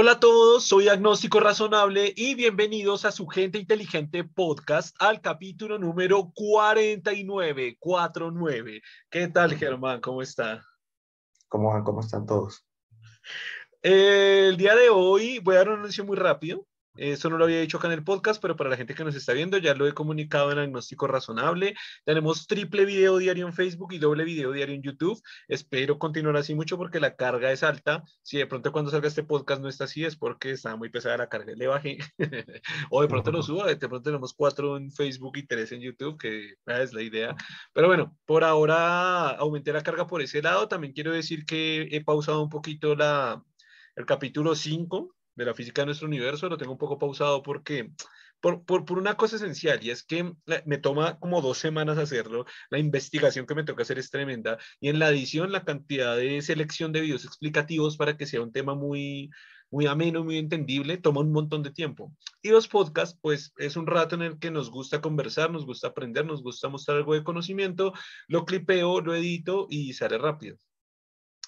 Hola a todos, soy Agnóstico Razonable y bienvenidos a su Gente Inteligente Podcast al capítulo número 49, 49. ¿Qué tal, Germán? ¿Cómo está? ¿Cómo van? ¿Cómo están todos? El día de hoy voy a dar un anuncio muy rápido. Eso no lo había dicho acá en el podcast, pero para la gente que nos está viendo ya lo he comunicado en Agnóstico Razonable. Tenemos triple video diario en Facebook y doble video diario en YouTube. Espero continuar así mucho porque la carga es alta. Si de pronto cuando salga este podcast no está así, es porque está muy pesada la carga. Le bajé. o de pronto lo subo. De pronto tenemos cuatro en Facebook y tres en YouTube, que es la idea. Pero bueno, por ahora aumenté la carga por ese lado. También quiero decir que he pausado un poquito la, el capítulo 5 de la física de nuestro universo, lo tengo un poco pausado porque, por, por, por, una cosa esencial, y es que me toma como dos semanas hacerlo, la investigación que me toca hacer es tremenda, y en la edición la cantidad de selección de videos explicativos para que sea un tema muy, muy ameno, muy entendible, toma un montón de tiempo. Y los podcasts, pues es un rato en el que nos gusta conversar, nos gusta aprender, nos gusta mostrar algo de conocimiento, lo clipeo, lo edito y sale rápido.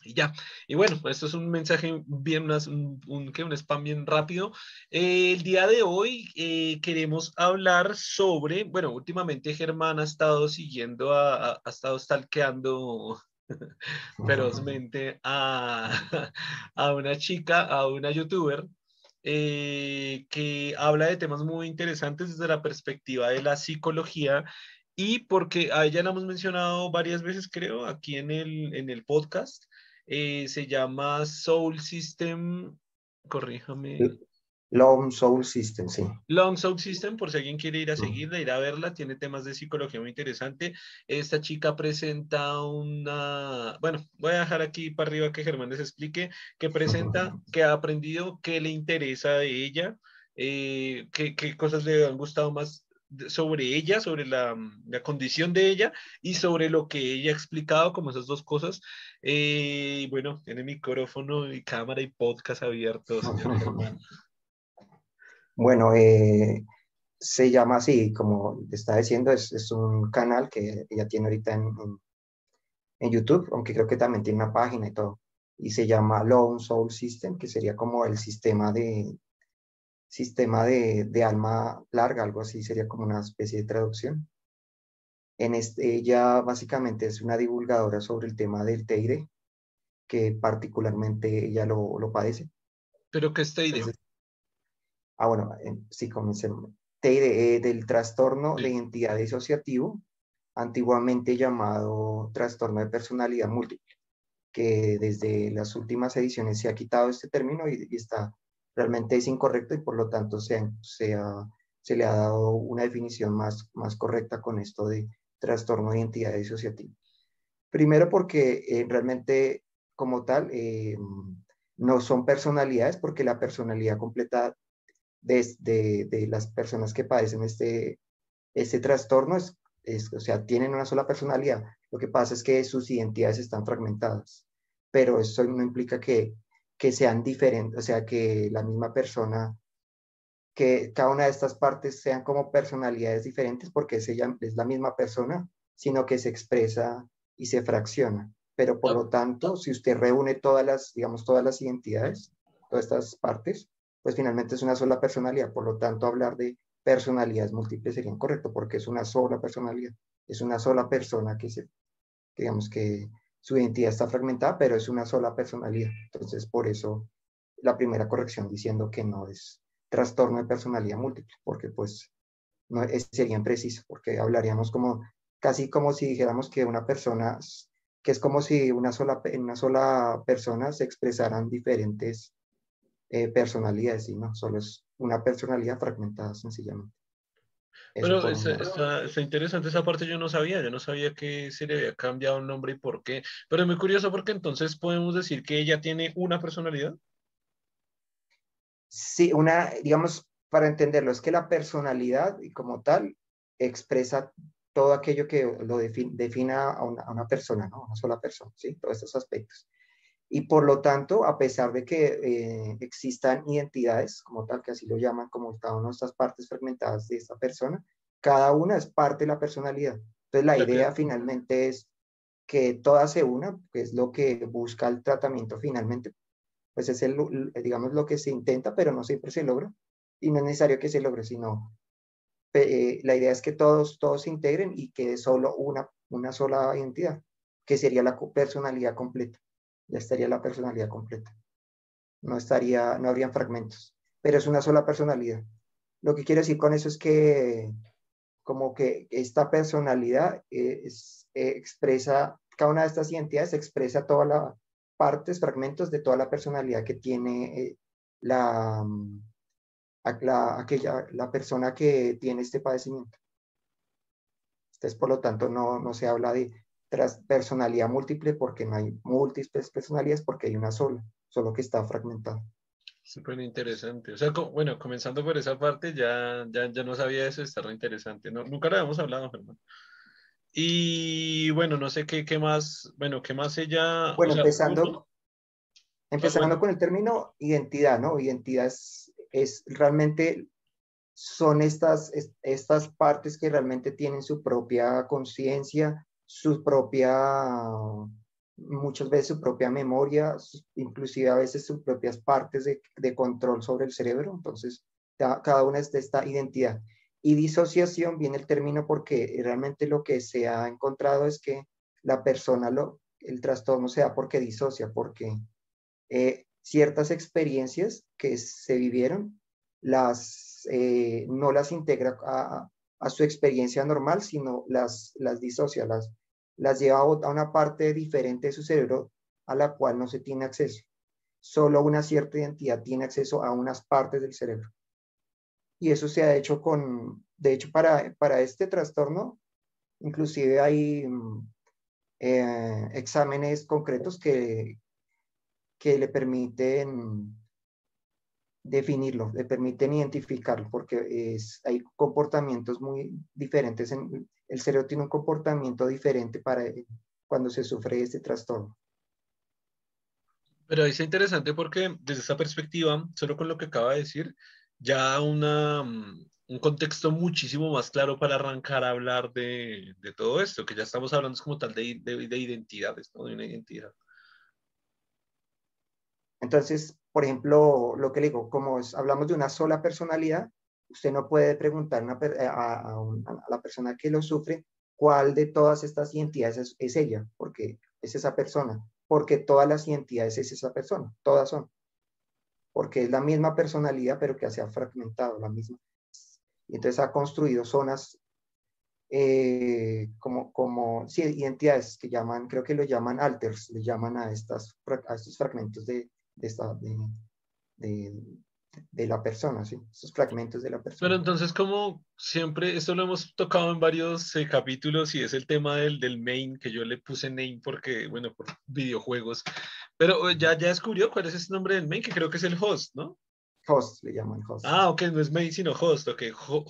Y ya, y bueno, esto es un mensaje bien, un, un, un spam bien rápido. Eh, el día de hoy eh, queremos hablar sobre, bueno, últimamente Germán ha estado siguiendo, a, a, ha estado stalkeando ferozmente a, a, una chica, a una youtuber, eh, que habla de temas muy interesantes desde la perspectiva de la psicología y porque a ella la hemos mencionado varias veces, creo, aquí en el, en el podcast. Eh, se llama Soul System, corríjame. Long Soul System, sí. Long Soul System, por si alguien quiere ir a seguirla, ir a verla, tiene temas de psicología muy interesante. Esta chica presenta una, bueno, voy a dejar aquí para arriba que Germán les explique, que presenta, que ha aprendido, qué le interesa de ella, eh, qué, qué cosas le han gustado más sobre ella, sobre la, la, condición de ella y sobre lo que ella ha explicado, como esas dos cosas. Eh, bueno, tiene micrófono y cámara y podcast abiertos, Bueno, eh, se llama así, como estaba diciendo, es, es, un canal que ella tiene ahorita en, en, en, YouTube, aunque creo que también tiene una página y todo, y se llama Lone Soul System, que sería como el sistema de, sistema de, de, alma larga, algo así sería como una especie de traducción. En este, ella básicamente es una divulgadora sobre el tema del Teide, que particularmente ella lo, lo padece. ¿Pero qué es Teide? ah, bueno, sí, comencemos. Teide, eh, del trastorno sí. de identidad disociativo, antiguamente llamado trastorno de personalidad múltiple, que desde las últimas ediciones se ha quitado este término y, y está realmente es incorrecto y por lo tanto se, se, le ha dado una definición más, más correcta con esto de trastorno de identidad disociativa. Primero porque eh, realmente como tal eh, no son personalidades porque la personalidad completa de, de, de, las personas que padecen este, este trastorno es, es, o sea, tienen una sola personalidad. Lo que pasa es que sus identidades están fragmentadas, pero eso no implica que que sean diferentes, o sea, que la misma persona, que cada una de estas partes sean como personalidades diferentes porque es, ella, es la misma persona, sino que se expresa y se fracciona. Pero por lo tanto, si usted reúne todas las, digamos, todas las identidades, todas estas partes, pues finalmente es una sola personalidad. Por lo tanto, hablar de personalidades múltiples sería incorrecto porque es una sola personalidad, es una sola persona que se, digamos que su identidad está fragmentada, pero es una sola personalidad. Entonces, por eso la primera corrección diciendo que no es trastorno de personalidad múltiple, porque pues no es, sería impreciso, porque hablaríamos como casi como si dijéramos que una persona, que es como si una sola, en una sola persona se expresaran diferentes eh, personalidades, y no, solo es una personalidad fragmentada sencillamente. Pero está, está, está, interesante esa parte, yo no sabía, yo no sabía que se le había cambiado el nombre y por qué, pero es muy curioso porque entonces podemos decir que ella tiene una personalidad. Sí, una, digamos, para entenderlo, es que la personalidad como tal expresa todo aquello que lo define, defina a una, a una persona, ¿no? Una sola persona, ¿sí? Todos estos aspectos. Y por lo tanto, a pesar de que eh, existan identidades, como tal, que así lo llaman, como cada una de estas partes fragmentadas de esta persona, cada una es parte de la personalidad. Entonces, la idea finalmente es que todas se unan, que es lo que busca el tratamiento finalmente, pues es el, digamos, lo que se intenta, pero no siempre se logra. Y no es necesario que se logre, sino eh, la idea es que todos, todos se integren y que solo una, una sola identidad, que sería la personalidad completa. Ya estaría la personalidad completa. No, estaría, no habrían fragmentos, pero es una sola personalidad. Lo que quiero decir con eso es que como que esta personalidad es, expresa, cada una de estas identidades expresa todas las partes, fragmentos de toda la personalidad que tiene eh, la, la, aquella, la persona que tiene este padecimiento. Entonces, por lo tanto, no, no se habla de personalidad múltiple porque no hay múltiples personalidades, porque hay una sola, solo que está fragmentada. Súper interesante. O sea, bueno, comenzando por esa parte, ya, ya, ya no sabía eso, está re interesante. No, nunca lo habíamos hablado, Germán. Y bueno, no sé qué, qué más, bueno, qué más ella... Bueno, empezando, empezando con el término identidad, ¿no? Identidad es, es realmente, son estas, estas partes que realmente tienen su propia conciencia, su propia muchas veces su propia memoria, inclusive a veces sus propias partes de, de control sobre el cerebro. Entonces, cada una es de esta identidad. Y disociación viene el término porque realmente lo que se ha encontrado es que la persona, lo, el trastorno se da porque disocia, porque eh, ciertas experiencias que se vivieron las, eh, no las integra a, a, su experiencia normal, sino las, las disocia, las, las lleva a una parte diferente de su cerebro a la cual no se tiene acceso. Solo una cierta identidad tiene acceso a unas partes del cerebro. Y eso se ha hecho con, de hecho, para, para este trastorno, inclusive hay mm, eh, exámenes concretos que, que le permiten definirlo, le permiten identificarlo, porque es, hay comportamientos muy diferentes. En, el cerebro tiene un comportamiento diferente para cuando se sufre este trastorno. Pero es interesante porque desde esa perspectiva, solo con lo que acaba de decir, ya una, un contexto muchísimo más claro para arrancar a hablar de, de todo esto, que ya estamos hablando como tal de, de, de identidades, ¿no? de una identidad. Entonces, por ejemplo, lo que le digo, como hablamos de una sola personalidad, usted no puede preguntar eh, a, la persona que lo sufre cuál de todas estas identidades es, ella, porque es esa persona, porque todas las identidades es esa persona, todas son, porque es la misma personalidad, pero que se ha fragmentado, la misma. Y entonces ha construido zonas eh, como, como identidades que llaman, creo que lo llaman alters, le llaman a, estas, a estos fragmentos de, esta, de, la persona, ¿sí? esos fragmentos de la persona. Pero entonces, como siempre, esto lo hemos tocado en varios eh, capítulos y es el tema del, del main, que yo le puse name porque, bueno, por videojuegos. Pero eh, ya, ya descubrió cuál es ese nombre del main, que creo que es el host, ¿no? Host, le llaman host. Ah, ok, no es main, sino host, ok.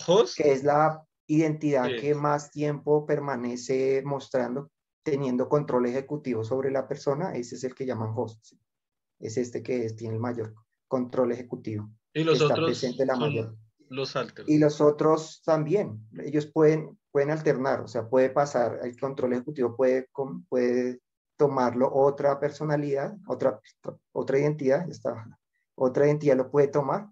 Host. Que es la identidad que más tiempo permanece mostrando, teniendo control ejecutivo sobre la persona, ese es el que llaman host. Es este que tiene el mayor control ejecutivo. Y los otros la los Y los otros también. Ellos pueden, pueden alternar, o sea, puede pasar, el control ejecutivo puede, puede tomarlo otra personalidad, otra, otra identidad, está, otra identidad lo puede tomar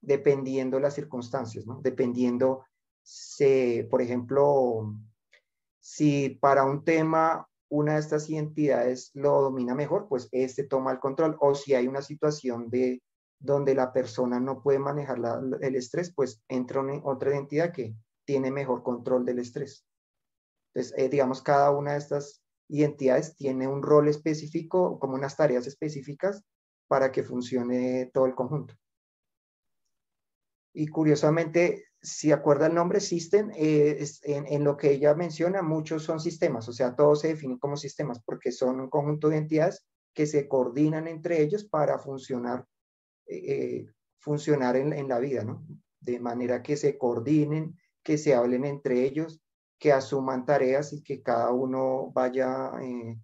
dependiendo las circunstancias, ¿no? Dependiendo, se, por ejemplo, si para un tema una de estas identidades lo domina mejor, pues este toma el control. O si hay una situación de donde la persona no puede manejar el estrés, pues entra una, otra identidad que tiene mejor control del estrés. Entonces, eh, digamos, cada una de estas identidades tiene un rol específico, como unas tareas específicas para que funcione todo el conjunto. Y curiosamente, si acuerda el nombre System, eh, en, lo que ella menciona, muchos son sistemas, o sea, todos se definen como sistemas porque son un conjunto de entidades que se coordinan entre ellos para funcionar, eh, eh, funcionar en, la vida, ¿no? De manera que se coordinen, que se hablen entre ellos, que asuman tareas y que cada uno vaya em,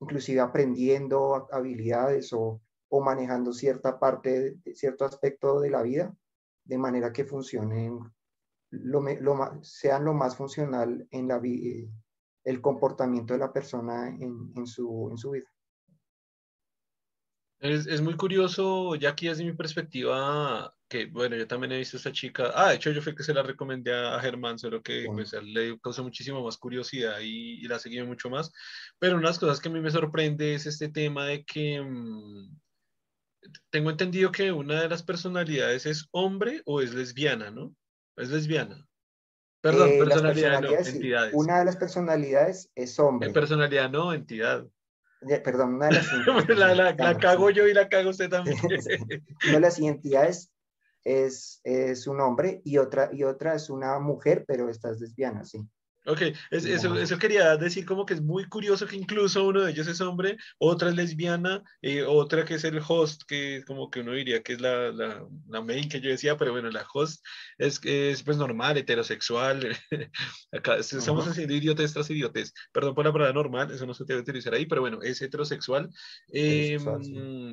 inclusive aprendiendo habilidades o, o manejando cierta parte, cierto aspecto de la vida de manera que funcionen, lo, sean lo más funcional en la, el comportamiento de la persona en, su, en su vida. Es, es, muy curioso, ya aquí desde mi perspectiva, que bueno, yo también he visto a esta chica, ah, de hecho yo fui que se la recomendé a Germán, solo que pues a él le causó muchísima más curiosidad y, y la seguí mucho más, pero una de las cosas que a mí me sorprende es este tema de que mmm, tengo entendido que una de las personalidades es hombre o es lesbiana, ¿no? Es lesbiana. Perdón, Eh, personalidad no, sí. entidades. Una de las personalidades es En hombre. personalidad no, entidad. Perdón, una de las La, la, la cago yo y la cago usted también. una de las identidades es, es un hombre y otra, y otra es una mujer, pero esta es lesbiana, sí. Ok, es- eso, eso quería decir como que es muy curioso que incluso uno de ellos es hombre, otra es lesbiana, eh, otra que es el host, que como que uno diría que es la, la, la main que yo decía, pero bueno, la host es, es pues normal, heterosexual. Acá es- estamos Ujú. haciendo idiotes tras idiotes. Perdón por la palabra normal, eso no se debe utilizar ahí, pero bueno, es heterosexual. Eh, Heterosexual, sí.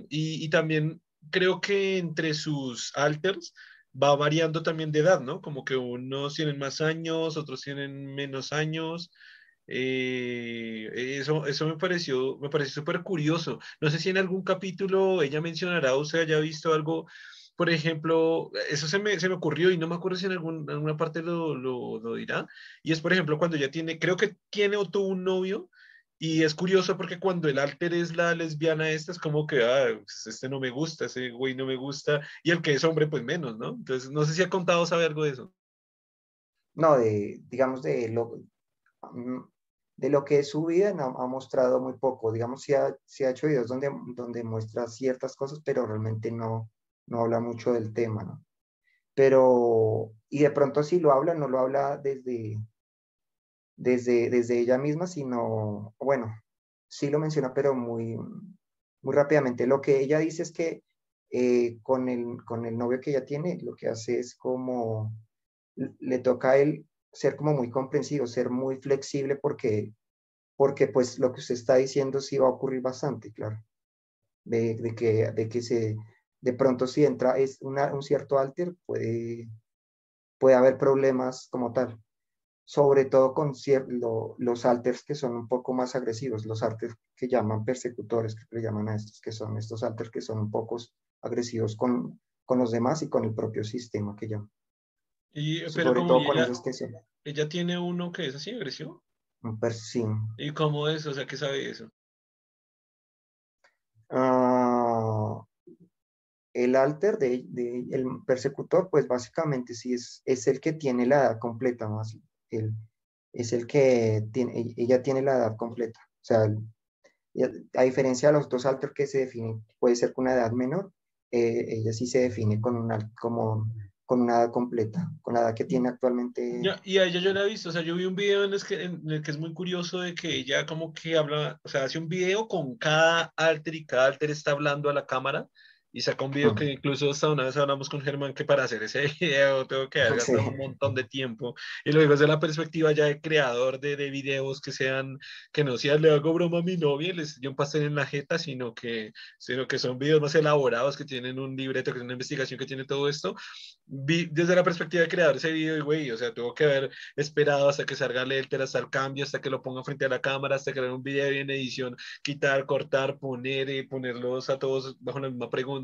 y, y también creo que entre sus alters va variando también de edad, ¿no? Como que unos tienen más años, otros tienen menos años. Eh, eso, eso me pareció, me pareció súper curioso. No sé si en algún capítulo ella mencionará o se haya visto algo, por ejemplo, eso se me, se me ocurrió y no me acuerdo si en algún- alguna parte lo, lo, dirá. Y es, por ejemplo, cuando ella tiene, creo que tiene o tuvo un novio. Y es curioso porque cuando el alter es la lesbiana esta, es como que, ah, pues este no me gusta, ese güey no me gusta, y el que es hombre, pues menos, ¿no? Entonces, no sé si ha contado, sabe algo de eso. No, de, digamos, de lo, mm, de lo que es su vida no, ha mostrado muy poco. Digamos, sí ha, sí ha hecho videos donde, donde muestra ciertas cosas, pero realmente no, no habla mucho del tema, ¿no? Pero, y de pronto si lo habla, no lo habla desde, desde, desde ella misma, sino, bueno, sí lo menciona, pero muy, muy rápidamente. Lo que ella dice es que eh, con el, con el novio que ella tiene, lo que hace es como, le toca a él ser como muy comprensivo, ser muy flexible porque, porque pues lo que usted está diciendo sí va a ocurrir bastante, claro. De, que, de que se, de pronto si entra es una, un cierto alter, puede, puede haber problemas como tal. Sobre todo con lo- los alters que son un poco más agresivos, los alters que llaman persecutores, que le llaman a estos, que son estos alters que son un poco agresivos con, con los demás y con el propio sistema que llaman. Y, pero Sobre todo con esos que son ella tiene uno que es así, agresivo. sí. ¿Y cómo es? O sea, ¿qué sabe eso? Ah, el alter de, de- el persecutor, pues básicamente sí es, es el que tiene la edad completa, más es el que tiene, ella tiene la edad completa. O sea, a diferencia de los dos alter que se definen, puede ser con una edad menor, eh, ella sí se define con una, como, con una edad completa, con la edad que tiene actualmente. Ya, y a ella yo la he visto, o sea, yo vi un video en el, que, en el que es muy curioso de que ella como que habla, o sea, hace un video con cada alter y cada alter está hablando a la cámara y saca un video Ujú. que incluso hasta una vez hablamos con Germán que para hacer ese video tengo que haber Sí. gastado un montón de tiempo y luego desde la perspectiva ya de creador de, de videos que sean, que no sea le hago broma a mi novia, y les dio un pastel en la jeta, sino que, sino que son videos más elaborados que tienen un libreto, que es una investigación que tiene todo esto. Vi desde la perspectiva de creador ese video y güey, o sea, tuvo que haber esperado hasta que salga el Elter, hasta el cambio, hasta que lo ponga frente a la cámara, hasta haga un video en edición, quitar, cortar, poner, eh, ponerlos a todos bajo la misma pregunta,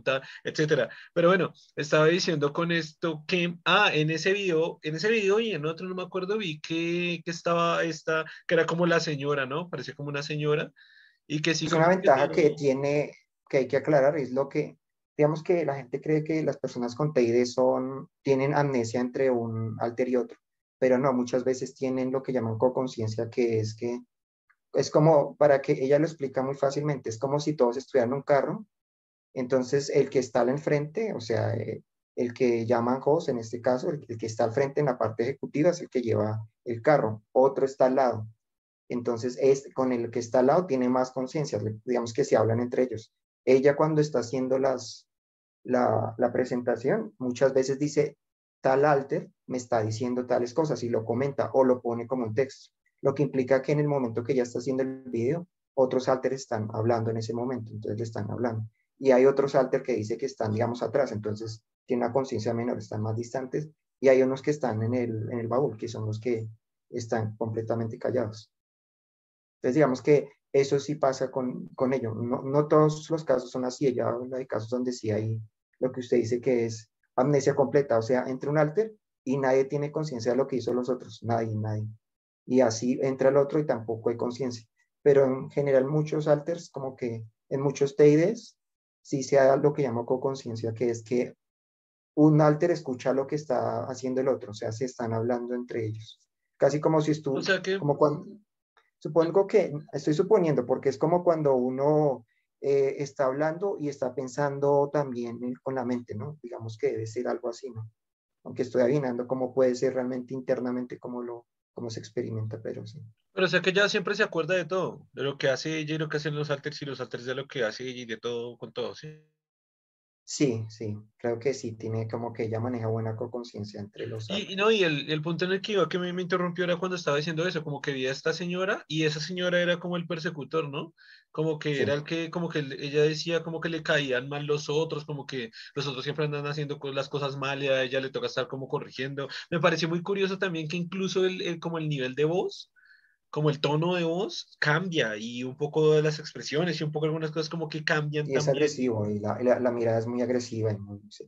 etcétera. Pero bueno, estaba diciendo con esto que, ah, en ese video, en ese video y en otro no me acuerdo, vi que, que estaba esta, que era como la señora, ¿no? Parecía como una señora y que sí Es una que ventaja que no- tiene, que hay que aclarar, es lo que, digamos que la gente cree que las personas con TID son, tienen amnesia entre un alter y otro, pero no, muchas veces tienen lo que llaman co-conciencia, que es que, es como, para que ella lo explica muy fácilmente, es como si todos estuvieran en un carro, entonces el que está al enfrente, o sea, eh, el que llaman host en este caso, el, que está al frente en la parte ejecutiva es el que lleva el carro, otro está al lado. Entonces, es, con el que está al lado tiene más conciencia, digamos que se hablan entre ellos. Ella cuando está haciendo las, la, la presentación, muchas veces dice, tal alter me está diciendo tales cosas y lo comenta o lo pone como un texto, lo que implica que en el momento que ella está haciendo el video, otros alter están hablando en ese momento, entonces le están hablando. Y hay otros alter que dice que están, digamos, atrás, entonces tiene una conciencia menor, están más distantes, y hay unos que están en el, en el baúl, que son los que están completamente callados. Entonces, digamos que eso sí pasa con, con ello. No, no, todos los casos son así, ella habla de casos donde sí hay lo que usted dice que es amnesia completa, o sea, entre un alter y nadie tiene conciencia de lo que hizo los otros, nadie, nadie. Y así entra el otro y tampoco hay conciencia. Pero en general muchos alters, como que en muchos TIDs, sí se da lo que llamo co-conciencia, que es que un alter escucha lo que está haciendo el otro, o sea, se están hablando entre ellos. Casi como si estuvo, o sea que... como cuando, supongo que, estoy suponiendo, porque es como cuando uno eh, está hablando y está pensando también con la mente, ¿no? Digamos que debe ser algo así, ¿no? Aunque estoy adivinando cómo puede ser realmente internamente, cómo, lo, cómo se experimenta, pero sí. Pero o sea que ella siempre se acuerda de todo, de lo que hace ella y lo que hacen los alters y los alters de lo que hace ella y de todo con todo, ¿sí? Sí, sí, creo que sí, tiene como que ella maneja buena conciencia entre los... Y, y, no, y el, el, punto en el que iba que me, me, interrumpió era cuando estaba diciendo eso, como que vi a esta señora y esa señora era como el persecutor, ¿no? Como que sí. era el que, como que ella decía como que le caían mal los otros, como que los otros siempre andan haciendo las cosas mal y a ella le toca estar como corrigiendo. Me pareció muy curioso también que incluso el, el como el nivel de voz como el tono de voz cambia y un poco de las expresiones y un poco algunas cosas como que cambian. Y es agresivo y la, la, la, mirada es muy agresiva. Y muy, sí.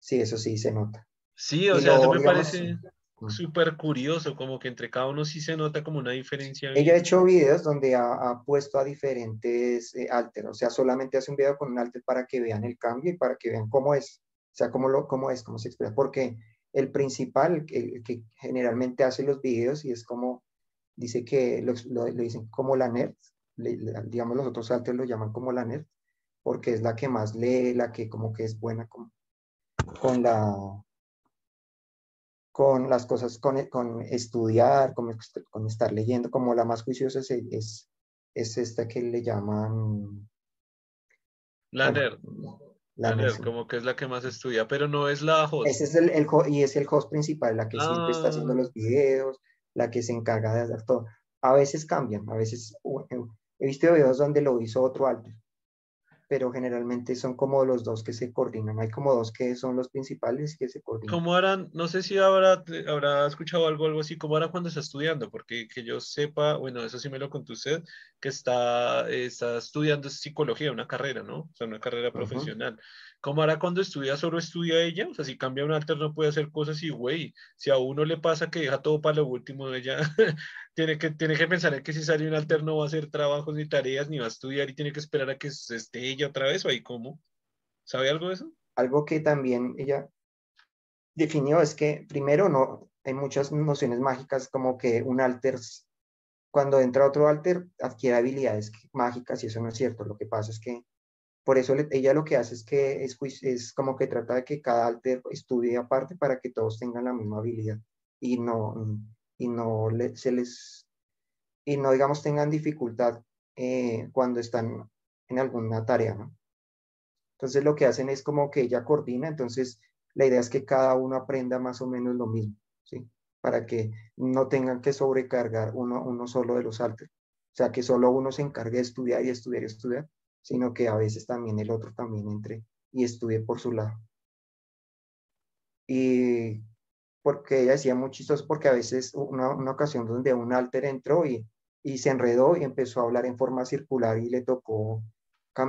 sí. eso sí se nota. Sí, o y sea, lo, eso me digamos, parece súper curioso, como que entre cada uno sí se nota como una diferencia. Ella ha hecho videos donde ha, ha puesto a diferentes eh, alter, o sea, solamente hace un video con un alter para que vean el cambio y para que vean cómo es, o sea, cómo, lo, cómo es, cómo se expresa, porque el principal, el, el que generalmente hace los videos y es como dice que lo, lo, dicen como la nerd, le, digamos los otros alters lo llaman como la nerd, porque es la que más lee, la que como que es buena con, con la con las cosas, con, con estudiar, con, con, estar leyendo, como la más juiciosa es, es, es esta que le llaman... La nerd. La, la nerd, como que es la que más estudia, pero no es la host. Ese es el, el y es el host principal, la que ah. siempre está haciendo los videos, la que se encarga de hacer todo. A veces cambian, a veces he visto videos donde lo hizo otro alter, pero generalmente son como los dos que se coordinan. Hay como dos que son los principales que se coordinan. ¿Cómo harán? No sé si habrá, habrá escuchado algo, algo así, ¿cómo hará cuando está estudiando? Porque que yo sepa, bueno, eso sí me lo contó usted, que está, está estudiando psicología, una carrera, ¿no? O sea, una carrera uh -huh. profesional. ¿Cómo hará cuando estudia solo estudia ella? O sea, si cambia un alter no puede hacer cosas y, güey, si a uno le pasa que deja todo para lo último, ella tiene, que, tiene que pensar en que si sale un alter no va a hacer trabajos ni tareas, ni va a estudiar y tiene que esperar a que esté ella otra vez o ahí cómo. ¿Sabe algo de eso? Algo que también ella definió es que primero no, hay muchas nociones mágicas como que un alter, cuando entra otro alter, adquiere habilidades mágicas y eso no es cierto. Lo que pasa es que por eso ella lo que hace es que es, es, como que trata de que cada alter estudie aparte para que todos tengan la misma habilidad y no, y no le, se les, y no digamos tengan dificultad eh, cuando están en alguna tarea, ¿no? Entonces lo que hacen es como que ella coordina, entonces la idea es que cada uno aprenda más o menos lo mismo, ¿sí? Para que no tengan que sobrecargar uno, uno solo de los alters. O sea, que solo uno se encargue de estudiar y estudiar y estudiar, sino que a veces también el otro también entre y estudie por su lado. Y porque ella decía muy chistoso, porque a veces una, una ocasión donde un alter entró y, y se enredó y empezó a hablar en forma circular y le tocó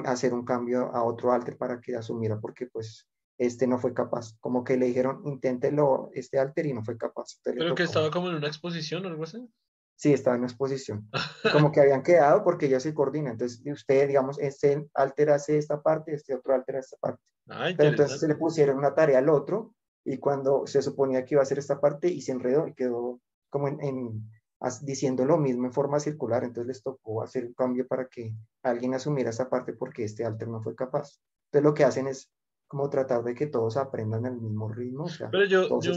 hacer un cambio a otro alter para que asumiera, porque pues este no fue capaz. Como que le dijeron, inténtelo este alter y no fue capaz. Pero que estaba como en una exposición o algo así. Sí, estaba en exposición. Como que habían quedado porque ya se coordina. Entonces, usted, digamos, este alter hace esta parte, este otro altera esta parte. Ah, Pero entonces se le pusieron una tarea al otro y cuando se suponía que iba a hacer esta parte y se enredó y quedó como en, en diciendo lo mismo en forma circular. Entonces les tocó hacer un cambio para que alguien asumiera esa parte porque este alter no fue capaz. Entonces lo que hacen es como tratar de que todos aprendan el mismo ritmo. O sea, Pero yo, yo,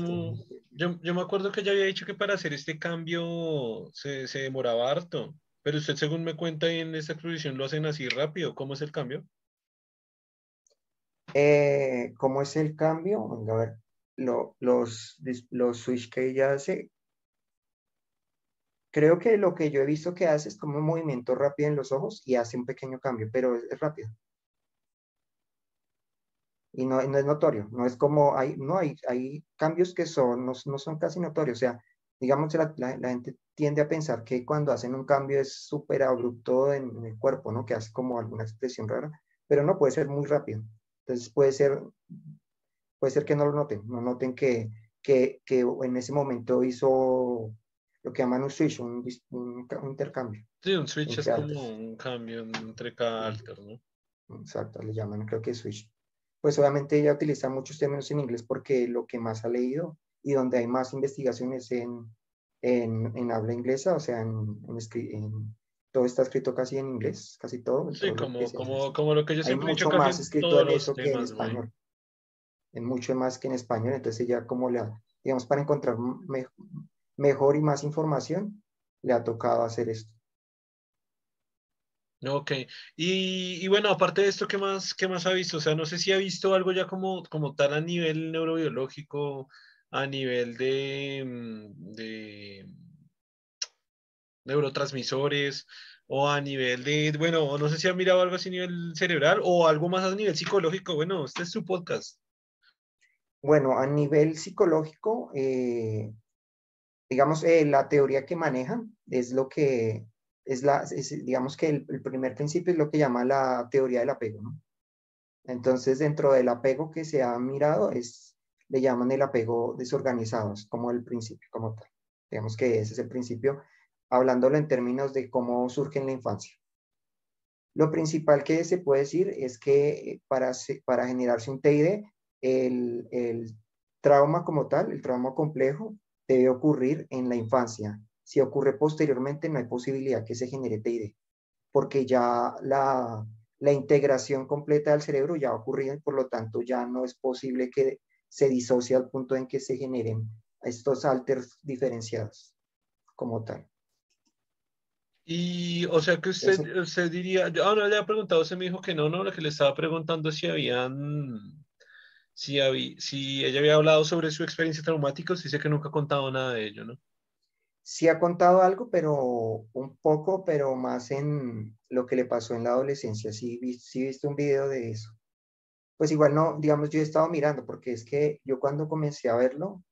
yo, yo, me acuerdo que ya había dicho que para hacer este cambio se, se, demoraba harto. Pero usted, según me cuenta en esta exposición, lo hacen así rápido. ¿Cómo es el cambio? Eh, ¿Cómo es el cambio? Venga, a ver, lo, los, los switch que ella hace. Creo que lo que yo he visto que hace es como un movimiento rápido en los ojos y hace un pequeño cambio, pero es rápido y no, no, es notorio, no es como, hay, no hay, hay cambios que son, no, no, son casi notorios, o sea, digamos, la, la, gente tiende a pensar que cuando hacen un cambio es súper abrupto en, en, el cuerpo, ¿no? Que hace como alguna expresión rara, pero no puede ser muy rápido. Entonces puede ser, puede ser que no lo noten, no noten que, que, que en ese momento hizo lo que llaman un switch, un, un, un intercambio. Sí, un switch es como un cambio entre cada alter, ¿no? Exacto, le llaman, creo que switch. Pues obviamente ella utiliza muchos términos en inglés porque lo que más ha leído y donde hay más investigaciones en, en, en habla inglesa, o sea, en, en, todo está escrito casi en inglés, casi todo. Sí, como, lo como, como, lo que yo siempre hay mucho más escrito en eso que en español. En mucho más que en español, entonces ella como la, digamos, para encontrar me, mejor y más información, le ha tocado hacer esto. Ok, y, y, bueno, aparte de esto, ¿qué más, ¿qué más ha visto? O sea, no sé si ha visto algo ya como, como tal a nivel neurobiológico, a nivel de, mm, de neurotransmisores o a nivel de, bueno, no sé si ha mirado algo así a nivel cerebral o algo más a nivel psicológico. Bueno, este es su podcast. Bueno, a nivel psicológico, eh, digamos, eh, la teoría que manejan es lo que es la, digamos que el, primer principio es lo que llama la teoría del apego, ¿no? Entonces, dentro del apego que se ha mirado, es, le llaman el apego desorganizado, es como el principio, como tal. Digamos que ese es el principio, hablándolo en términos de cómo surge en la infancia. Lo principal que se puede decir es que para, para generarse un TID, el, el trauma como tal, el trauma complejo, debe ocurrir en la infancia. Si ocurre posteriormente, no hay posibilidad que se genere TID, porque ya la, la integración completa del cerebro ya ha ocurrido y por lo tanto ya no es posible que se disocie al punto en que se generen estos alters diferenciados como tal. Y, o sea, que usted, usted diría, yo ah, no le había preguntado, usted me dijo que no, no, lo que le estaba preguntando si habían si, si ella había hablado sobre su experiencia traumática, sí sé que nunca ha contado nada de ello, ¿no? Sí ha contado algo, pero un poco, pero más en lo que le pasó en la adolescencia. Sí, sí he visto un video de eso. Pues igual no, digamos, yo he estado mirando, porque es que yo cuando comencé a verlo,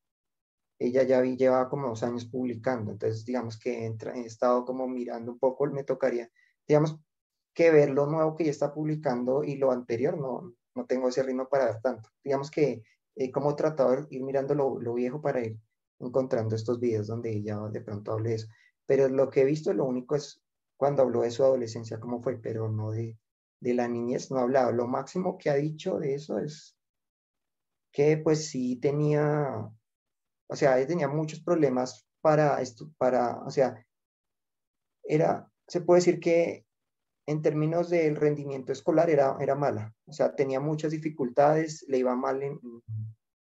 ella ya vi, llevaba como dos años publicando, entonces digamos que entra, he estado como mirando un poco, me tocaría, digamos, que ver lo nuevo que ella está publicando y lo anterior, no, no tengo ese ritmo para dar tanto. Digamos que he como tratado de ir mirando lo, lo, viejo para ir encontrando estos videos donde ella de pronto hable de eso. Pero lo que he visto, lo único es cuando habló de su adolescencia, cómo fue, pero no de, de la niñez, no ha hablado. Lo máximo que ha dicho de eso es que pues sí tenía, o sea, tenía muchos problemas para esto, para, o sea, era, se puede decir que en términos del rendimiento escolar era, era mala. O sea, tenía muchas dificultades, le iba mal en,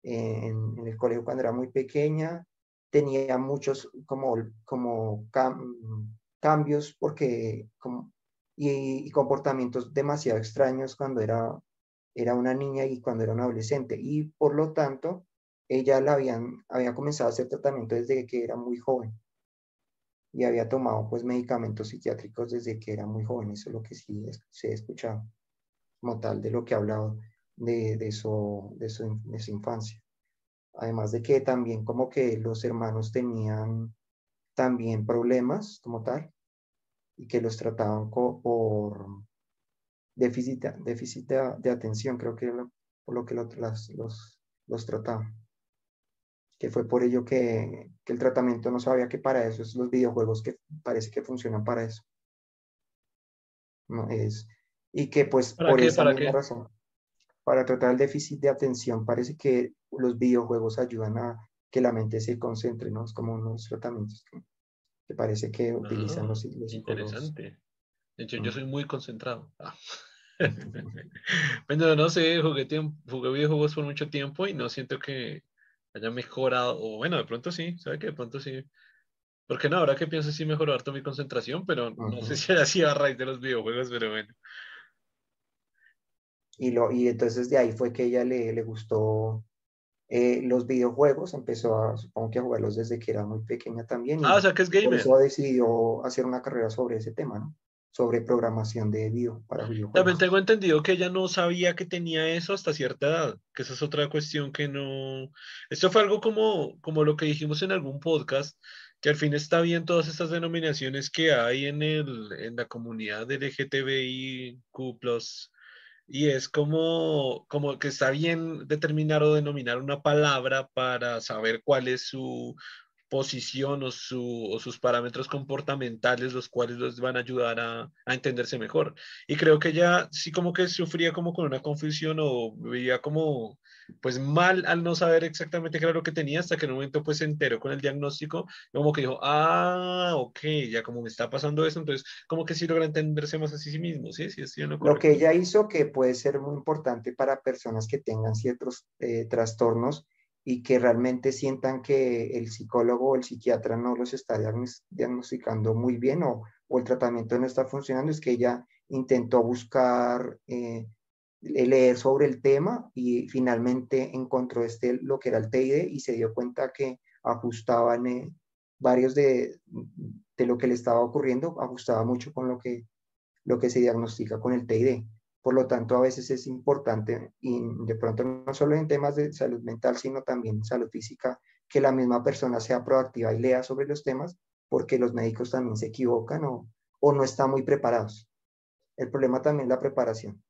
en, el colegio cuando era muy pequeña, tenía muchos como, como cambios porque, como, y, comportamientos demasiado extraños cuando era, era una niña y cuando era una adolescente. Y por lo tanto, ella la habían, había comenzado a hacer tratamiento desde que era muy joven y había tomado pues medicamentos psiquiátricos desde que era muy joven, eso es lo que sí se ha escuchado como tal de lo que ha hablado de, de, su, de, su, de su infancia. Además de que también como que los hermanos tenían también problemas como tal y que los trataban por déficit, déficit de, atención, creo que por lo que los, los, los trataban que fue por ello que, que, el tratamiento no sabía que para eso es los videojuegos que parece que funcionan para eso. No es, y que pues por esa misma razón, para tratar el déficit de atención, parece que los videojuegos ayudan a que la mente se concentre, ¿no? Es como unos tratamientos que, parece que utilizan los, los Interesante. De hecho, yo soy muy concentrado. Ah. bueno, no sé, jugué, jugué videojuegos por mucho tiempo y no siento que, haya mejorado, o bueno, de pronto sí, ¿sabe que de pronto sí? Porque no, ahora que pienso sí mejoró harto mi concentración, pero no sé si era así a raíz de los videojuegos, pero bueno. Y, lo, y entonces de ahí fue que ella le, le gustó eh, los videojuegos, empezó a, supongo que a jugarlos desde que era muy pequeña también. ah, o sea que es gamer. Por eso decidió hacer una carrera sobre ese tema, ¿no? sobre programación de video para videojuegos. También tengo entendido que ella no sabía que tenía eso hasta cierta edad, que esa es otra cuestión que no... Esto fue algo como, como lo que dijimos en algún podcast, que al fin está bien todas estas denominaciones que hay en, el, en la comunidad LGTBIQ+, y es como, como que está bien determinar o denominar una palabra para saber cuál es su posición o, su, o, sus parámetros comportamentales, los cuales los van a ayudar a, a, entenderse mejor. Y creo que ella sí como que sufría como con una confusión o veía como pues mal al no saber exactamente qué era lo que tenía, hasta que en un momento pues se enteró con el diagnóstico, como que dijo, ah, ok, ya como me está pasando eso, entonces como que sí logra entenderse más a sí mismo, ¿sí? sí, sí no lo que ella hizo que puede ser muy importante para personas que tengan ciertos eh, trastornos y que realmente sientan que el psicólogo o el psiquiatra no los está diagnosticando muy bien o, o el tratamiento no está funcionando, es que ella intentó buscar, eh, leer sobre el tema y finalmente encontró este, lo que era el TID y se dio cuenta que ajustaban eh, varios de, de, lo que le estaba ocurriendo, ajustaba mucho con lo que, lo que se diagnostica con el TID. Por lo tanto, a veces es importante, y de pronto no solo en temas de salud mental, sino también salud física, que la misma persona sea proactiva y lea sobre los temas, porque los médicos también se equivocan o, o no están muy preparados. El problema también es la preparación.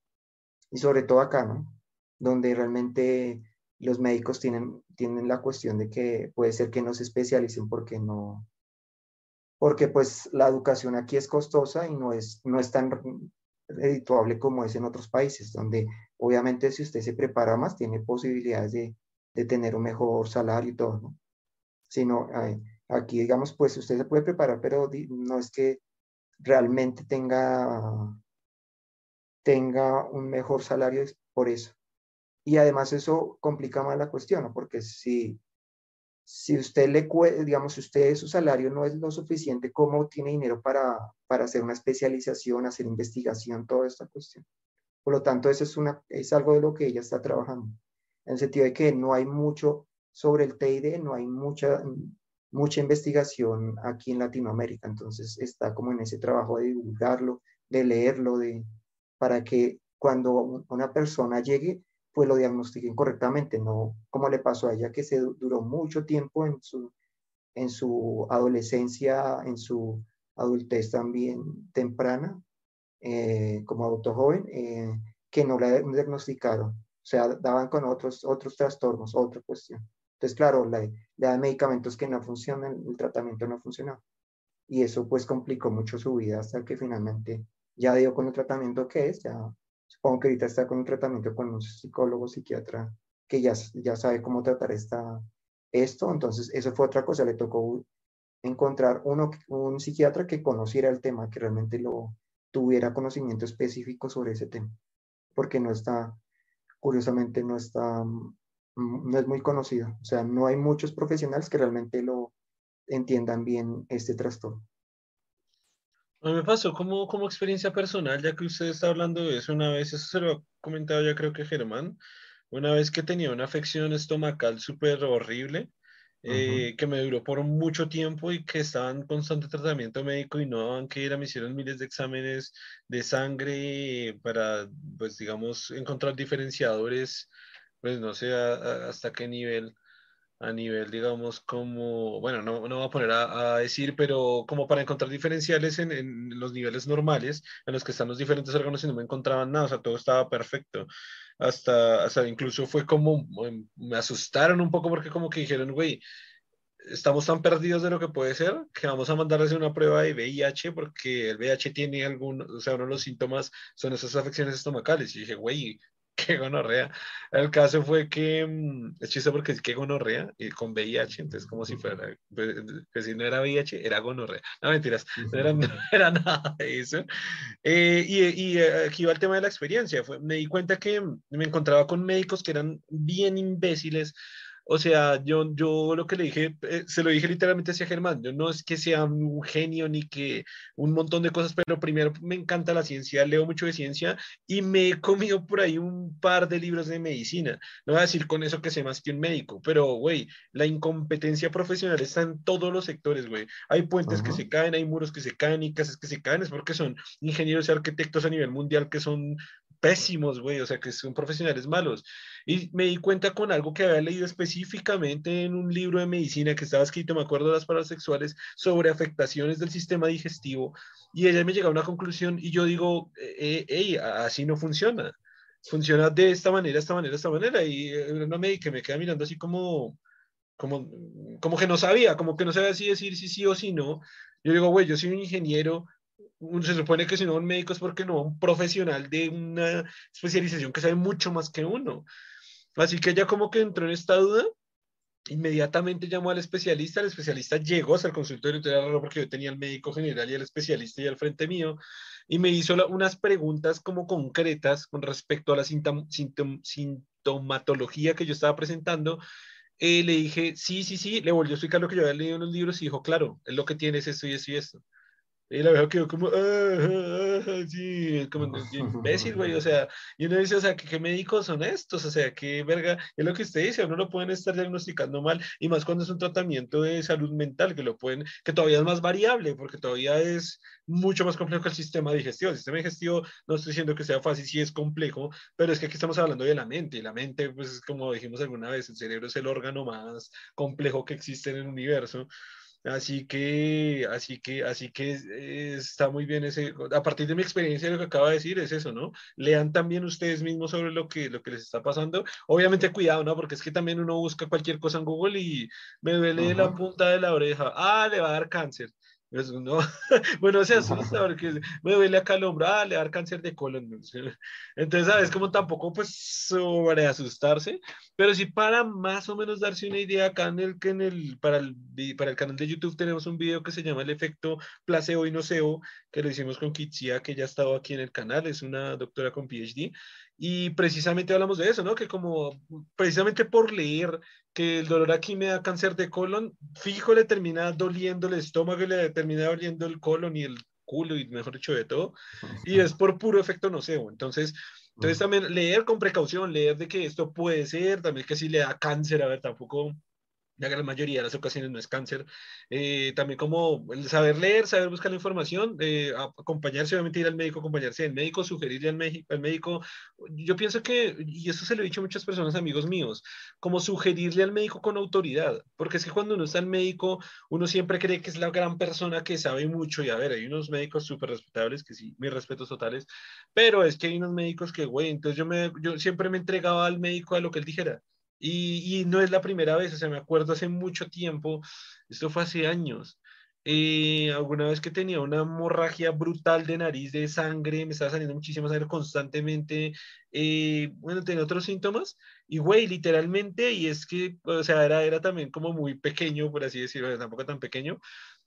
Y sobre todo acá, ¿no? Donde realmente los médicos tienen, tienen la cuestión de que puede ser que no se especialicen porque no, porque pues la educación aquí es costosa y no es, no es tan redituable como es en otros países, donde obviamente si usted se prepara más, tiene posibilidades de, de tener un mejor salario y todo, ¿no? Sino aquí, digamos, pues usted se puede preparar, pero no es que realmente tenga, tenga un mejor salario por eso. Y además eso complica más la cuestión. Porque si si usted le digamos, si usted su salario no es lo suficiente, ¿cómo tiene dinero para, para hacer una especialización, hacer investigación, toda esta cuestión? Por lo tanto, eso es, una, es algo de lo que ella está trabajando, en el sentido de que no hay mucho sobre el TID, no hay mucha, mucha investigación aquí en Latinoamérica, entonces está como en ese trabajo de divulgarlo, de leerlo, de, para que cuando una persona llegue pues lo diagnostiquen correctamente, no como le pasó a ella que se duró mucho tiempo en su, en su adolescencia, en su adultez también temprana, eh, como adulto joven, eh, que no la diagnosticaron, o sea, daban con otros, otros trastornos, otra cuestión. Entonces, claro, le, le dan medicamentos que no funcionan, el tratamiento no funcionó. Y eso pues complicó mucho su vida hasta que finalmente ya dio con el tratamiento que es, ya Supongo que ahorita está con un tratamiento con un psicólogo, psiquiatra, que ya, ya sabe cómo tratar esta, esto. Entonces, eso fue otra cosa. Le tocó encontrar uno, un psiquiatra que conociera el tema, que realmente lo tuviera conocimiento específico sobre ese tema, porque no está, curiosamente, no está, mm, no es muy conocido. O sea, no hay muchos profesionales que realmente lo entiendan bien este trastorno. A mí me pasó como, como experiencia personal, ya que usted está hablando de eso una vez, eso se lo ha comentado ya creo que Germán, una vez que tenía una afección estomacal súper horrible, eh, que me duró por mucho tiempo y que estaba en constante tratamiento médico y no daban que ir, me hicieron miles de exámenes de sangre para, pues digamos, encontrar diferenciadores, pues no sé hasta qué nivel a nivel, digamos, como, bueno, no, no voy a poner a, decir, pero como para encontrar diferenciales en, en, los niveles normales en los que están los diferentes órganos y no me encontraban nada, o sea, todo estaba perfecto. Hasta, hasta incluso fue como, em, me asustaron un poco porque como que dijeron, güey, estamos tan perdidos de lo que puede ser que vamos a mandarles una prueba de VIH porque el VIH tiene algún, o sea, uno de los síntomas son esas afecciones estomacales. Y dije, güey, qué gonorrea. El caso fue que mm, es chiste porque es que gonorrea y con VIH, entonces como si fuera, pues, pues, si no era VIH, era gonorrea. No mentiras, no era, no era nada de eso. Eh, y, y, eh, aquí va el tema de la experiencia. Fue, me di cuenta que me encontraba con médicos que eran bien imbéciles O sea, yo, yo lo que le dije, eh, se lo dije literalmente hacia Germán, yo no es que sea un genio ni que un montón de cosas, pero primero me encanta la ciencia, leo mucho de ciencia y me he comido por ahí un par de libros de medicina. No voy a decir con eso que sé más que un médico, pero, güey, la incompetencia profesional está en todos los sectores, güey. Hay puentes que se caen, hay muros que se caen y casas que se caen, es porque son ingenieros y arquitectos a nivel mundial que son pésimos, güey, o sea, que son profesionales malos. Y me di cuenta con algo que había leído específicamente en un libro de medicina que estaba escrito, me acuerdo de las palabras sexuales, sobre afectaciones del sistema digestivo. Y ella me llegó a una conclusión y yo digo, hey, así no funciona. Funciona de esta manera, esta manera, esta manera. Y eh, una médica me queda mirando así como, como, como que no sabía, como que no sabía si decir si sí o si no. Yo digo, güey, yo soy un ingeniero, se supone que si no un médico es porque no un profesional de una especialización que sabe mucho más que uno. Así que ella como que entró en esta duda, inmediatamente llamó al especialista, el especialista llegó hasta el consultorio, raro porque yo tenía el médico general y el especialista y al frente mío, y me hizo unas preguntas como concretas con respecto a la sintomatología que yo estaba presentando, eh, le dije, sí, sí, sí, le volvió a explicar lo que yo había leído en los libros y dijo, claro, es lo que tiene es esto y esto y esto. Y la veo quedó como, ah, ah, ah", sí, como imbécil, güey, o sea, y uno dice, o sea, ¿qué, médicos son estos? O sea, qué verga, es lo que usted dice, uno lo pueden estar diagnosticando mal, y más cuando es un tratamiento de salud mental, que lo pueden, que todavía es más variable, porque todavía es mucho más complejo que el sistema digestivo. El sistema digestivo, no estoy diciendo que sea fácil, sí es complejo, pero es que aquí estamos hablando de la mente, y la mente, pues, como dijimos alguna vez, el cerebro es el órgano más complejo que existe en el universo. Así que, así que, así que eh, está muy bien ese, a partir de mi experiencia lo que acaba de decir es eso, ¿no? Lean también ustedes mismos sobre lo que, lo que les está pasando. Obviamente cuidado, ¿no? Porque es que también uno busca cualquier cosa en Google y me duele la punta de la oreja. Ah, le va a dar cáncer. No. bueno, se asusta porque me duele acá el hombro, ah, le va a dar cáncer de colon. Entonces, ¿sabes? Como tampoco, pues, sobre asustarse, pero sí para más o menos darse una idea, acá en el, en el, para, el, para el canal de YouTube tenemos un video que se llama El efecto placebo y nocebo, que lo hicimos con Kitsia, que ya ha estado aquí en el canal, es una doctora con PhD, y precisamente hablamos de eso, ¿no? Que como precisamente por leer que el dolor aquí me da cáncer de colon, fijo le termina doliendo el estómago y le termina doliendo el colon y el culo y mejor dicho de todo, y es por puro efecto nocebo. Entonces, entonces también leer con precaución, leer de que esto puede ser, también que si le da cáncer, a ver, tampoco la mayoría de las ocasiones no es cáncer. Eh, también como el saber leer, saber buscar la información, eh, acompañarse, obviamente ir al médico, acompañarse al médico, sugerirle al, al, médico. Yo pienso que, y eso se lo he dicho a muchas personas, amigos míos, como sugerirle al médico con autoridad, porque es que cuando uno está al médico, uno siempre cree que es la gran persona que sabe mucho, y a ver, hay unos médicos súper respetables, que sí, mis respetos totales, pero es que hay unos médicos que, güey, entonces yo, me, yo siempre me entregaba al médico a lo que él dijera y, no es la primera vez, o sea, me acuerdo hace mucho tiempo, esto fue hace años, eh, alguna vez que tenía una hemorragia brutal de nariz, de sangre, me estaba saliendo muchísima sangre constantemente, eh, bueno, tenía otros síntomas, y güey, literalmente, y es que, o sea, era, era también como muy pequeño, por así decirlo, tampoco tan pequeño,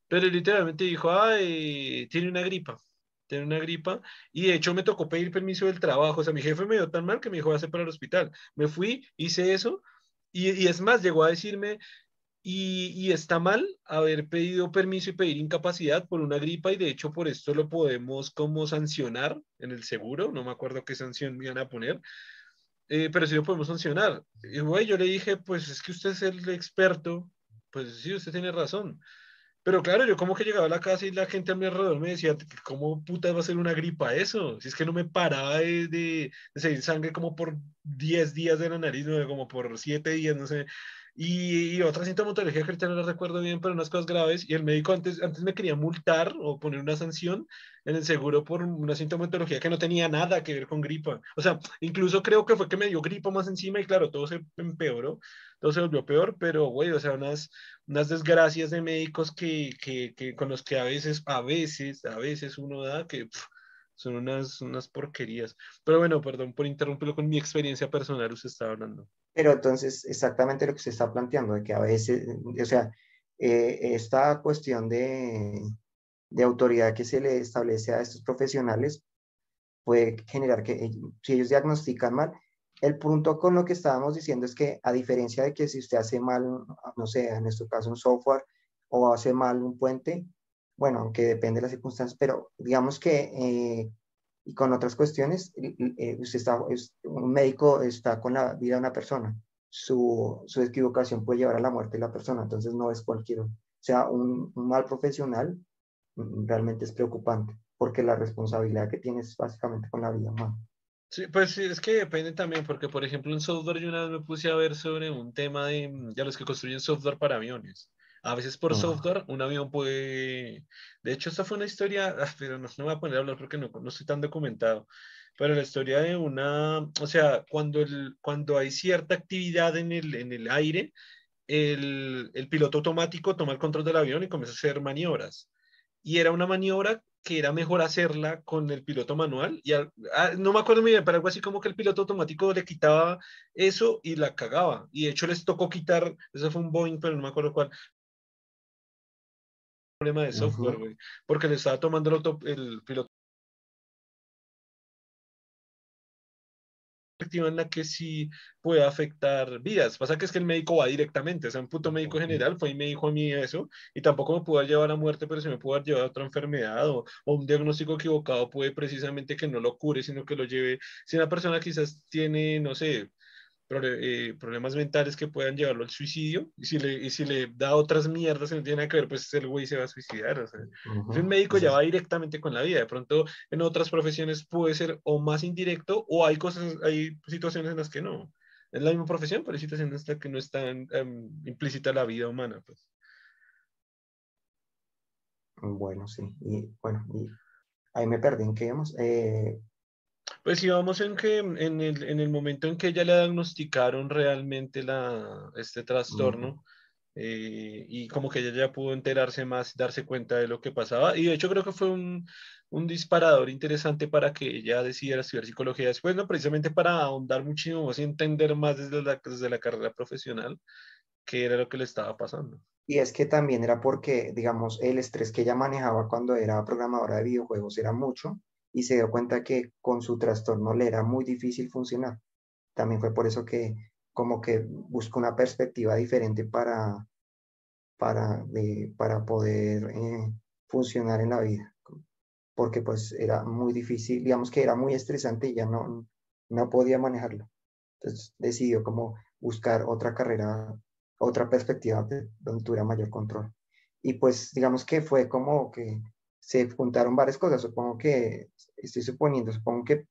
pero literalmente dijo, ay, tiene una gripa tener una gripa y de hecho me tocó pedir permiso del trabajo, o sea, mi jefe me dio tan mal que me dijo, hacer para el hospital. Me fui, hice eso y, y es más, llegó a decirme, y, y, está mal haber pedido permiso y pedir incapacidad por una gripa y de hecho por esto lo podemos como sancionar en el seguro, no me acuerdo qué sanción me iban a poner, eh, pero sí lo podemos sancionar. Y güey, yo le dije, pues es que usted es el experto, pues sí, usted tiene razón. Pero claro, yo como que llegaba a la casa y la gente a mi alrededor me decía, ¿cómo puta va a ser una gripa eso? Si es que no me paraba de, de, de sangre como por 10 días de la nariz, ¿no? como por 7 días, no sé. Y, y otra sintomatología que ahorita no la recuerdo bien, pero unas cosas graves. Y el médico antes, antes me quería multar o poner una sanción en el seguro por una sintomatología que no tenía nada que ver con gripa. O sea, incluso creo que fue que me dio gripa más encima y claro, todo se empeoró, todo se volvió peor, pero güey, o sea, unas, unas desgracias de médicos que, que, que con los que a veces, a veces, a veces uno da que... son unas, unas porquerías. Pero bueno, perdón por interrumpirlo con mi experiencia personal, usted estaba hablando. Pero entonces, exactamente lo que se está planteando, de que a veces, o sea, eh, esta cuestión de, de, autoridad que se le establece a estos profesionales puede generar que si ellos diagnostican mal, el punto con lo que estábamos diciendo es que a diferencia de que si usted hace mal, no sé, en este caso un software o hace mal un puente, bueno, aunque depende de las circunstancias, pero digamos que eh, y con otras cuestiones, eh, usted está, un médico está con la vida de una persona, su, su, equivocación puede llevar a la muerte de la persona, entonces no es cualquiera. O sea, un, un mal profesional mm, realmente es preocupante, porque la responsabilidad que tiene es básicamente con la vida humana. Sí, pues sí, es que depende también, porque por ejemplo en software yo una vez me puse a ver sobre un tema de mm, ya los que construyen software para aviones. A veces por software un avión puede... De hecho, esta fue una historia, ah, pero no, no me voy a poner a hablar porque no, no estoy tan documentado, pero la historia de una, o sea, cuando, el, cuando hay cierta actividad en el, en el aire, el, el piloto automático toma el control del avión y comienza a hacer maniobras. Y era una maniobra que era mejor hacerla con el piloto manual. Y ah, no me acuerdo muy bien, pero algo así como que el piloto automático le quitaba eso y la cagaba. Y de hecho les tocó quitar, eso fue un Boeing, pero no me acuerdo cuál, problema de software, güey, porque le estaba tomando el, el piloto en la que sí puede afectar vidas. Pasa que es que el médico va directamente, o sea, un puto médico general fue y me dijo a mí eso, y tampoco me pudo llevar a muerte, pero se me pudo llevar a otra enfermedad o, o, un diagnóstico equivocado puede precisamente que no lo cure, sino que lo lleve. Si una persona quizás tiene, no sé, eh, problemas mentales que puedan llevarlo al suicidio, y si le, y si le da otras mierdas que no tienen nada que ver, pues el güey se va a suicidar. O sea, un médico ya va directamente con la vida. De pronto, en otras profesiones puede ser o más indirecto, o hay cosas, hay situaciones en las que no. Es la misma profesión, pero hay situaciones en las que no está um, implícita la vida humana. Pues. Bueno, sí. Y bueno, y ahí me perdí en qué vamos. Eh, pues íbamos en que en el, en el momento en que ella le diagnosticaron realmente la, este trastorno, eh, y como que ella ya pudo enterarse más, darse cuenta de lo que pasaba, y de hecho creo que fue un, un disparador interesante para que ella decidiera estudiar psicología después, ¿no? Precisamente para ahondar muchísimo más y entender más desde la, desde la carrera profesional qué era lo que le estaba pasando. Y es que también era porque, digamos, el estrés que ella manejaba cuando era programadora de videojuegos era mucho, y se dio cuenta que con su trastorno le era muy difícil funcionar. También fue por eso que como que buscó una perspectiva diferente para, para, para poder eh, funcionar en la vida, porque pues era muy difícil, digamos que era muy estresante y ya no, no podía manejarlo. Entonces decidió como buscar otra carrera, otra perspectiva donde tuviera mayor control. Y pues digamos que fue como que se juntaron varias cosas. Supongo que, estoy suponiendo, supongo que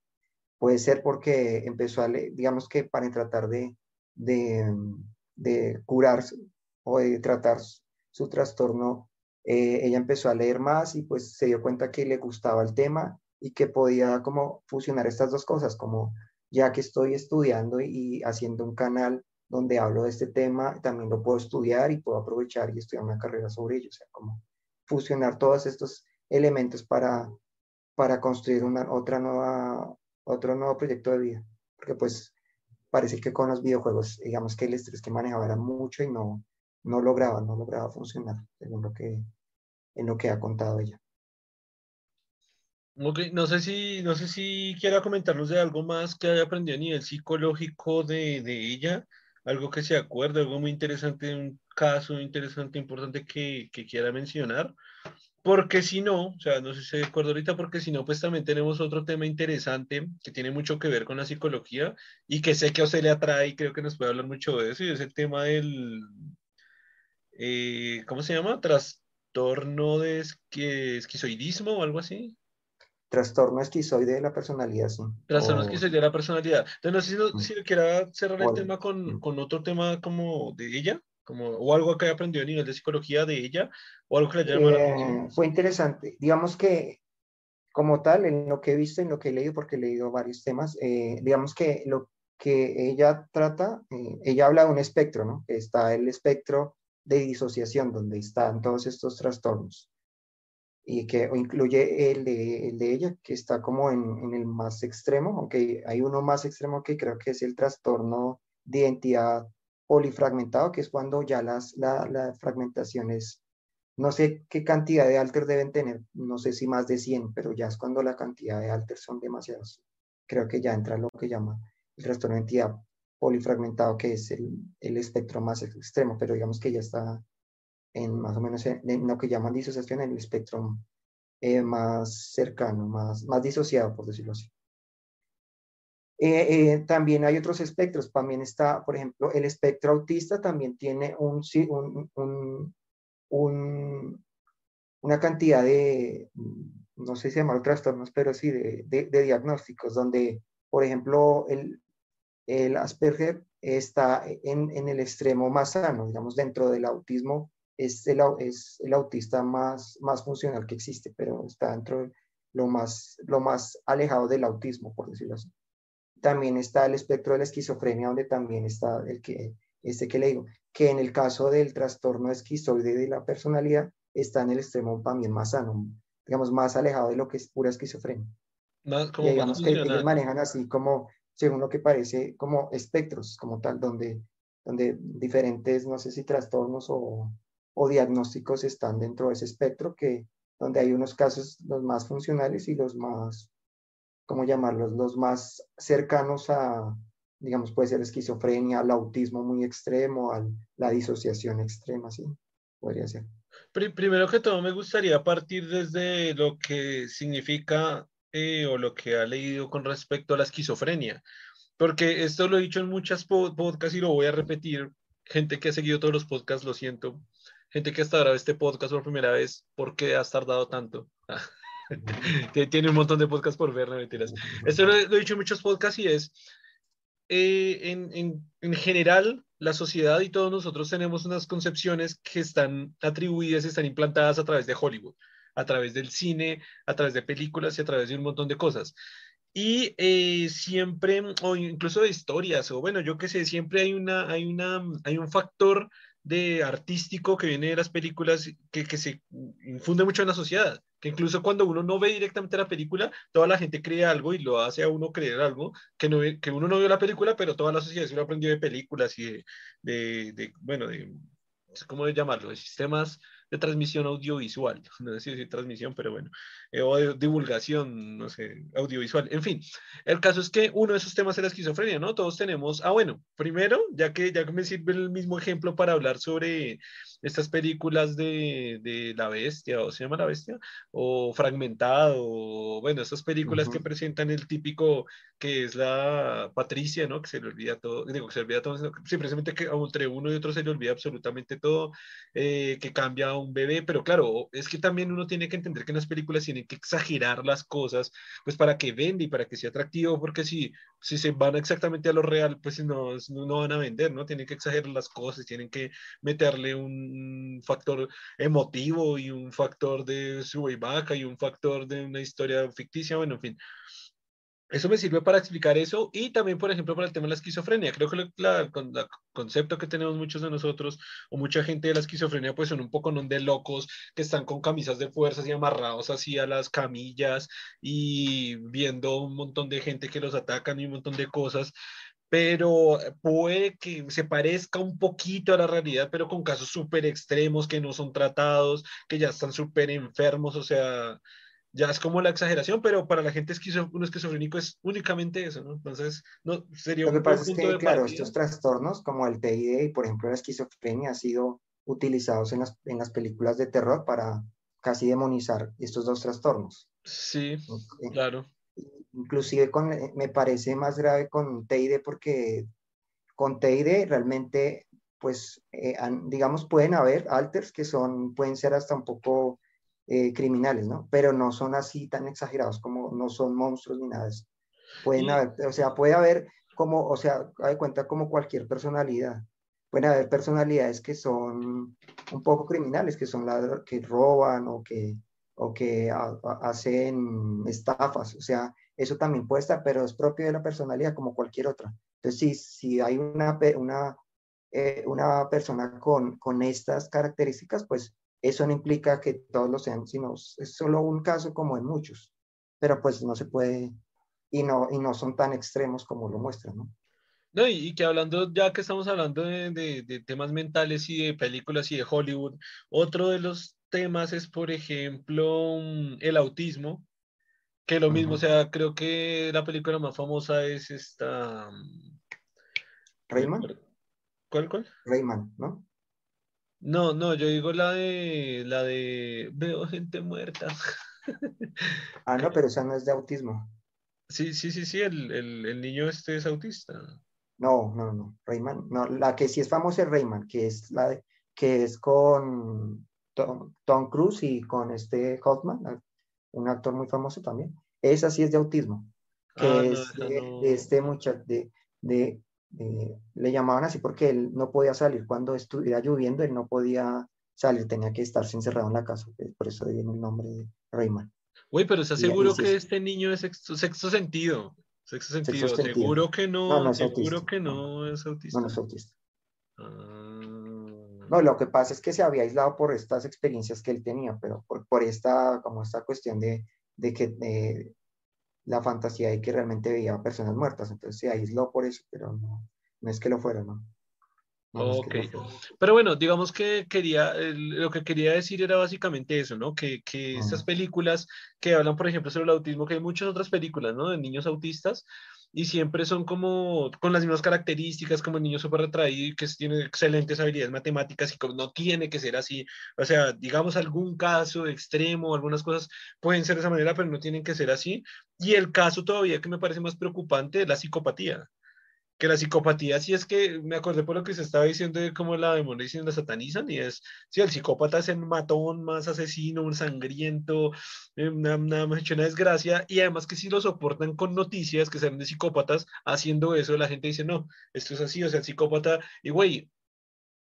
puede ser porque empezó a, leer, digamos que para tratar de, de, curar o de tratar su trastorno, eh, ella empezó a leer más y pues se dio cuenta que le gustaba el tema y que podía como fusionar estas dos cosas, como ya que estoy estudiando y, haciendo un canal donde hablo de este tema, también lo puedo estudiar y puedo aprovechar y estudiar una carrera sobre ello, o sea, como fusionar todos estos elementos para, para construir una, otra nueva, otro nuevo proyecto de vida. Porque pues parece que con los videojuegos, digamos que el estrés que manejaba era mucho y no, no lograba, no lograba funcionar, según lo que, en lo que ha contado ella. Okay. No sé si, no sé si quiera comentarnos de algo más que haya aprendido a nivel psicológico de, de ella, algo que se acuerde, algo muy interesante, un caso interesante, importante que, que quiera mencionar, porque si no, o sea, no sé si se acuerdo ahorita, porque si no, pues también tenemos otro tema interesante que tiene mucho que ver con la psicología y que sé que a usted le atrae y creo que nos puede hablar mucho de eso, y es el tema del, eh, ¿cómo se llama? Trastorno de esquizoidismo o algo así. Trastorno esquizoide de la personalidad, sí. Trastorno esquizoide de la personalidad. Entonces, no sé si, mm. quiera cerrar el tema con, mm. con otro tema como de ella como, o algo que haya aprendido a nivel de psicología de ella, o algo que le llamó la eh. Fue interesante. Digamos que, como tal, en lo que he visto, en lo que he leído, porque he leído varios temas, eh, digamos que lo que ella trata, eh, ella habla de un espectro, ¿no? Está el espectro de disociación, donde están todos estos trastornos, y que incluye el de, el de ella, que está como en, en, el más extremo, aunque hay uno más extremo que creo que es el trastorno de identidad polifragmentado, que es cuando ya las, la, la fragmentación es, no sé qué cantidad de alter deben tener, no sé si más de 100, pero ya es cuando la cantidad de alter son demasiados. Creo que ya entra lo que llama el trastorno de identidad polifragmentado, que es el, el espectro más extremo, pero digamos que ya está en más o menos en, lo que llaman disociación, en el espectro eh, más cercano, más, más disociado, por decirlo así. Eh, eh, también hay otros espectros, también está, por ejemplo, el espectro autista también tiene un, un, un, una cantidad de, no sé si llaman trastornos, pero sí de, de, diagnósticos, donde, por ejemplo, el, el Asperger está en, en, el extremo más sano, digamos, dentro del autismo es el, es el autista más, más funcional que existe, pero está dentro de lo más, lo más alejado del autismo, por decirlo así. También está el espectro de la esquizofrenia, donde también está el que, este que le digo, que en el caso del trastorno esquizoide de la personalidad, está en el extremo también más sano, digamos, más alejado de lo que es pura esquizofrenia. Más, como digamos que ellos manejan así como, según lo que parece, como espectros, como tal, donde, donde diferentes, no sé si trastornos o, o diagnósticos están dentro de ese espectro, que donde hay unos casos los más funcionales y los más ¿cómo llamarlos? Los más cercanos a, digamos, puede ser esquizofrenia, al autismo muy extremo, a la disociación extrema, sí, podría ser. Primero que todo, me gustaría partir desde lo que significa eh, o lo que ha leído con respecto a la esquizofrenia, porque esto lo he dicho en muchas podcasts y lo voy a repetir. Gente que ha seguido todos los podcasts, lo siento. Gente que hasta ahora este podcast por primera vez, ¿por qué has tardado tanto? Tiene un montón de podcasts por ver, no mentiras. Esto lo, he dicho en muchos podcasts y es, eh, en, en, en, general, la sociedad y todos nosotros tenemos unas concepciones que están atribuidas, están implantadas a través de Hollywood, a través del cine, a través de películas y a través de un montón de cosas. Y eh, siempre, o incluso de historias, o bueno, yo qué sé, siempre hay, una, hay, una, hay un factor de artístico que viene de las películas que, que se infunde mucho en la sociedad que incluso cuando uno no ve directamente la película, toda la gente cree algo y lo hace a uno creer algo que, no, que uno no vio la película, pero toda la sociedad se lo aprendió de películas y de, de, de bueno, de, ¿cómo llamarlo? De sistemas transmisión audiovisual, no sé si transmisión, pero bueno, eh, divulgación, no sé, audiovisual, en fin. El caso es que uno de esos temas es la esquizofrenia, ¿no? Todos tenemos, ah, bueno, primero, ya que, ya que me sirve el mismo ejemplo para hablar sobre estas películas de, de La Bestia, o se llama La Bestia, o Fragmentado, o bueno, estas películas que presentan el típico que es la Patricia, ¿no? Que se le olvida todo, digo, que se le olvida todo, simplemente que entre uno y otro se le olvida absolutamente todo, eh, que cambia un bebé, pero claro, es que también uno tiene que entender que en las películas tienen que exagerar las cosas, pues para que venda y para que sea atractivo, porque si, si se van exactamente a lo real, pues no, no van a vender, ¿no? Tienen que exagerar las cosas, tienen que meterle un factor emotivo y un factor de sube y baja y un factor de una historia ficticia, bueno, en fin. Eso me sirve para explicar eso y también, por ejemplo, para el tema de la esquizofrenia. Creo que el concepto que tenemos muchos de nosotros o mucha gente de la esquizofrenia pues son un poco non de locos que están con camisas de fuerzas y amarrados así a las camillas y viendo un montón de gente que los atacan y un montón de cosas pero puede que se parezca un poquito a la realidad, pero con casos súper extremos que no son tratados, que ya están súper enfermos, o sea, ya es como la exageración, pero para la gente esquizo, un esquizofrénico es únicamente eso, ¿no? Entonces, no, sería Lo que pasa es que, claro, estos trastornos como el TID y, por ejemplo, la esquizofrenia han sido utilizados en las, en las películas de terror para casi demonizar estos dos trastornos. Sí, claro. Inclusive con, eh, me parece más grave con TID porque con TID realmente, pues, eh, digamos, pueden haber alters que son, pueden ser hasta un poco eh, criminales, ¿no? Pero no son así tan exagerados como no son monstruos ni nada de eso. Pueden haber, o sea, puede haber como, o sea, hay cuenta como cualquier personalidad. Pueden haber personalidades que son un poco criminales, que son ladrones, que roban o que, o que hacen estafas, o sea, eso también puede estar, pero es propio de la personalidad como cualquier otra. Entonces, si, si hay una, una, eh, una persona con, con estas características, pues eso no implica que todos lo sean, sino es solo un caso como en muchos, pero pues no se puede y no, y no son tan extremos como lo muestran, ¿no? No, y, que hablando, ya que estamos hablando de, de, temas mentales y de películas y de Hollywood, otro de los temas es, por ejemplo, mm, el autismo, Que lo mismo, o sea, creo que la película más famosa es esta. Rayman. ¿Cuál, cuál? Rayman, ¿no? No, no, yo digo la de la de veo gente muerta. ah, no, pero esa no es de autismo. Sí, sí, sí, sí, el, el niño este es autista. No, no, no, Rayman, no, la que sí es famosa es Rayman, que es la de, que es con Tom, Cruise y con este Hoffman, un actor muy famoso también. Esa sí es de autismo, que ah, es de, este muchacho, de, de, le llamaban así porque él no podía salir cuando estuviera lloviendo, él no podía salir, tenía que estarse encerrado en la casa, por eso viene el nombre de Rayman. Uy, pero ¿estás seguro que este niño es sexto sentido? Sexto sentido, seguro que no, no, seguro que no es autista. No, no es autista. Ah. No, lo que pasa es que se había aislado por estas experiencias que él tenía, pero por, por esta, como esta cuestión de, de que la fantasía de que realmente veía personas muertas, entonces se aisló por eso, pero no, no es que lo fuera, ¿no? ok, pero bueno, digamos que quería, lo que quería decir era básicamente eso, ¿no? Que, que estas películas que hablan, por ejemplo, sobre el autismo, que hay muchas otras películas, ¿no? De niños autistas, y siempre son como con las mismas características, como el niño súper retraído y que tiene excelentes habilidades matemáticas y como no tiene que ser así. O sea, digamos algún caso extremo, algunas cosas pueden ser de esa manera, pero no tienen que ser así. Y el caso todavía que me parece más preocupante es la psicopatía que la psicopatía, sí es que me acordé por lo que se estaba diciendo de cómo la demonizan la satanizan, y es, si el psicópata es el matón más asesino, un sangriento, eh, una, una, hecho una desgracia, y además que si lo soportan con noticias que salen de psicópatas haciendo eso, la gente dice, no, esto es así, o sea, el psicópata, y güey,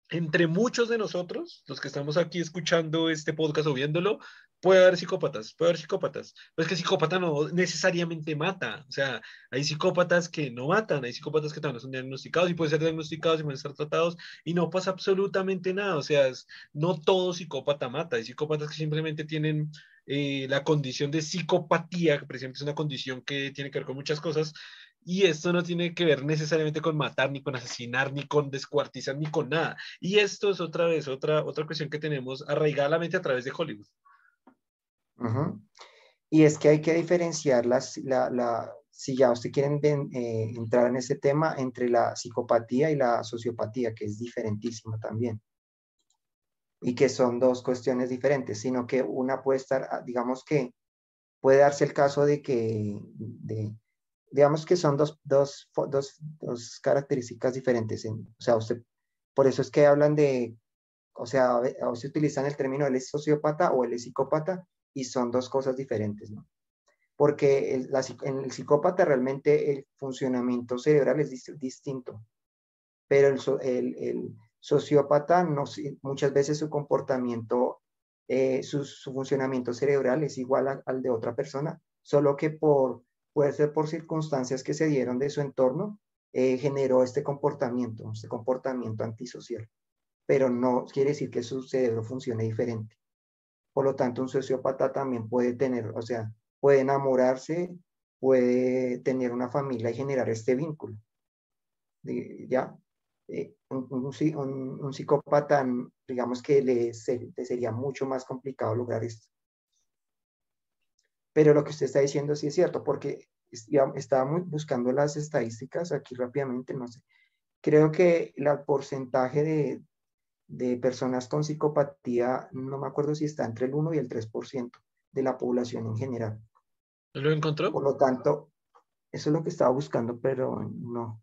entre muchos de nosotros, los que estamos aquí escuchando este podcast o viéndolo, puede haber psicópatas, puede haber psicópatas. Pero es que psicópata no necesariamente mata. O sea, hay psicópatas que no matan, hay psicópatas que también son diagnosticados y pueden ser diagnosticados y pueden ser tratados y no pasa absolutamente nada. O sea, no todo psicópata mata. Hay psicópatas que simplemente tienen eh, la condición de psicopatía, que precisamente es una condición que tiene que ver con muchas cosas, y esto no tiene que ver necesariamente con matar, ni con asesinar, ni con descuartizar, ni con nada. Y esto es otra vez, otra, otra cuestión que tenemos arraigada la mente a través de Hollywood. Y es que hay que diferenciar las, la, la, si ya usted quieren eh, entrar en ese tema, entre la psicopatía y la sociopatía, que es diferentísima también. Y que son dos cuestiones diferentes, sino que una puede estar, ah, digamos que puede darse el caso de que, de, digamos que son dos, dos, dos, dos características diferentes. o sea, usted, por eso es que hablan de, o sea, o se utilizan el término él es sociópata o él es psicópata y son dos cosas diferentes, ¿no? Porque en el psicópata realmente el funcionamiento cerebral es distinto, pero el, el, sociópata no, muchas veces su comportamiento, eh, su, su, funcionamiento cerebral es igual al de otra persona, solo que por puede ser por circunstancias que se dieron de su entorno, eh, generó este comportamiento, este comportamiento antisocial. Pero no quiere decir que su cerebro funcione diferente. Por lo tanto, un sociópata también puede tener, o sea, puede enamorarse, puede tener una familia y generar este vínculo. ¿Ya? Eh, un, psicópata, digamos que le, le sería mucho más complicado lograr esto. Pero lo que usted está diciendo sí es cierto, porque estaba buscando las estadísticas aquí rápidamente, no sé. Creo que el porcentaje de, de personas con psicopatía, no me acuerdo si está entre el 1 y el 3% de la población en general. ¿Lo encontró? Por lo tanto, eso es lo que estaba buscando, pero no.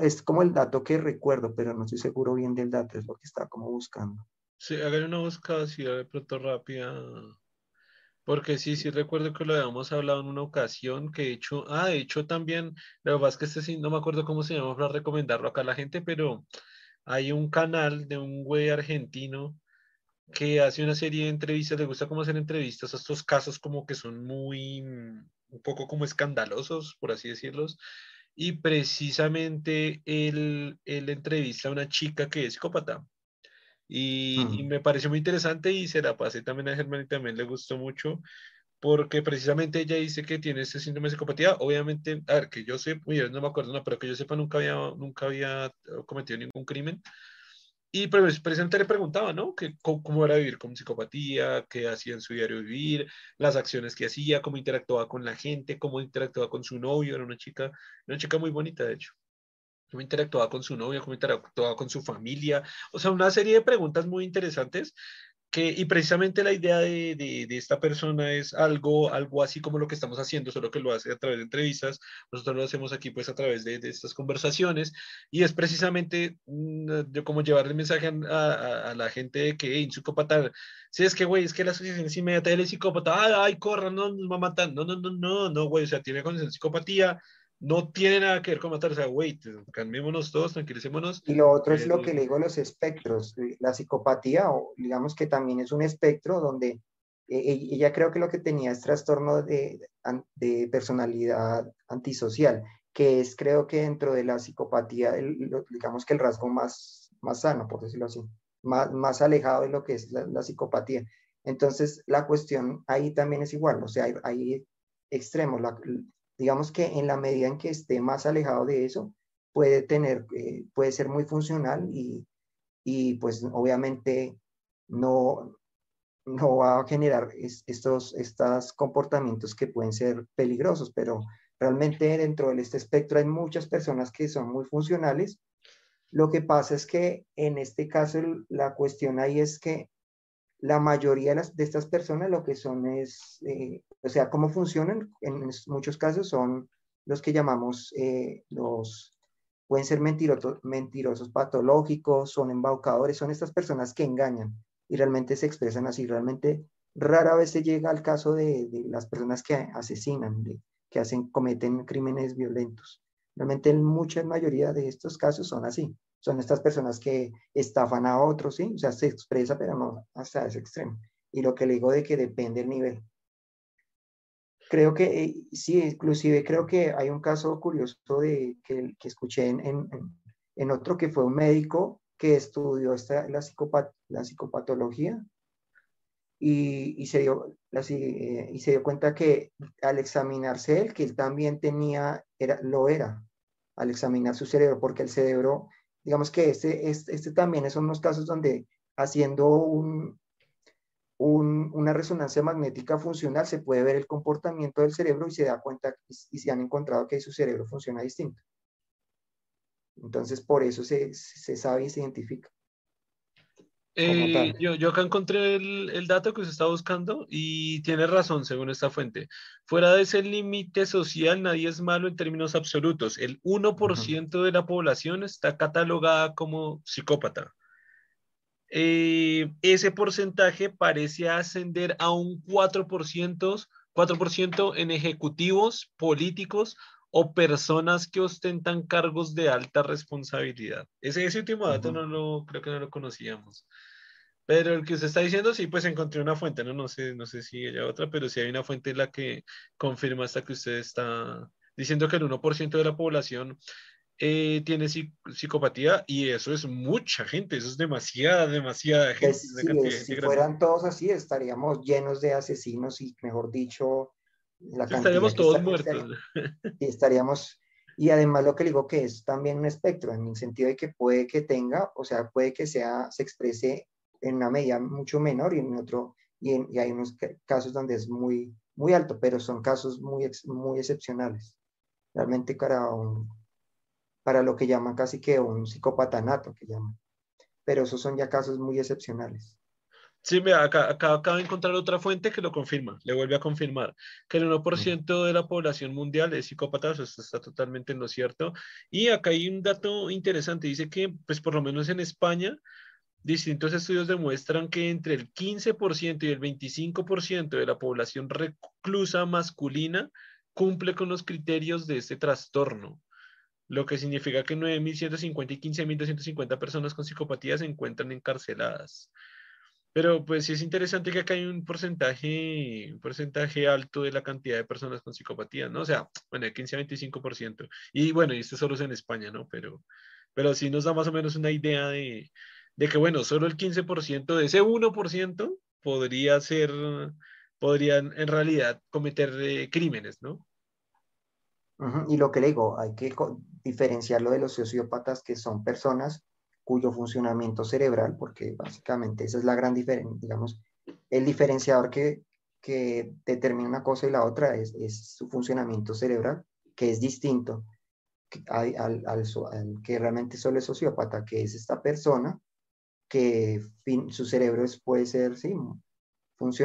Es como el dato que recuerdo, pero no estoy seguro bien del dato, es lo que estaba como buscando. Sí, hagan una búsqueda así de pronto rápida. Porque sí, sí recuerdo que lo habíamos hablado en una ocasión, que de hecho, ah, de hecho también, la verdad es que este sí, no me acuerdo cómo se llama para recomendarlo acá a la gente, pero hay un canal de un güey argentino que hace una serie de entrevistas, le gusta cómo hacer entrevistas a estos casos como que son muy, mm, un poco como escandalosos, por así decirlos, y precisamente él, él entrevista a una chica que es psicópata. Y, me pareció muy interesante y se la pasé también a Germán y también le gustó mucho porque precisamente ella dice que tiene este síndrome de psicopatía. Obviamente, a ver, que yo sé, no me acuerdo, no, pero que yo sepa, nunca había, nunca había cometido ningún crimen. y precisamente le preguntaba, ¿no? Que, cómo, era vivir con psicopatía, qué hacía en su diario vivir, las acciones que hacía, cómo interactuaba con la gente, cómo interactuaba con su novio, era una chica, una chica muy bonita, de hecho. Cómo interactuaba con su novio, cómo interactuaba con su familia. O sea, una serie de preguntas muy interesantes que, y precisamente la idea de, de, de, esta persona es algo, algo así como lo que estamos haciendo, solo que lo hace a través de entrevistas, nosotros lo hacemos aquí pues a través de, de estas conversaciones, y es precisamente mm, yo como llevarle el mensaje a, a, a, la gente de que, hey, psicópata, si es que, güey, es que la asociación es inmediata, es psicópata, ay, ay, corra, no, nos va a matar, no, no, no, no, no, güey, o sea, tiene condición de psicopatía, no tiene nada que ver con matar, o sea, wait, calmémonos todos, tranquilicémonos. Y lo otro es lo eh, que le digo los espectros, la psicopatía, o digamos que también es un espectro donde eh, ella creo que lo que tenía es trastorno de, de personalidad antisocial, que es creo que dentro de la psicopatía, el, digamos que el rasgo más, más sano, por decirlo así, más, más alejado de lo que es la, la psicopatía. Entonces, la cuestión ahí también es igual, o sea, hay, hay extremos. La, digamos que en la medida en que esté más alejado de eso, puede tener, eh, puede ser muy funcional y, y, pues obviamente no, no va a generar estos, estos comportamientos que pueden ser peligrosos, pero realmente dentro de este espectro hay muchas personas que son muy funcionales. Lo que pasa es que en este caso la cuestión ahí es que la mayoría de, estas personas lo que son es, eh, o sea, cómo funcionan, en muchos casos son los que llamamos eh, los, pueden ser mentirosos, mentirosos patológicos, son embaucadores, son estas personas que engañan y realmente se expresan así, realmente rara vez se llega al caso de, de las personas que asesinan, de, que hacen, cometen crímenes violentos. Realmente en mucha mayoría de estos casos son así son estas personas que estafan a otros, ¿sí? O sea, se expresa, pero no hasta ese extremo. Y lo que le digo de que depende el nivel. Creo que, eh, sí, inclusive creo que hay un caso curioso de, que, que escuché en, en, otro que fue un médico que estudió esta, la, psicopat, la psicopatología y, y, se dio, la, eh, y se dio cuenta que al examinarse él, que él también tenía, era, lo era, al examinar su cerebro, porque el cerebro digamos que este, este, este también son unos casos donde haciendo un, un, una resonancia magnética funcional se puede ver el comportamiento del cerebro y se da cuenta y, se han encontrado que su cerebro funciona distinto. Entonces, por eso se, se sabe y se identifica. Eh, yo, yo, acá encontré el, el, dato que se está buscando y tiene razón según esta fuente. Fuera de ese límite social, nadie es malo en términos absolutos. El 1% de la población está catalogada como psicópata. Eh, ese porcentaje parece ascender a un 4%, 4% en ejecutivos políticos o personas que ostentan cargos de alta responsabilidad. Ese, ese último dato uh -huh. no lo, creo que no lo conocíamos. Pero el que usted está diciendo, sí, pues encontré una fuente, ¿no? No sé, no sé si hay otra, pero sí hay una fuente en la que confirma hasta que usted está diciendo que el 1% de la población eh, tiene psicopatía y eso es mucha gente, eso es demasiada, demasiada gente. Pues, sí, si fueran todos así, estaríamos llenos de asesinos y, mejor dicho, la estaríamos todos muertos. Y estaríamos, y además lo que digo que es también un espectro, en el sentido de que puede que tenga, o sea, puede que sea, se exprese en una medida mucho menor y en otro, y, en, y hay unos casos donde es muy, muy alto, pero son casos muy, muy excepcionales. Realmente para, un, para lo que llaman casi que un psicópata nato, que llaman. Pero esos son ya casos muy excepcionales. Sí, mira, acá, acá de encontrar otra fuente que lo confirma, le vuelve a confirmar que el 1% de la población mundial es psicópata, eso está totalmente en lo cierto. Y acá hay un dato interesante, dice que, pues por lo menos en España, distintos estudios demuestran que entre el 15% y el 25% de la población reclusa masculina cumple con los criterios de este trastorno, lo que significa que 9.150 y 15.250 personas con psicopatía se encuentran encarceladas. Pero pues sí es interesante que acá hay un porcentaje, un porcentaje alto de la cantidad de personas con psicopatía, ¿no? O sea, bueno, de 15 a 25%. Y bueno, y esto solo es en España, ¿no? Pero, pero sí nos da más o menos una idea de, de que, bueno, solo el 15% de ese 1% podría ser, podrían en realidad cometer eh, crímenes, ¿no? Y lo que le digo, hay que diferenciarlo de los sociópatas, que son personas cuyo funcionamiento cerebral, porque básicamente esa es la gran diferencia, digamos, el diferenciador que, que determina una cosa y la otra es, es su funcionamiento cerebral, que es distinto al, al, al, que realmente solo es sociópata, que es esta persona que su cerebro puede ser, sí,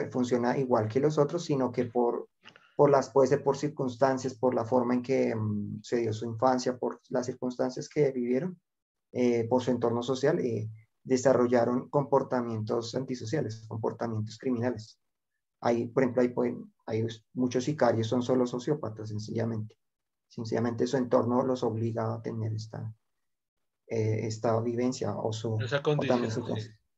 funciona igual que los otros, sino que por, por las, puede ser por circunstancias, por la forma en que mm, se dio su infancia, por las circunstancias que vivieron, eh, por su entorno social, eh, desarrollaron comportamientos antisociales, comportamientos criminales. Hay, por ejemplo, hay, hay muchos sicarios, son solo sociópatas, sencillamente. Sencillamente su entorno los obliga a tener esta, eh, esta vivencia o su... Esa condición,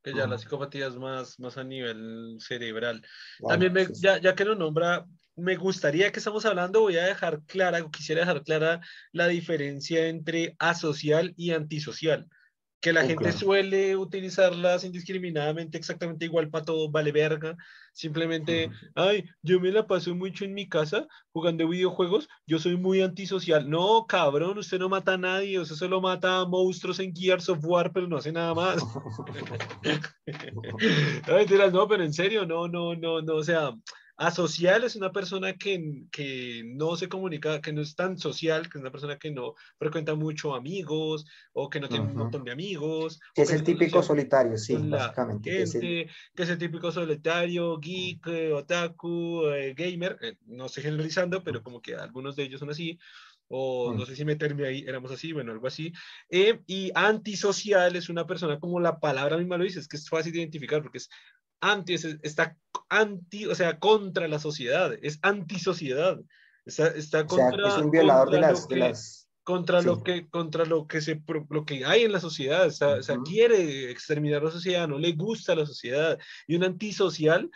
que ya la psicopatía es más, más a nivel cerebral. También, ya, ya que lo nombra, me gustaría que estamos hablando, voy a dejar clara, o quisiera dejar clara la diferencia entre asocial y antisocial que la oh, gente suele utilizarlas indiscriminadamente, exactamente igual para todo, vale verga. Simplemente, ay, yo me la paso mucho en mi casa jugando videojuegos, yo soy muy antisocial. No, cabrón, usted no mata a nadie, usted solo mata a monstruos en Gears of War, pero no hace nada más. no, no, pero en serio, no, no, no, no, o sea, Asocial es una persona que, que, no se comunica, que no es tan social, que es una persona que no frecuenta mucho amigos o que no tiene un montón de amigos. Que es el típico solitario, sí, básicamente. que, es el... típico solitario, geek, eh, otaku, eh, gamer, eh, no estoy generalizando, pero como que algunos de ellos son así o no sé si meterme ahí, éramos así, bueno, algo así. y antisocial es una persona, como la palabra misma lo dice, es que es fácil de identificar porque es anti, está anti, o sea, contra la sociedad, es antisociedad. Está, está contra, es un violador de las, contra lo que contra lo que se lo que hay en la sociedad, o sea, quiere exterminar la sociedad, no le gusta la sociedad. Y un antisocial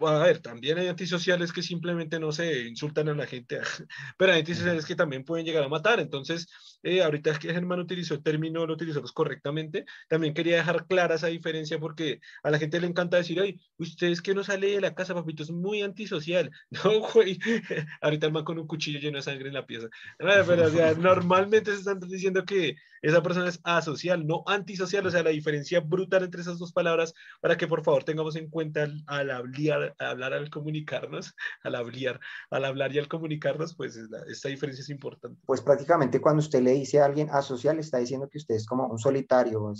a ver, también hay antisociales que simplemente no se insultan a la gente, pero hay antisociales que también pueden llegar a matar. Entonces, eh, ahorita que Germán utilizó el término, lo utilizó correctamente, también quería dejar clara esa diferencia porque a la gente le encanta decir, ay, usted es que no sale de la casa, papito, es muy antisocial. No, güey, ahorita el man con un cuchillo lleno de sangre en la pieza. Pero, o sea, normalmente se están diciendo que esa persona es asocial, no antisocial, o sea, la diferencia brutal entre esas dos palabras para que por favor tengamos en cuenta al, hablar, hablar al comunicarnos, al hablar, al hablar y al comunicarnos, pues esta diferencia es importante. Pues prácticamente cuando usted le dice a alguien asocial, está diciendo que usted es como un solitario,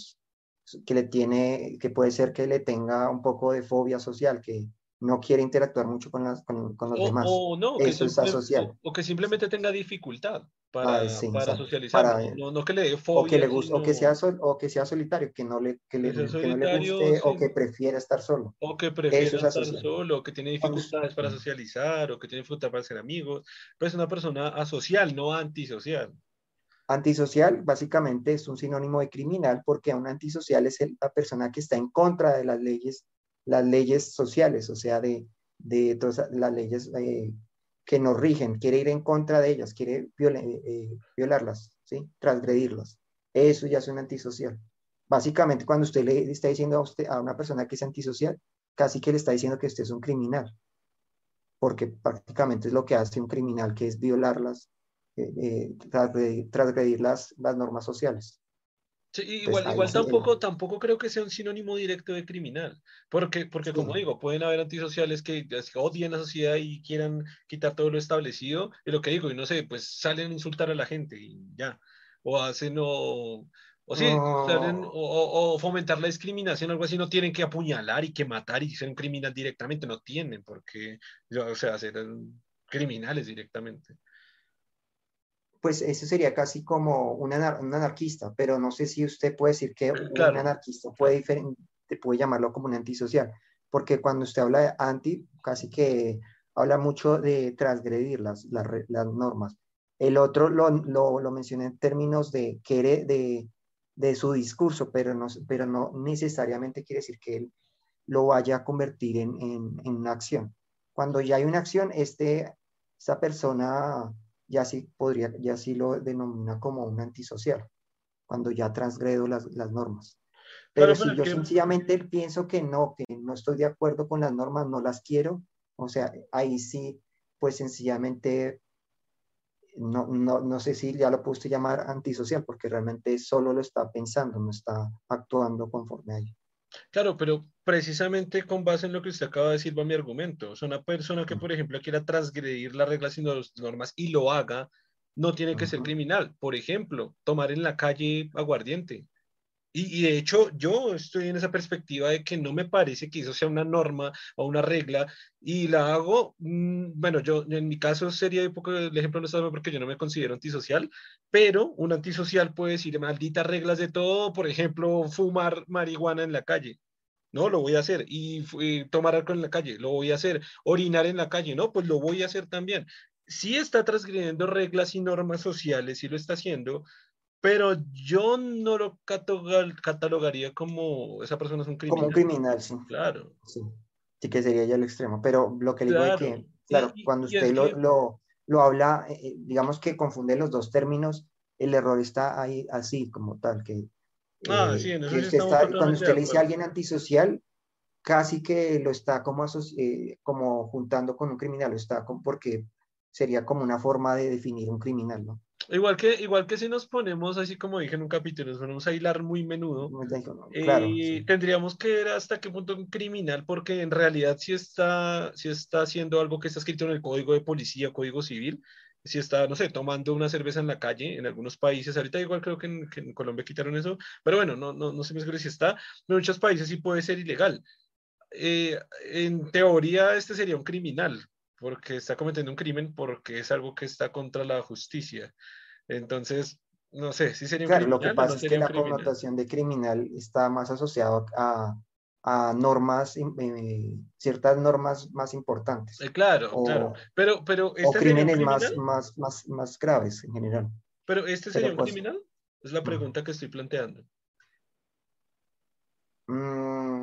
que le tiene, que puede ser que le tenga un poco de fobia social, que no quiere interactuar mucho con, las, con, con los demás. O no, Eso es asocial. O, que simplemente tenga dificultad para, ah, para socializar. no, no, que le dé fobia. O que, le guste, o, que sea o que sea solitario, que no le, que le, que no le guste o que prefiera estar solo. O que prefiera estar solo, o que tiene dificultades para socializar, o que tiene dificultades para ser amigos. Pero es una persona asocial, no antisocial. Antisocial básicamente es un sinónimo de criminal porque un antisocial es la persona que está en contra de las leyes las leyes sociales, o sea, de, de todas las leyes eh, que nos rigen, quiere ir en contra de ellas, quiere eh, violarlas, ¿sí? transgredirlas. Eso ya es un antisocial. Básicamente, cuando usted le está diciendo a, usted, a una persona que es antisocial, casi que le está diciendo que usted es un criminal, porque prácticamente es lo que hace un criminal, que es violarlas, eh, transgredir, las, las normas sociales. Sí, igual, igual tampoco, tampoco creo que sea un sinónimo directo de criminal, porque, porque como digo, pueden haber antisociales que odien la sociedad y quieran quitar todo lo establecido, y lo que digo, y no sé, pues salen a insultar a la gente y ya, o hacen o, o sí, salen, o, fomentar la discriminación, algo así, no tienen que apuñalar y que matar y ser un criminal directamente, no tienen, porque, o sea, ser criminales directamente pues ese sería casi como un, anarquista, pero no sé si usted puede decir que un anarquista puede, puede llamarlo como un antisocial, porque cuando usted habla de anti, casi que habla mucho de transgredir las, las, normas. El otro lo, lo, lo mencioné en términos de, quiere de, de su discurso, pero no, pero no necesariamente quiere decir que él lo vaya a convertir en, en, en una acción. Cuando ya hay una acción, este, esa persona ya sí podría, ya sí lo denomina como un antisocial, cuando ya transgredo las, las normas. Pero, si yo sencillamente pienso que no, que no estoy de acuerdo con las normas, no las quiero, o sea, ahí sí, pues sencillamente no, no, no sé si ya lo puse llamar antisocial, porque realmente solo lo está pensando, no está actuando conforme a ello. Claro, pero precisamente con base en lo que usted acaba de decir va mi argumento. O sea, una persona que, por ejemplo, quiera transgredir las reglas y las normas y lo haga, no tiene que ser criminal. Por ejemplo, tomar en la calle aguardiente. Y, de hecho, yo estoy en esa perspectiva de que no me parece que eso sea una norma o una regla y la hago, mm, bueno, yo en mi caso sería un poco el ejemplo no está porque yo no me considero antisocial, pero un antisocial puede decir malditas reglas de todo, por ejemplo, fumar marihuana en la calle. No, lo voy a hacer. Y, y tomar alcohol en la calle, lo voy a hacer. Orinar en la calle, no, pues lo voy a hacer también. Si está transgrediendo reglas y normas sociales, si lo está haciendo, pero yo no lo catalogaría como esa persona es un criminal. Como un criminal, sí. Claro. Sí, sí que sería ya el extremo. Pero lo que le digo es que, claro, cuando usted lo, lo, lo, habla, eh, eh, digamos que confunde los dos términos, el error está ahí así, como tal, que... Ah, eh, sí, en eso sí está, Cuando usted le dice a alguien antisocial, casi que lo está como, como juntando con un criminal, lo está como porque sería como una forma de definir un criminal, ¿no? Igual que, igual que si nos ponemos, así como dije en un capítulo, nos ponemos a hilar muy menudo, eh, tendríamos que ver hasta qué punto un criminal, porque en realidad si está, si está haciendo algo que está escrito en el código de policía, código civil, si está, no sé, tomando una cerveza en la calle en algunos países, ahorita igual creo que en, Colombia quitaron eso, pero bueno, no, no, no sé si está, en muchos países sí puede ser ilegal. Eh, en teoría este sería un criminal, porque está cometiendo un crimen, porque es algo que está contra la justicia. Entonces, no sé, si sería un criminal. Lo que pasa es que la connotación de criminal está más asociado a, a normas, eh, ciertas normas más importantes. Eh, claro, claro. Pero, pero ¿este o crímenes más, más, más, más graves en general. Pero ¿este sería un pues, criminal? Es la pregunta que estoy planteando. Mm,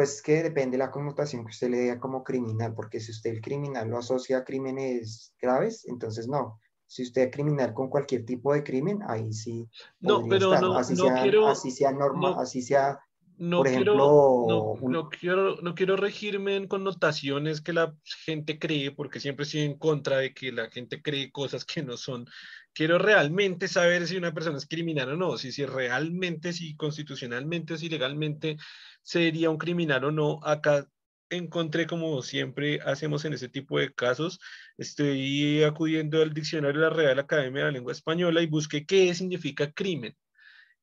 pues que depende de la connotación que usted le dé como criminal, porque si usted el criminal lo asocia a crímenes graves, entonces no. Si usted es criminal con cualquier tipo de crimen, ahí sí. No, pero no, así no sea, quiero. Así sea normal, así sea. No por quiero, ejemplo, no, quiero, no quiero regirme en connotaciones que la gente cree, porque siempre estoy en contra de que la gente cree cosas que no son. Quiero realmente saber si una persona es criminal o no, si, si realmente, si constitucionalmente si legalmente sería un criminal o no. Acá encontré, como siempre hacemos en ese tipo de casos, estoy acudiendo al diccionario de la Real Academia de la Lengua Española y busqué qué significa crimen.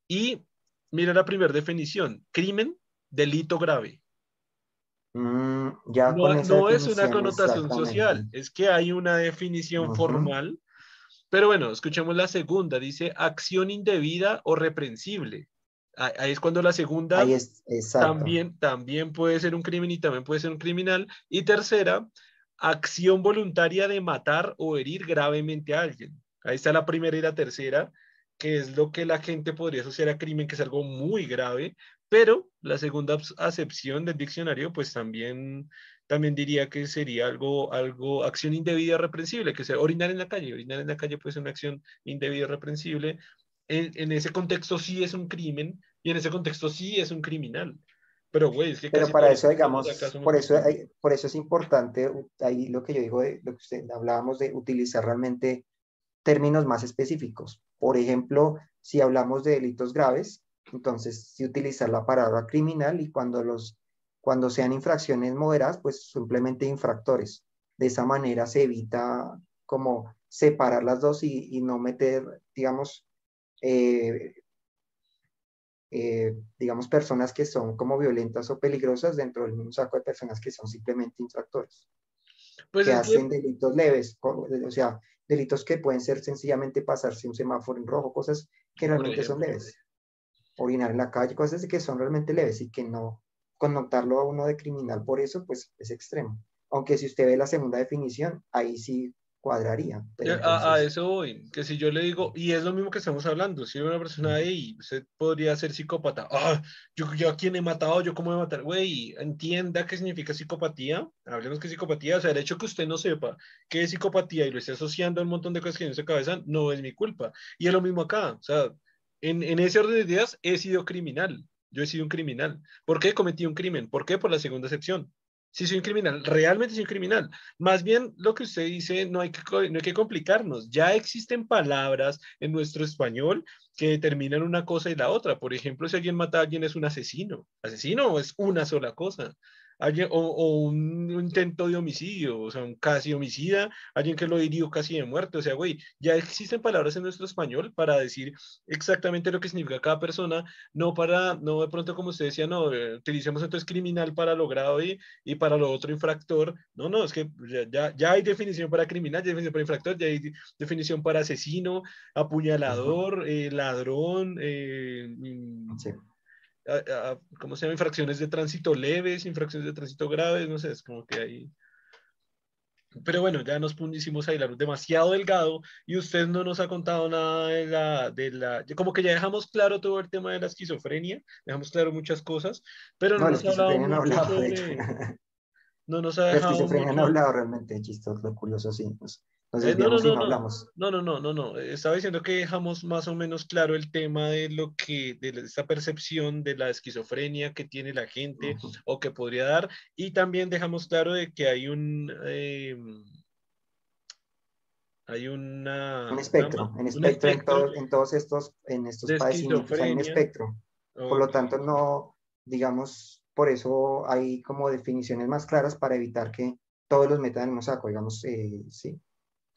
Y mira la primera definición, crimen, delito grave. Mm, ya no, es una connotación social, es que hay una definición formal. Pero bueno, escuchemos la segunda, dice acción indebida o reprensible. Ahí es cuando la segunda también, también puede ser un crimen y también puede ser un criminal. Y tercera, acción voluntaria de matar o herir gravemente a alguien. Ahí está la primera y la tercera, que es lo que la gente podría asociar a crimen, que es algo muy grave, pero la segunda acepción del diccionario, pues también, también diría que sería algo, algo, acción indebida reprensible, que sea orinar en la calle. Orinar en la calle puede ser una acción indebida reprensible, en, ese contexto sí es un crimen y en ese contexto sí es un criminal. Pero, güey, es que... Pero para eso, digamos, por eso, por eso es importante, ahí lo que yo digo, de, lo que usted hablábamos de utilizar realmente términos más específicos. Por ejemplo, si hablamos de delitos graves, entonces si utilizar la palabra criminal y cuando los cuando sean infracciones moderadas, pues simplemente infractores. De esa manera se evita como separar las dos y, y no meter, digamos, eh, eh, digamos, personas que son como violentas o peligrosas dentro del mismo saco de personas que son simplemente infractores, pues que hacen delitos leves, o sea, delitos que pueden ser sencillamente pasarse un semáforo en rojo, cosas que realmente son leves. Orinar en la calle, cosas que son realmente leves y que no connotarlo a uno de criminal por eso, pues es extremo. Aunque si usted ve la segunda definición, ahí sí cuadraría. a, eso voy, que si yo le digo, y es lo mismo que estamos hablando, si una persona ahí, usted podría ser psicópata, ah, yo, yo a quién he matado, yo cómo he matar, güey, entienda qué significa psicopatía, hablemos que psicopatía, o sea, el hecho que usted no sepa qué es psicopatía y lo esté asociando a un montón de cosas que en su cabeza, no es mi culpa. Y es lo mismo acá, o sea, en, en ese orden de ideas he sido criminal, yo he sido un criminal. ¿Por qué cometí un crimen? ¿Por qué? Por la segunda sección Sí, soy un criminal, realmente soy un criminal. Más bien lo que usted dice, no hay que, no hay que complicarnos. Ya existen palabras en nuestro español que determinan una cosa y la otra. Por ejemplo, si alguien mata a alguien es un asesino. Asesino es una sola cosa o, un, intento de homicidio, o sea, un casi homicida, alguien que lo hirió casi de muerte, o sea, güey, ya existen palabras en nuestro español para decir exactamente lo que significa cada persona, no para, no de pronto como usted decía, no, eh, utilicemos entonces criminal para lo grave y para lo otro infractor, no, no, es que ya, ya hay definición para criminal, ya hay definición para infractor, ya hay definición para asesino, apuñalador, eh, ladrón, eh, mm, sí ¿cómo se llama? Infracciones de tránsito leves, infracciones de tránsito graves, no sé, es como que ahí... Pero bueno, ya nos pusimos ahí la luz demasiado delgado y usted no nos ha contado nada de la, de la, como que ya dejamos claro todo el tema de la esquizofrenia, dejamos claro muchas cosas, pero no, nos ha hablado mucho no sobre... No nos ha dejado La esquizofrenia no ha hablado realmente, chistoso, curioso, sí. Pues. Entonces, eh, no, digamos, no, no, hablamos. no, no, no, no, no, eh, estaba diciendo que dejamos más o menos claro el tema de lo que, de esta percepción de la esquizofrenia que tiene la gente uh -huh. o que podría dar, y también dejamos claro de que hay un, eh, hay una... Un espectro, una, un espectro, un espectro en, todo, en, todos estos, en estos padecimientos hay un espectro. Okay. Por lo tanto, no, digamos, por eso hay como definiciones más claras para evitar que todos los metan en el mosaco, digamos, eh, sí.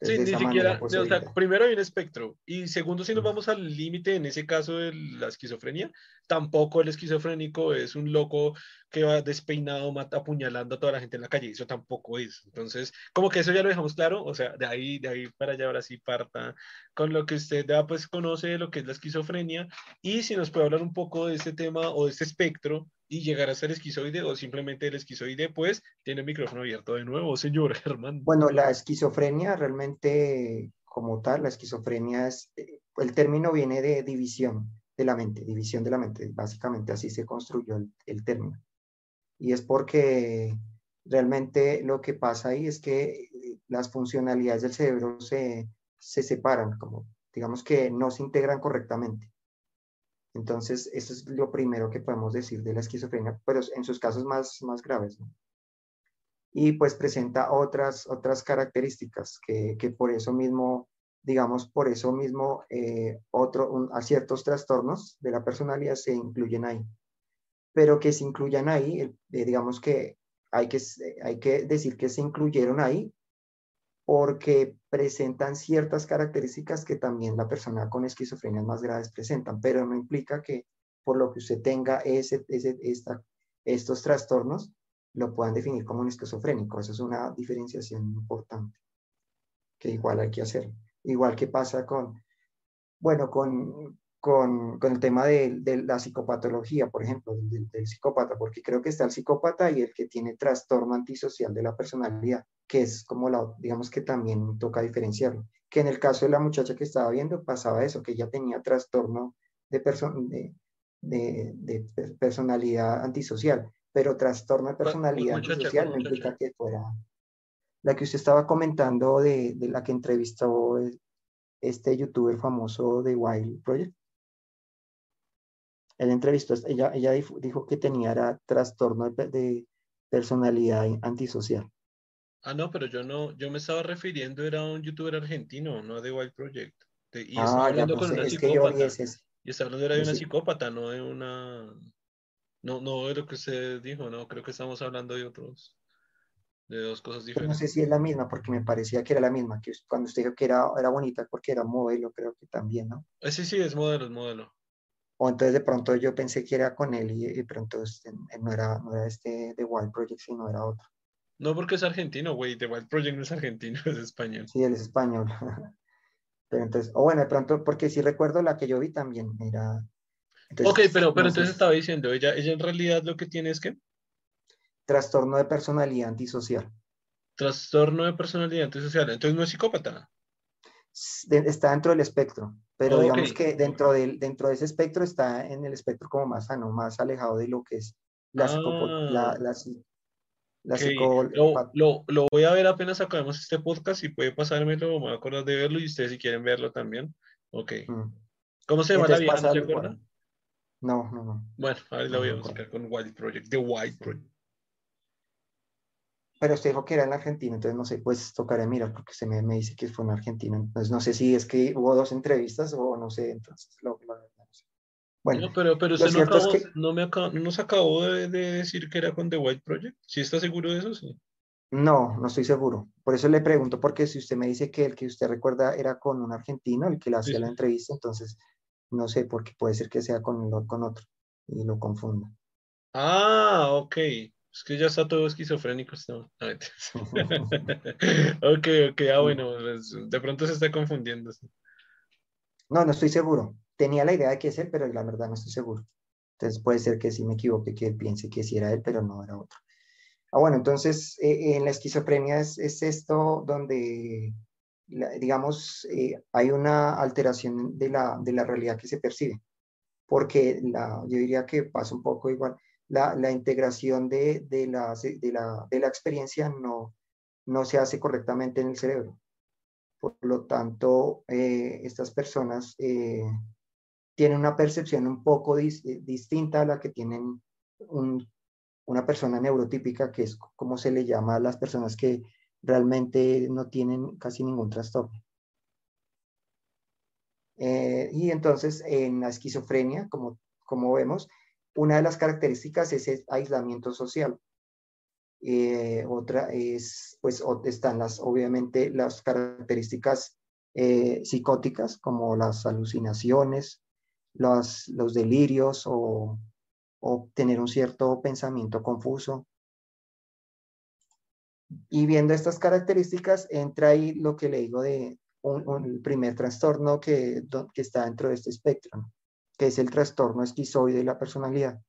Sí, ni siquiera, o sea, primero hay un espectro y segundo, si nos vamos al límite en ese caso de la esquizofrenia, tampoco el esquizofrénico es un loco que va despeinado, mata, apuñalando a toda la gente en la calle, eso tampoco es. Entonces, como que eso ya lo dejamos claro, o sea, de ahí, de ahí para allá ahora sí parta con lo que usted ya pues conoce de lo que es la esquizofrenia y si nos puede hablar un poco de este tema o de este espectro y llegar a ser esquizoide o simplemente el esquizoide, pues tiene el micrófono abierto de nuevo, señor Germán. Bueno, la esquizofrenia realmente como tal, la esquizofrenia es, eh, el término viene de división de la mente, división de la mente, básicamente así se construyó el, el término. Y es porque realmente lo que pasa ahí es que eh, las funcionalidades del cerebro se, se separan, como digamos que no se integran correctamente. Entonces, eso es lo primero que podemos decir de la esquizofrenia, pero en sus casos más, más graves. Y pues presenta otras, otras características que, que por eso mismo, digamos, por eso mismo, eh, otro, a ciertos trastornos de la personalidad se incluyen ahí. Pero que se incluyan ahí, eh, digamos que hay, que hay que decir que se incluyeron ahí porque presentan ciertas características que también la persona con esquizofrenia más graves presentan, pero no implica que por lo que usted tenga ese, ese, esta, estos trastornos, lo puedan definir como un esquizofrénico. Eso es una diferenciación importante que igual hay que hacer. Igual que pasa con, bueno, con, con, con el tema de, de, la psicopatología, por ejemplo, del, del, psicópata, porque creo que está el psicópata y el que tiene trastorno antisocial de la personalidad, que es como la, digamos que también toca diferenciarlo. Que en el caso de la muchacha que estaba viendo pasaba eso, que ella tenía trastorno de, de, de, de, personalidad antisocial, pero trastorno de personalidad antisocial no implica que fuera la que usted estaba comentando de, de la que entrevistó este youtuber famoso de Wild Project. Él entrevistó, ella, ella dijo que tenía trastorno de, personalidad antisocial. Ah, no, pero yo no, yo me estaba refiriendo, era un youtuber argentino, no de Wild Project. y ah, estaba hablando con una psicópata. y estaba hablando de una psicópata, no de una. No, no de lo que usted dijo, no, creo que estamos hablando de otros. De dos cosas diferentes. no sé si es la misma, porque me parecía que era la misma, que cuando usted dijo que era, era bonita, porque era modelo, creo que también, ¿no? Eh, sí, sí, es modelo, es modelo. O entonces de pronto yo pensé que era con él y de pronto este, no, era, no era este de Wild Project, sino era otro. No, porque es argentino, güey. The Wild Project no es argentino, es español. Sí, él es español. pero entonces, o bueno, de pronto, porque sí recuerdo la que yo vi también, era... ok, pero, pero entonces estaba diciendo, ella, ella en realidad lo que tiene es que... Trastorno de personalidad antisocial. Trastorno de personalidad antisocial. Entonces no es psicópata. Está dentro del espectro. Pero digamos que dentro, del, dentro de ese espectro está en el espectro como más sano, más alejado de lo que es la, la, la, lo, lo, lo, voy a ver apenas acabemos este podcast y puede pasármelo, me voy a acordar de verlo y ustedes si quieren verlo también. Ok. Mm. ¿Cómo se llama la vieja? ¿No se acuerda? No, no, no. Bueno, ahora la voy a buscar con Wild Project, The Wild Project. Pero usted dijo que era en Argentina, entonces no sé, pues tocaré mirar porque se me, me dice que fue en Argentina. Entonces no sé si es que hubo dos entrevistas o no sé, entonces lo, lo, no sé. Bueno, no, pero, pero usted no, acabó, es que, no, me acabó, no nos acabó de, de, decir que era con The White Project. ¿Sí está seguro de eso? Sí. No, no estoy seguro. Por eso le pregunto, porque si usted me dice que el que usted recuerda era con un argentino, el que le hacía sí, la entrevista, entonces no sé, porque puede ser que sea con, con otro y lo confunda. Ah, ok. Es que ya está todo esquizofrénico. No, ok, ok, ah, bueno, pues, de pronto se está confundiendo. No, no estoy seguro. Tenía la idea de que es él, pero la verdad no estoy seguro. Entonces puede ser que sí me equivoque, que él piense que sí era él, pero no era otro. Ah, bueno, entonces eh, en la esquizofrenia es, es esto donde, la, digamos, eh, hay una alteración de la, de la realidad que se percibe. Porque la, yo diría que pasa un poco igual la, la integración de, de, la, de, la, de, la, experiencia no, no se hace correctamente en el cerebro. Por lo tanto, eh, estas personas eh, tienen una percepción un poco eh, distinta a la que tienen un, una persona neurotípica, que es como se le llama a las personas que realmente no tienen casi ningún trastorno. Y entonces en la esquizofrenia, como, como vemos, una de las características es el aislamiento social. Eh, otra es, pues, están las, obviamente, las características eh, psicóticas, como las alucinaciones, los, delirios o, o, tener un cierto pensamiento confuso. Y viendo estas características, entra ahí lo que le digo de un, primer trastorno que está dentro de este espectro. Que es el trastorno esquizoide de la personalidad.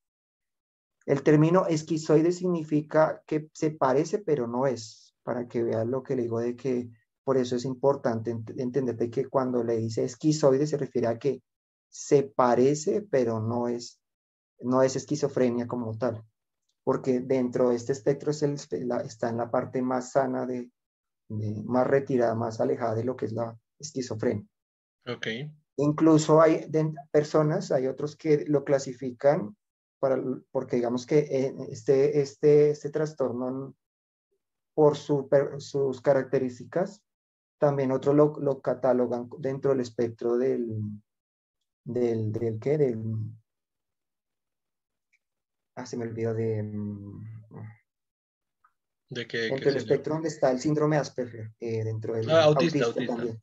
El término esquizoide significa que se parece pero no es, para que vean lo que le digo de que por eso es importante ent entender de que cuando le dice esquizoide se refiere a que se parece pero no es, no es esquizofrenia como tal, porque dentro de este espectro está en la parte más sana, de, más retirada, más alejada de lo que es la esquizofrenia. Okay. Incluso hay personas, hay otros que lo clasifican para, porque digamos que eh, este, este, este trastorno por su, sus características, también otros lo, lo, catalogan dentro del espectro del, del, del ¿qué? Del, ah, se me olvidó de... ¿De qué? Dentro del espectro donde está el síndrome Asperger, eh, dentro del ah, autista, autista, autista. también.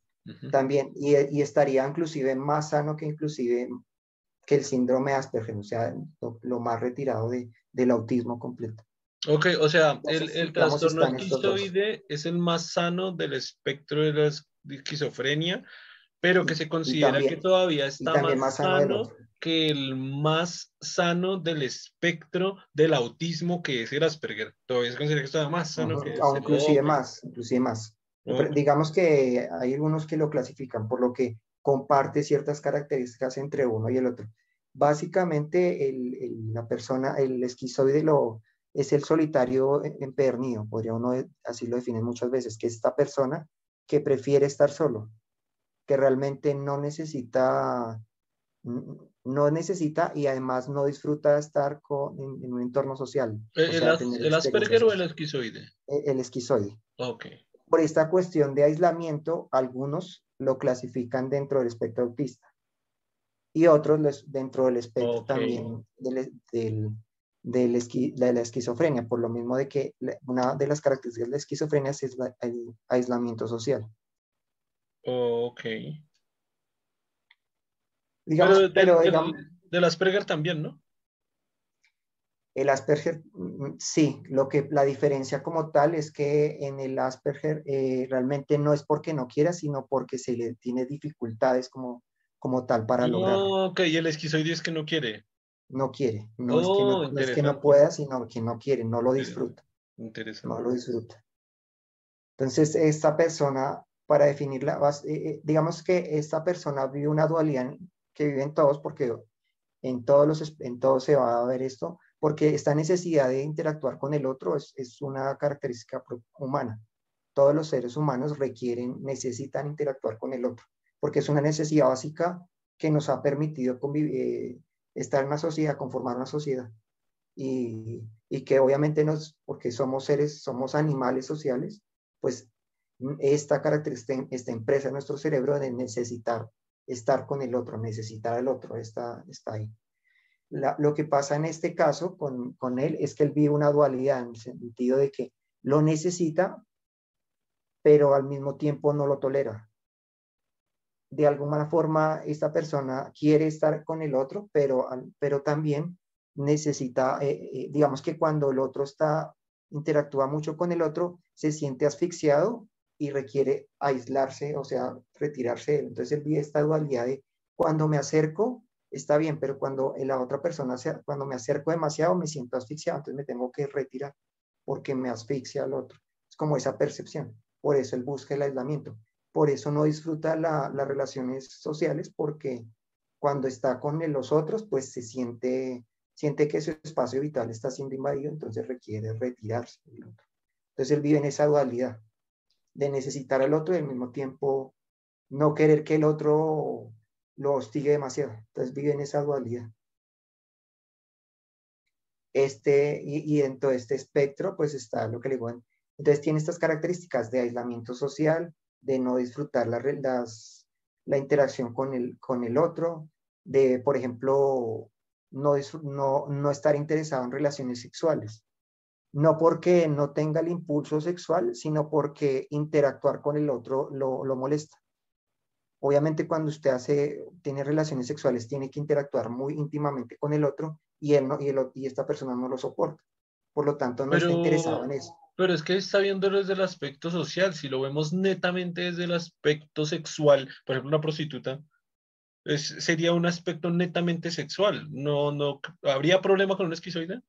También, y, y, estaría inclusive más sano que inclusive que el síndrome Asperger, o sea, lo, lo más retirado de, del autismo completo. Ok, o sea, Entonces, el, el trastorno esquizoide es el más sano del espectro de la esquizofrenia, pero que se considera también, que todavía está más, más, sano, sano que el más sano del espectro del autismo que es el Asperger. Todavía se considera que está más sano uh -huh. que o inclusive más, inclusive más. Digamos que hay algunos que lo clasifican por lo que comparte ciertas características entre uno y el otro. Básicamente, el, el, la persona, el esquizoide lo, es el solitario empernido, podría uno así lo define muchas veces, que es esta persona que prefiere estar solo, que realmente no necesita, no necesita y además no disfruta estar con, en, en un entorno social. ¿El, o sea, el, el Asperger o el esquizoide? El, el esquizoide. Ok por esta cuestión de aislamiento, algunos lo clasifican dentro del espectro autista y otros dentro del espectro okay. también del, del, del esqui, de la esquizofrenia, por lo mismo de que una de las características de la esquizofrenia es la, el aislamiento social. Ok. Digamos, pero, digamos, del Asperger también, ¿no? El Asperger, mm, sí, lo que la diferencia como tal es que en el Asperger eh, realmente no es porque no quiera, sino porque se le tiene dificultades como, como tal para no, lograrlo. Ok, y el esquizoide es que no quiere. No quiere, no, oh, es, que no, no es que no pueda, sino que no quiere, no lo disfruta. Interesante. No lo disfruta. Entonces, esta persona, para definirla, eh, digamos que esta persona vive una dualidad que viven todos, porque en todos, los, en todos se va a ver esto, porque esta necesidad de interactuar con el otro es, es, una característica humana. Todos los seres humanos requieren, necesitan interactuar con el otro, porque es una necesidad básica que nos ha permitido convivir, eh, estar en una sociedad, conformar una sociedad. y, y que obviamente nos, porque somos seres, somos animales sociales, pues esta característica, esta empresa en nuestro cerebro de necesitar estar con el otro, necesitar al otro, está, está ahí. Lo que pasa en este caso con, con él es que él vive una dualidad en el sentido de que lo necesita, pero al mismo tiempo no lo tolera. De alguna forma, esta persona quiere estar con el otro, pero, pero también necesita, eh, eh, digamos que cuando el otro está, interactúa mucho con el otro, se siente asfixiado y requiere aislarse, o sea, retirarse. Entonces él vive esta dualidad de cuando me acerco, está bien, pero cuando la otra persona, cuando me acerco demasiado, me siento asfixiado, entonces me tengo que retirar porque me asfixia al otro. Es como esa percepción. Por eso él busca el aislamiento. Por eso no disfruta las relaciones sociales porque cuando está con los otros, pues se siente, siente que su espacio vital está siendo invadido, entonces requiere retirarse del otro. Entonces él vive en esa dualidad de necesitar al otro y al mismo tiempo no querer que el otro lo hostigue demasiado. Entonces vive en esa dualidad. Este, y, en todo este espectro, pues está lo que le digo. Entonces tiene estas características de aislamiento social, de no disfrutar la, las, la interacción con el, con el otro, de, por ejemplo, no, no, no estar interesado en relaciones sexuales no porque no tenga el impulso sexual, sino porque interactuar con el otro lo, molesta. Obviamente cuando usted hace, tiene relaciones sexuales, tiene que interactuar muy íntimamente con el otro y, él no, y, y esta persona no lo soporta. Por lo tanto, no está interesado en eso. Pero es que está viendo desde el aspecto social. Si lo vemos netamente desde el aspecto sexual, por ejemplo, una prostituta, sería un aspecto netamente sexual. No, no, ¿Habría problema con un esquizoide?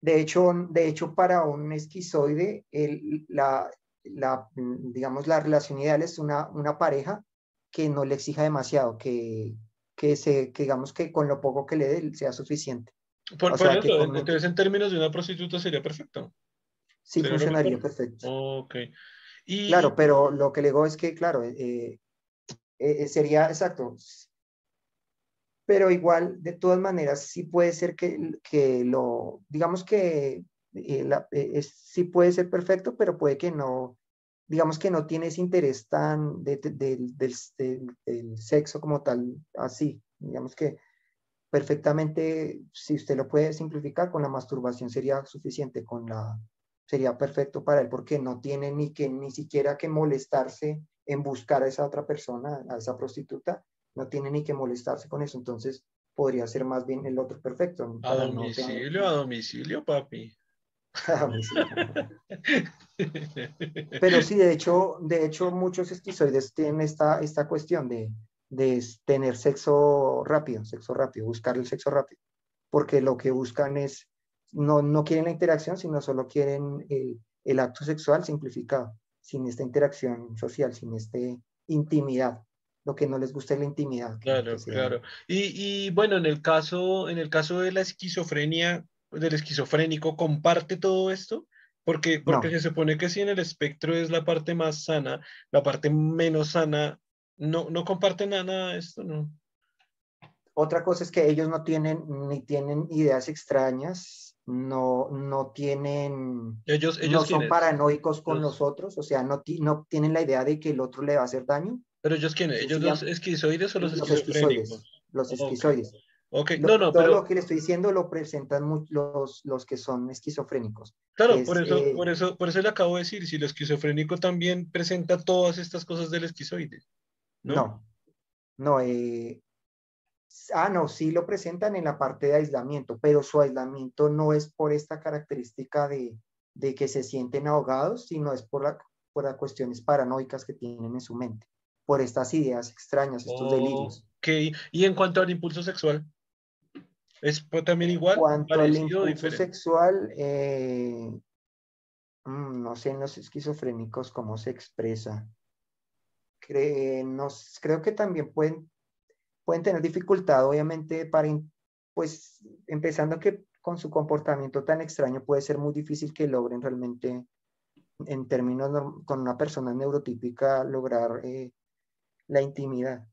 De hecho, de hecho para un esquizoide, el, la, la, digamos, la relación ideal es una, una pareja que no le exija demasiado, que, que, se, que digamos que con lo poco que le dé sea suficiente. Por, eso, entonces en términos de una prostituta sería perfecto. Sí, funcionaría perfecto. Ok. Y... Claro, pero lo que le digo es que, claro, eh, eh, eh, sería exacto pero igual, de todas maneras, sí puede ser que, que lo, digamos que eh, eh, sí puede ser perfecto, pero puede que no, digamos que no tiene ese interés tan de, del sexo como tal, así, digamos que perfectamente, si usted lo puede simplificar, con la masturbación sería suficiente, con la, sería perfecto para él, porque no tiene ni que, ni siquiera que molestarse en buscar a esa otra persona, a esa prostituta, no tiene ni que molestarse con eso, entonces podría ser más bien el otro perfecto. A domicilio, a domicilio, papi. Pero sí, de hecho, de hecho muchos esquizoides tienen esta, esta cuestión de, de tener sexo rápido, sexo rápido, buscar el sexo rápido, porque lo que buscan es, no, no quieren la interacción, sino solo quieren el, el acto sexual simplificado, sin esta interacción social, sin esta intimidad lo que no les gusta es la intimidad. Claro, claro. Y, y, bueno, en el caso, en el caso de la esquizofrenia, del esquizofrénico, ¿comparte todo esto? Porque, porque se supone que si en el espectro es la parte más sana, la parte menos sana, no, no comparte nada de esto, ¿no? Otra cosa es que ellos no tienen ni tienen ideas extrañas, no, no tienen, ellos, ellos no son paranoicos con los, otros, o sea, no, no tienen la idea de que el otro le va a hacer daño, ¿Pero ellos quiénes? ¿Ellos los esquizoides o los, los esquizofrénicos? Los esquizoides. Okay. No, no, todo lo que le estoy diciendo lo presentan los, los que son esquizofrénicos. Claro, por, eso, eh, por, eso, por eso le acabo de decir, si el esquizofrénico también presenta todas estas cosas del esquizoide. No, no. no eh, ah, no, sí lo presentan en la parte de aislamiento, pero su aislamiento no es por esta característica de, de que se sienten ahogados, sino es por, la, por las cuestiones paranoicas que tienen en su mente por estas ideas extrañas, estos delirios. Ok, y en cuanto al impulso sexual, ¿es también igual? En cuanto al impulso sexual, eh, mm, no sé en los esquizofrénicos cómo se expresa. creo que también pueden, pueden tener dificultad, obviamente, para, pues, empezando que con su comportamiento tan extraño puede ser muy difícil que logren realmente, en términos con una persona neurotípica, lograr eh, la intimidad.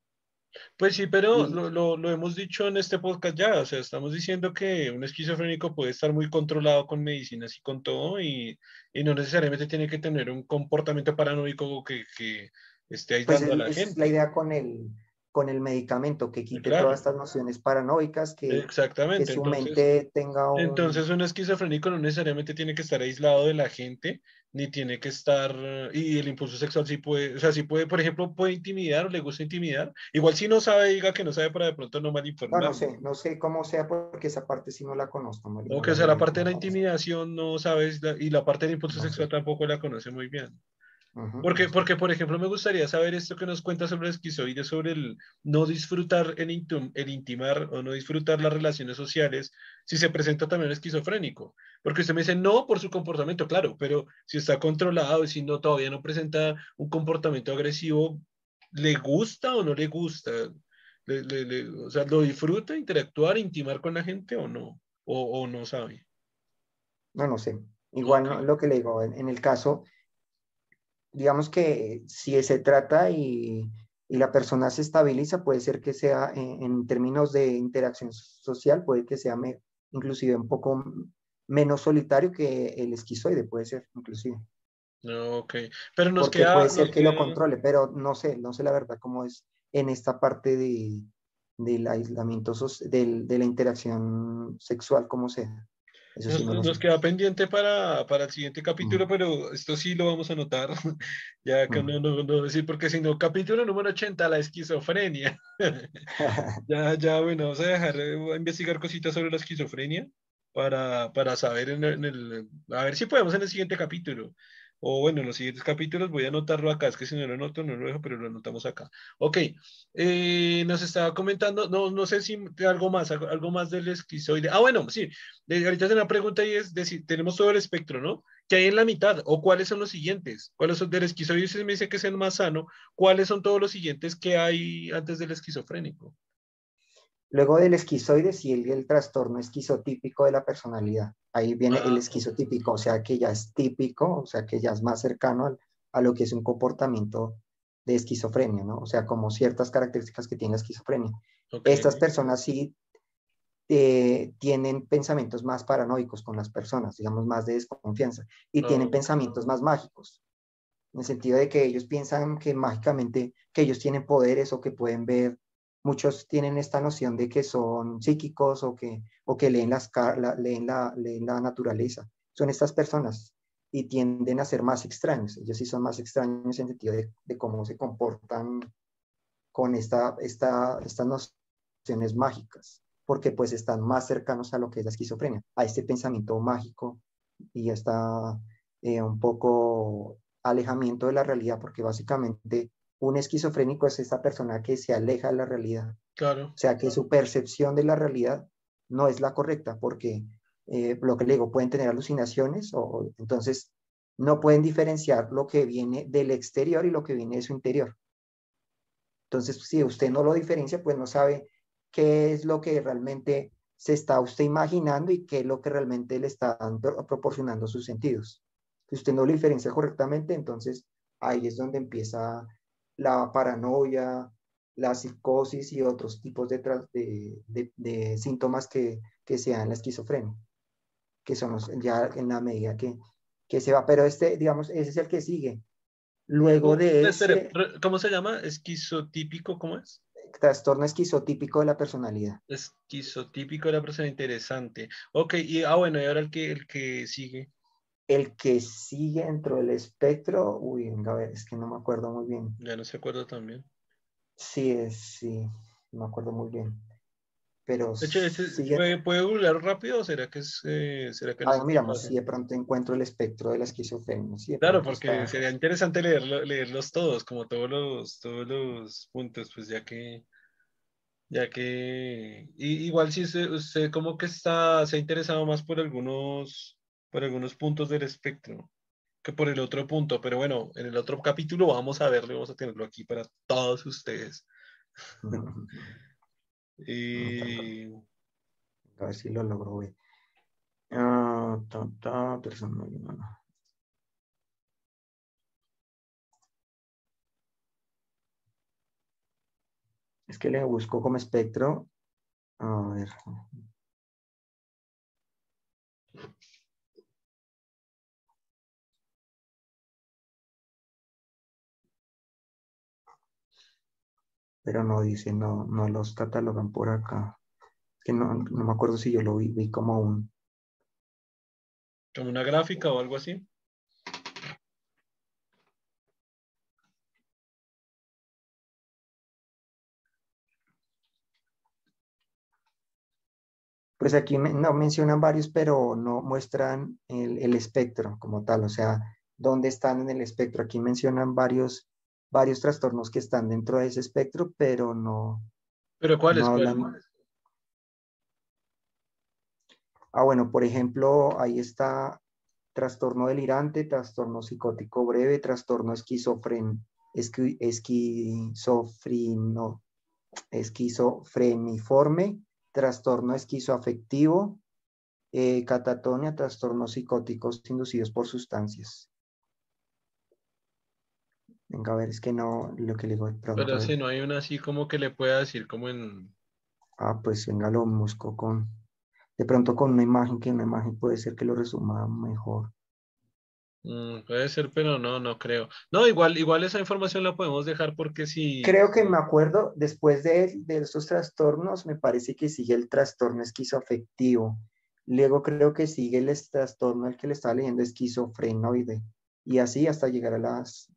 Pues sí, pero lo, lo, lo, hemos dicho en este podcast ya, o sea, estamos diciendo que un esquizofrénico puede estar muy controlado con medicinas y con todo y, y no necesariamente tiene que tener un comportamiento paranoico que, que esté aislando pues a la es gente. La idea con el, con el medicamento, que quite todas estas nociones paranoicas, que, Exactamente. que su mente tenga un... Entonces un esquizofrénico no necesariamente tiene que estar aislado de la gente, ni tiene que estar, y el impulso sexual sí puede, o sea, sí puede, por ejemplo, puede intimidar o le gusta intimidar. Igual si no sabe, diga que no sabe para de pronto no mal informar. No, no sé, no sé cómo sea porque esa parte sí no la conozco. o que sea, la parte de la intimidación no sabes, y la parte del impulso sexual tampoco la conoce muy bien. Porque, porque, por ejemplo, me gustaría saber esto que nos cuenta sobre el esquizoide, sobre el no disfrutar el, el intimar o no disfrutar las relaciones sociales, si se presenta también esquizofrénico. Porque usted me dice, no por su comportamiento, claro, pero si está controlado y si no, todavía no presenta un comportamiento agresivo, ¿le gusta o no le gusta? ¿Le, o sea, ¿lo disfruta interactuar, intimar con la gente o no? ¿O, o no sabe? No, no sé. Igual lo que le digo, en el caso digamos que si se trata y, y, la persona se estabiliza, puede ser que sea en, términos de interacción social, puede que sea inclusive un poco menos solitario que el esquizoide, puede ser inclusive. Ok, pero nos Porque queda... Puede ser que lo controle, pero no sé, no sé la verdad cómo es en esta parte de, del aislamiento, del, de la interacción sexual, cómo sea nos, queda pendiente para, para el siguiente capítulo, pero esto sí lo vamos a anotar, ya que no, no, no, decir, porque si no, capítulo número 80, la esquizofrenia. ya, ya, bueno, vamos a dejar, eh, a investigar cositas sobre la esquizofrenia para, para saber en el, a ver si podemos en el siguiente capítulo o bueno, en los siguientes capítulos voy a anotarlo acá, es que si no lo anoto no lo dejo, pero lo anotamos acá. Ok, eh, nos estaba comentando, no, no sé si algo más, algo más del esquizoide. Ah, bueno, sí, ahorita tengo una pregunta y es decir, tenemos todo el espectro, ¿no? ¿Qué hay en la mitad? ¿O cuáles son los siguientes? ¿Cuáles son del esquizoide? Si me dice que es el más sano, ¿cuáles son todos los siguientes que hay antes del esquizofrénico? Luego del esquizoide sigue el, trastorno esquizotípico de la personalidad. Ahí viene el ah, esquizotípico, o sea que ya es típico, o sea que ya es más cercano a lo que es un comportamiento de esquizofrenia, ¿no? O sea, como ciertas características que tiene la esquizofrenia. Estas personas sí eh, tienen pensamientos más paranoicos con las personas, digamos, más de desconfianza, y tienen pensamientos más mágicos, en el sentido de que ellos piensan que mágicamente, que ellos tienen poderes o que pueden ver muchos tienen esta noción de que son psíquicos o que, o que leen, las, la, leen, la, leen la naturaleza. Son estas personas y tienden a ser más extraños. Ellos sí son más extraños en el sentido de, de cómo se comportan con esta, esta, estas nociones mágicas, porque pues están más cercanos a lo que es la esquizofrenia, a este pensamiento mágico y está eh, un poco alejamiento de la realidad, porque básicamente un esquizofrénico es esta persona que se aleja de la realidad. Claro. O sea, que su percepción de la realidad no es la correcta, porque eh, lo que le digo, pueden tener alucinaciones o entonces no pueden diferenciar lo que viene del exterior y lo que viene de su interior. Entonces, si usted no lo diferencia, pues no sabe qué es lo que realmente se está usted imaginando y qué es lo que realmente le están proporcionando sus sentidos. Si usted no lo diferencia correctamente, entonces ahí es donde empieza la paranoia, la psicosis y otros tipos de, de, de, síntomas que, que se dan en la esquizofrenia, que son ya en la medida que, que se va. Pero este, digamos, ese es el que sigue. Luego de ese, ¿Cómo se llama? ¿Esquizotípico? ¿Cómo es? Trastorno esquizotípico de la personalidad. Esquizotípico de la personalidad, interesante. Ok, y ah, bueno, y ahora el que, el que sigue. El que sigue dentro del espectro, uy, venga a ver, es que no me acuerdo muy bien. Ya no se acuerda también. Sí, es, sí, no me acuerdo muy bien. Pero de hecho, ¿puede, ¿puede rápido o será que es... Eh, será que ah, miramos si de pronto encuentro el espectro de la esquizofrenia. claro, porque sería interesante leerlo, leerlos todos, como todos los, todos los puntos, pues ya que... Ya que... igual si usted, usted como que está, se ha interesado más por algunos por algunos puntos del espectro que por el otro punto, pero bueno, en el otro capítulo vamos a verlo, vamos a tenerlo aquí para todos ustedes. y... A ver si lo logro ver. Ah, Es que le busco como espectro. A ver. Pero no dice, no, no los catalogan por acá. Es que no, no me acuerdo si yo lo vi, vi como un. Como una gráfica o algo así. Pues aquí no mencionan varios, pero no muestran el, espectro como tal, o sea, dónde están en el espectro. Aquí mencionan varios, varios trastornos que están dentro de ese espectro, pero no. ¿Pero cuáles? Ah, bueno, por ejemplo, ahí está trastorno delirante, trastorno psicótico breve, trastorno esquizofren, esquizofrino, esquizofreniforme, trastorno esquizoafectivo, eh, catatonia, trastornos psicóticos inducidos por sustancias. Venga, a ver, es que no, lo que le digo pronto. Pero si no hay una así como que le pueda decir como en... Ah, pues venga, lo busco con... De pronto con una imagen, que una imagen puede ser que lo resuma mejor. Mm, puede ser, pero no, no creo. No, igual, igual esa información la podemos dejar porque si... Creo que me acuerdo, después de, de estos trastornos, me parece que sigue el trastorno esquizoafectivo. Luego creo que sigue el trastorno, el que le estaba leyendo, esquizofrenoide. Y así hasta llegar a las...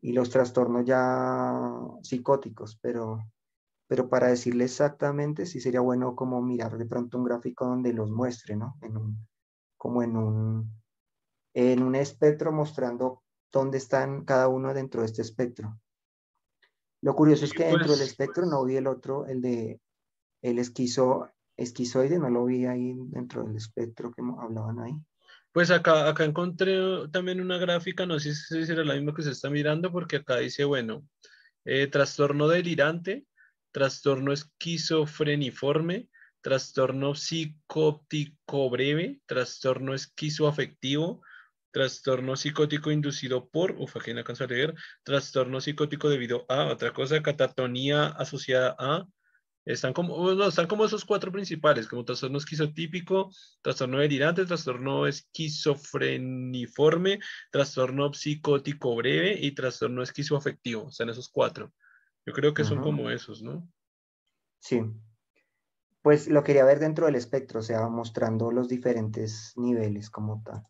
y los trastornos ya psicóticos, pero, pero para decirle exactamente, sí sería bueno como mirar de pronto un gráfico donde los muestre, ¿no? En un, como en un en un espectro mostrando dónde están cada uno dentro de este espectro. Lo curioso es que dentro del pues espectro no vi el otro, el de el esquizo, esquizoide, no lo vi ahí dentro del espectro que hablaban ahí. Pues acá, acá encontré también una gráfica, no sé si será la misma que se está mirando, porque acá dice, bueno, eh, trastorno delirante, trastorno esquizofreniforme, trastorno psicótico breve, trastorno esquizoafectivo, trastorno psicótico inducido por, uf, aquí no alcanzo a leer, trastorno psicótico debido a, otra cosa, catatonía asociada a, están como, no, están como esos cuatro principales, como trastorno esquizotípico, trastorno delirante, trastorno esquizofreniforme, trastorno psicótico breve y trastorno esquizoafectivo, están esos cuatro. Yo creo que son como esos, ¿no? Sí. Pues lo quería ver dentro del espectro, o sea, mostrando los diferentes niveles como tal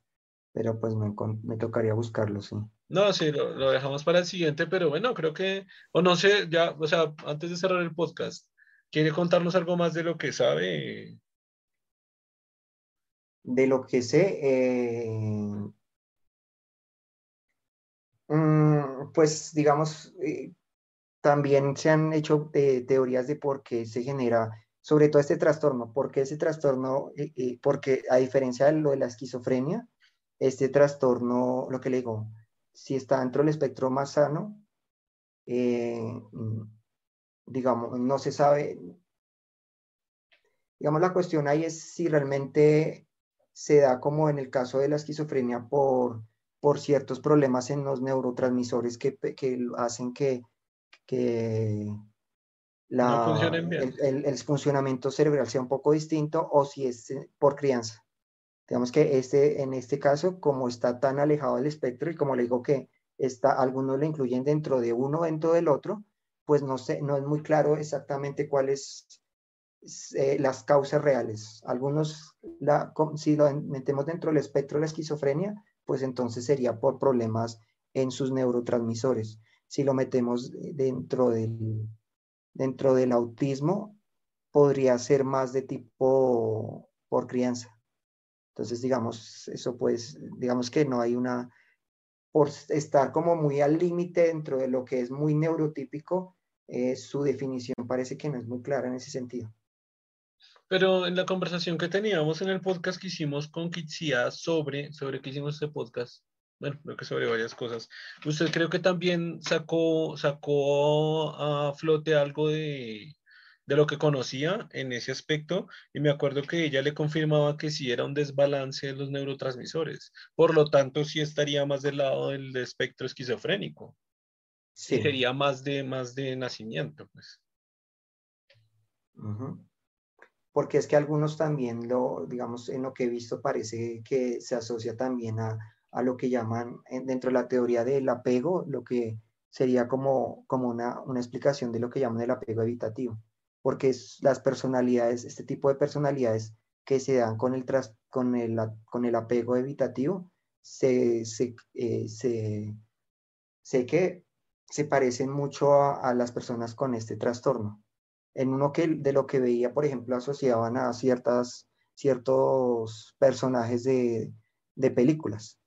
pero pues me, me tocaría buscarlo, sí. No, sí, lo, dejamos para el siguiente, pero bueno, creo que, o no sé, ya, o sea, antes de cerrar el podcast, ¿quiere contarnos algo más de lo que sabe? De lo que sé, eh, mm, pues digamos, eh, también se han hecho eh, teorías de por qué se genera, sobre todo este trastorno, por qué ese trastorno, porque a diferencia de lo de la esquizofrenia, este trastorno, lo que le digo, si está dentro del espectro más sano, eh, digamos, no se sabe, digamos, la cuestión ahí es si realmente se da como en el caso de la esquizofrenia por, por ciertos problemas en los neurotransmisores que, hacen que, la, el, el, funcionamiento cerebral sea un poco distinto o si es por crianza. Digamos que este, en este caso, como está tan alejado del espectro y como le digo que está, algunos lo incluyen dentro de uno, dentro del otro, pues no, sé, no es muy claro exactamente cuáles eh, las causas reales. Algunos, la, si lo metemos dentro del espectro de la esquizofrenia, pues entonces sería por problemas en sus neurotransmisores. Si lo metemos dentro del, dentro del autismo, podría ser más de tipo por crianza. Entonces, digamos, eso pues, digamos que no hay una, por estar como muy al límite dentro de lo que es muy neurotípico, eh, su definición parece que no es muy clara en ese sentido. Pero en la conversación que teníamos en el podcast que hicimos con Kitsia sobre, sobre qué hicimos este podcast, bueno, creo que sobre varias cosas, usted creo que también sacó, sacó a flote algo de, de lo que conocía en ese aspecto y me acuerdo que ella le confirmaba que sí era un desbalance de los neurotransmisores, por lo tanto sí estaría más del lado del espectro esquizofrénico. Sí. sería más de, más de nacimiento, pues. Porque es que algunos también lo, digamos, en lo que he visto parece que se asocia también a, a lo que llaman dentro de la teoría del apego, lo que sería como, como una, una explicación de lo que llaman el apego evitativo, porque es las personalidades, este tipo de personalidades que se dan con el, tras, con el, con el apego evitativo, se, se, eh, se, sé que se parecen mucho a, las personas con este trastorno. En uno que de lo que veía, por ejemplo, asociaban a ciertas, ciertos personajes de, de películas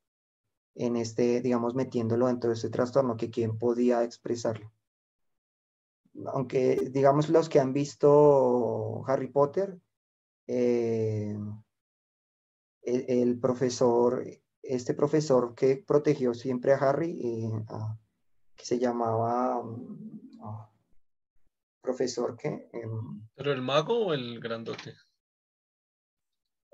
en este, digamos, metiéndolo dentro de este trastorno, que quién podía expresarlo. Aunque, digamos, los que han visto Harry Potter, eh, el, profesor, este profesor que protegió siempre a Harry, eh, que se llamaba, mm, ah, profesor que... Em, ¿Pero el mago o el grandote?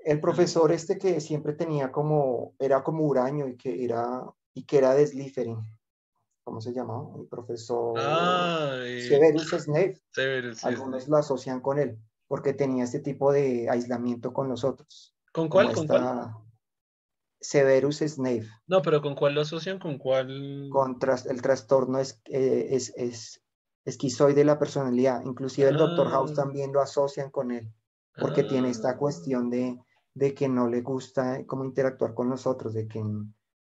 el profesor este que siempre tenía como, era como huraño y que era, y que era deslíferen. ¿Cómo se llamaba? El profesor ah, Severus Snape. Algunos lo asocian con él, porque tenía este tipo de aislamiento con nosotros. ¿Con cuál? ¿Con cuál? Severus Snape. No, pero ¿con cuál lo asocian? ¿Con cuál? Con el trastorno es, eh, es, es, esquizoide de la personalidad. Inclusive el Doctor House ah. también lo asocian con él, porque tiene esta ah. cuestión de, de que no le gusta cómo interactuar con nosotros, de que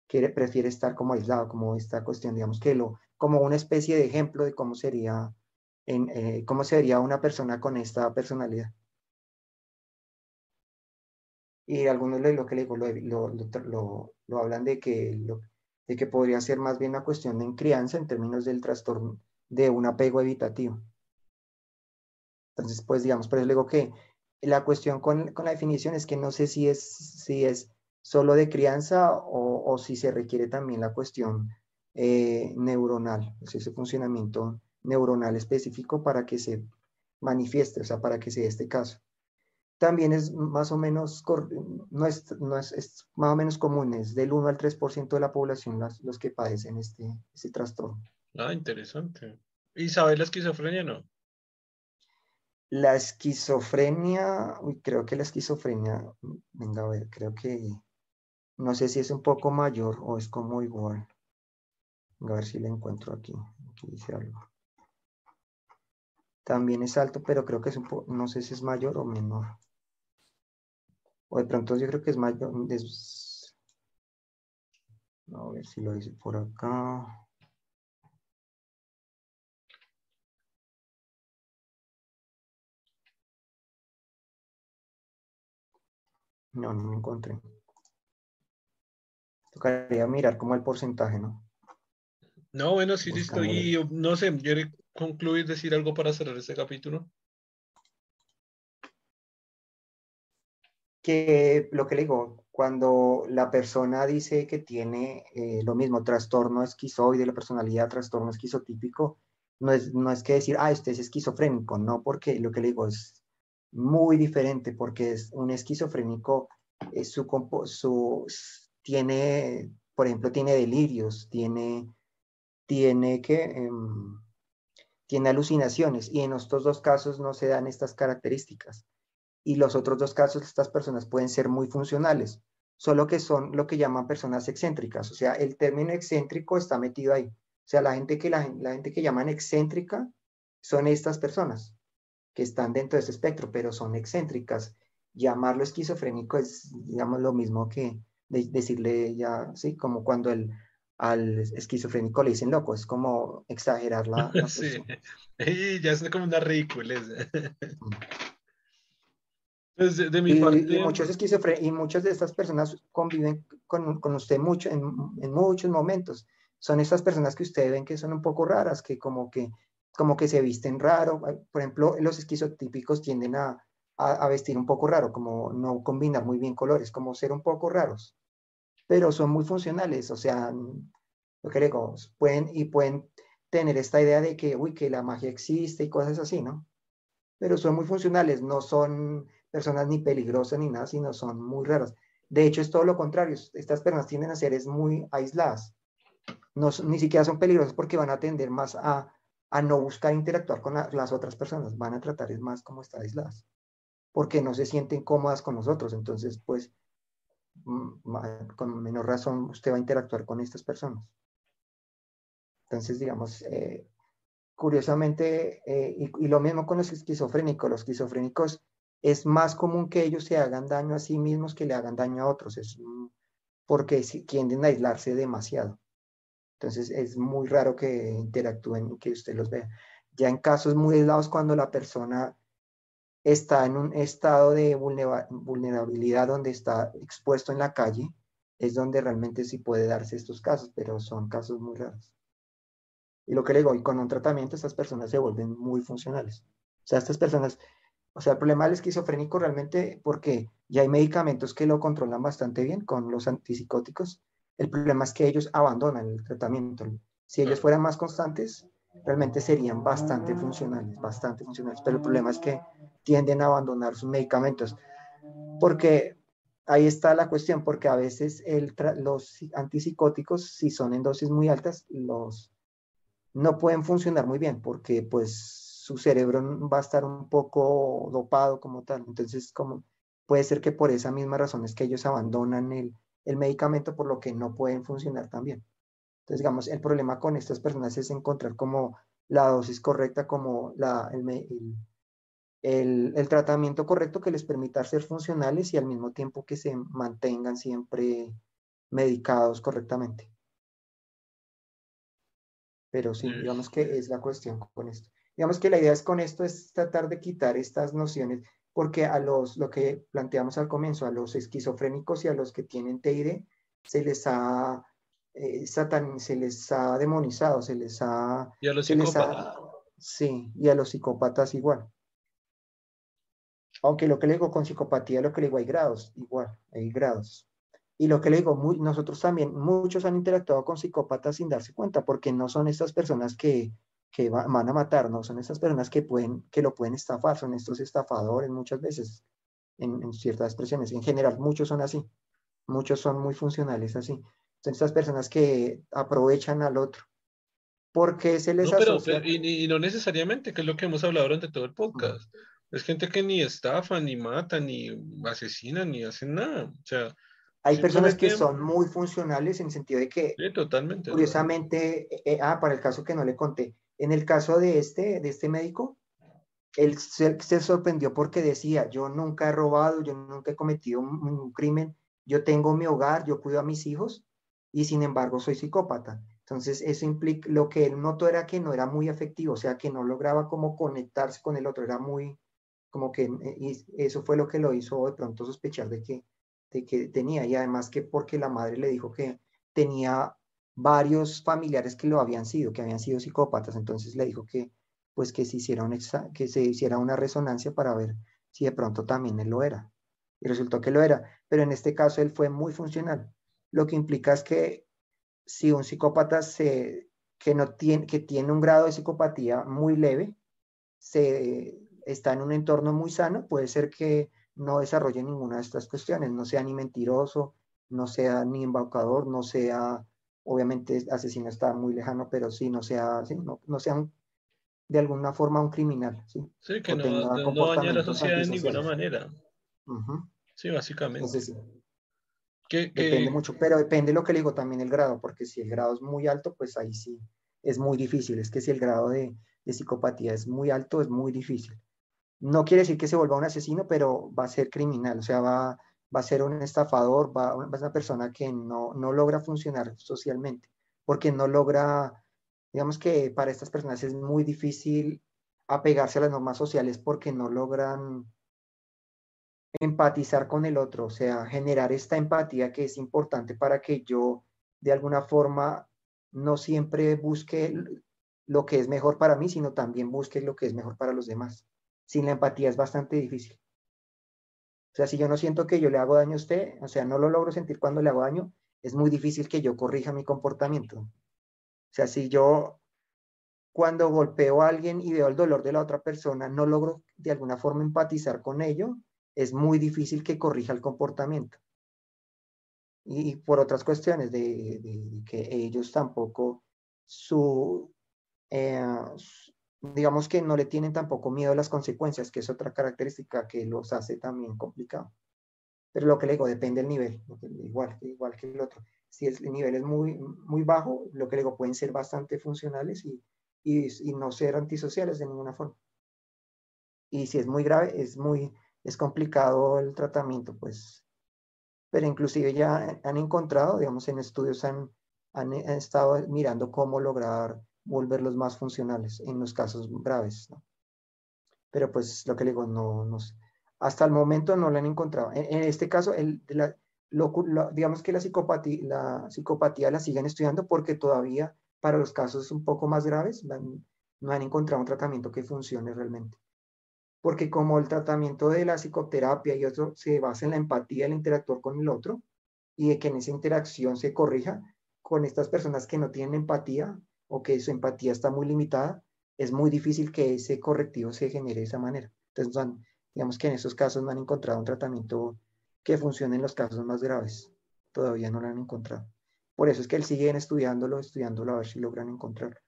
quiere, prefiere estar como aislado, como esta cuestión, digamos que lo, como una especie de ejemplo de cómo sería, en, eh, cómo sería una persona con esta personalidad. Y algunos de que le digo, lo, lo, lo, hablan de que, de que podría ser más bien una cuestión de crianza en términos del trastorno de un apego evitativo. Entonces, pues digamos, pero eso le digo que la cuestión con, la definición es que no sé si es, si es solo de crianza o, si se requiere también la cuestión eh, neuronal, ese funcionamiento neuronal específico para que se manifieste, o sea, para que se dé este caso. También es más o menos, no es, no es, más o menos común, es del 1 al 3% de la población los que padecen este, este trastorno. Ah, interesante. ¿Y sabe la esquizofrenia no? La esquizofrenia, uy, creo que la esquizofrenia, venga a ver, creo que, no sé si es un poco mayor o es como igual. a ver si la encuentro aquí. Aquí dice algo. También es alto, pero creo que es un poco, no sé si es mayor o menor. O de pronto yo creo que es mayor. A ver si lo dice por acá. No, no me encontré. Tocaría mirar como el porcentaje, ¿no? No, bueno, sí, listo. Y no sé, ¿quiere concluir, decir algo para cerrar este capítulo? Que lo que le digo, cuando la persona dice que tiene eh, lo mismo, trastorno esquizoide, la personalidad, trastorno esquizotípico, no es, no es que decir, ah, este es esquizofrénico, no, porque lo que le digo es, muy diferente porque es un esquizofrénico, es su, su, tiene, por ejemplo, tiene delirios, tiene, tiene que, em, tiene alucinaciones y en estos dos casos no se dan estas características. Y los otros dos casos, estas personas pueden ser muy funcionales, solo que son lo que llaman personas excéntricas. O sea, el término excéntrico está metido ahí. O sea, la gente que, la, la gente que llaman excéntrica son estas personas que están dentro de ese espectro, pero son excéntricas. Llamarlo esquizofrénico es, digamos, lo mismo que decirle ya, sí, como cuando el, al esquizofrénico le dicen loco, es como exagerar la... sí, y ya es como una ridícula. De, mi y, parte... y, muchos y muchas de estas personas conviven con, con usted mucho, en, en, muchos momentos. Son estas personas que ustedes ven que son un poco raras, que como que como que se visten raro. Por ejemplo, los esquizotípicos tienden a, a, vestir un poco raro, como no combinar muy bien colores, como ser un poco raros. Pero son muy funcionales, o sea, lo que digo, pueden y pueden tener esta idea de que, uy, que la magia existe y cosas así, ¿no? Pero son muy funcionales, no son personas ni peligrosas ni nada, sino son muy raras. De hecho, es todo lo contrario. Estas personas tienden a ser es muy aisladas. no, ni siquiera son peligrosos porque van a tender más a, a no buscar interactuar con las otras personas, van a tratar es más como estar aisladas, porque no se sienten cómodas con nosotros, entonces pues mm, con menor razón usted va a interactuar con estas personas. Entonces, digamos, eh, curiosamente, eh, y, y, lo mismo con los esquizofrénicos, los esquizofrénicos es más común que ellos se hagan daño a sí mismos que le hagan daño a otros, es porque tienden a aislarse demasiado. Entonces es muy raro que interactúen y que usted los vea. Ya en casos muy aislados, cuando la persona está en un estado de vulnerabilidad donde está expuesto en la calle, es donde realmente sí puede darse estos casos, pero son casos muy raros. Y lo que le digo, y con un tratamiento estas personas se vuelven muy funcionales. O sea, estas personas, o sea, el problema del esquizofrénico realmente, porque ya hay medicamentos que lo controlan bastante bien con los antipsicóticos, el problema es que ellos abandonan el tratamiento. Si ellos fueran más constantes, realmente serían bastante funcionales, bastante funcionales. Pero el problema es que tienden a abandonar sus medicamentos. Porque ahí está la cuestión, porque a veces el los antipsicóticos, si son en dosis muy altas, los no pueden funcionar muy bien, porque pues su cerebro va a estar un poco dopado como tal. Entonces, como puede ser que por esa misma razón es que ellos abandonan el, el medicamento, por lo que no pueden funcionar tan bien. Entonces, digamos, el problema con estas personas es encontrar como la dosis correcta, como la, el, el, tratamiento correcto que les permita ser funcionales y al mismo tiempo que se mantengan siempre medicados correctamente. Pero sí, digamos que es la cuestión con esto. Digamos que la idea es con esto es tratar de quitar estas nociones porque a los, lo que planteamos al comienzo, a los esquizofrénicos y a los que tienen TID, se les ha, eh, se les ha demonizado, se les ha... Y a los psicópatas. sí, y a los psicópatas igual. Aunque lo que le digo con psicopatía, lo que le digo hay grados, igual, hay grados. Y lo que le digo, muy, nosotros también, muchos han interactuado con psicópatas sin darse cuenta, porque no son estas personas que, que van a matar, no son estas personas que, pueden, que lo pueden estafar, son estos estafadores muchas veces, en, ciertas expresiones. En general, muchos son así, muchos son muy funcionales así. Son estas personas que aprovechan al otro. Porque se les no, pero, y, no necesariamente, que es lo que hemos hablado durante todo el podcast. Es gente que ni estafa, ni mata, ni asesina, ni hace nada. O sea, hay personas que son muy funcionales en sentido de que, sí, totalmente, curiosamente, eh, eh, ah, para el caso que no le conté, en el caso de este, de este médico, él se, sorprendió porque decía, yo nunca he robado, yo nunca he cometido un, crimen, yo tengo mi hogar, yo cuido a mis hijos y sin embargo soy psicópata. Entonces, eso implica, lo que él notó era que no era muy efectivo, o sea, que no lograba como conectarse con el otro, era muy, como que, eh, y eso fue lo que lo hizo de pronto sospechar de que, de que tenía, y además que porque la madre le dijo que tenía varios familiares que lo habían sido, que habían sido psicópatas, entonces le dijo que pues que se hiciera, un que se hiciera una resonancia para ver si de pronto también él lo era. Y resultó que lo era, pero en este caso él fue muy funcional. Lo que implica es que si un psicópata se, que, no tiene, que tiene un grado de psicopatía muy leve, se, está en un entorno muy sano, puede ser que no desarrolle ninguna de estas cuestiones, no sea ni mentiroso, no sea ni embaucador, no sea obviamente asesino está muy lejano, pero sí, no sea, no, no sea de alguna forma un criminal. Sí, sí que no, no, daña a la sociedad de ninguna manera. Sí, básicamente. Depende mucho, pero depende lo que le digo también el grado, porque si el grado es muy alto, pues ahí sí es muy difícil. Es que si el grado de, de psicopatía es muy alto, es muy difícil. No quiere decir que se vuelva un asesino, pero va a ser criminal, o sea, va, va a ser un estafador, va, a ser una persona que no, no logra funcionar socialmente, porque no logra, digamos que para estas personas es muy difícil apegarse a las normas sociales porque no logran empatizar con el otro, o sea, generar esta empatía que es importante para que yo de alguna forma no siempre busque lo que es mejor para mí, sino también busque lo que es mejor para los demás. Sin la empatía es bastante difícil. Sea, si yo no siento que yo le hago daño a usted, o sea, no lo logro sentir cuando le hago daño, es muy difícil que yo corrija mi comportamiento. O sea, si yo cuando golpeo a alguien y veo el dolor de la otra persona, no logro de alguna forma empatizar con ello, es muy difícil que corrija el comportamiento. y, por otras cuestiones de, de, que ellos tampoco su, eh, digamos que no le tienen tampoco miedo a las consecuencias, que es otra característica que los hace también complicado. Pero lo que le digo, depende del nivel, igual, igual que el otro. Si el nivel es muy, muy bajo, lo que le digo, pueden ser bastante funcionales y, y, no ser antisociales de ninguna forma. Y si es muy grave, es muy, es complicado el tratamiento, pues. Pero inclusive ya han encontrado, digamos, en estudios han, han, estado mirando cómo lograr volverlos más funcionales en los casos graves. Pero pues lo que le digo, no, hasta el momento no lo han encontrado. En, este caso, el, la, digamos que la psicopatía, la psicopatía la siguen estudiando porque todavía para los casos un poco más graves no han encontrado un tratamiento que funcione realmente. Porque como el tratamiento de la psicoterapia y otro se basa en la empatía, el interactuar con el otro y de que en esa interacción se corrija con estas personas que no tienen empatía o que su empatía está muy limitada, es muy difícil que ese correctivo se genere de esa manera. Entonces, digamos que en esos casos no han encontrado un tratamiento que funcione en los casos más graves. Todavía no lo han encontrado. Por eso es que siguen estudiándolo, estudiándolo a ver si logran encontrarlo.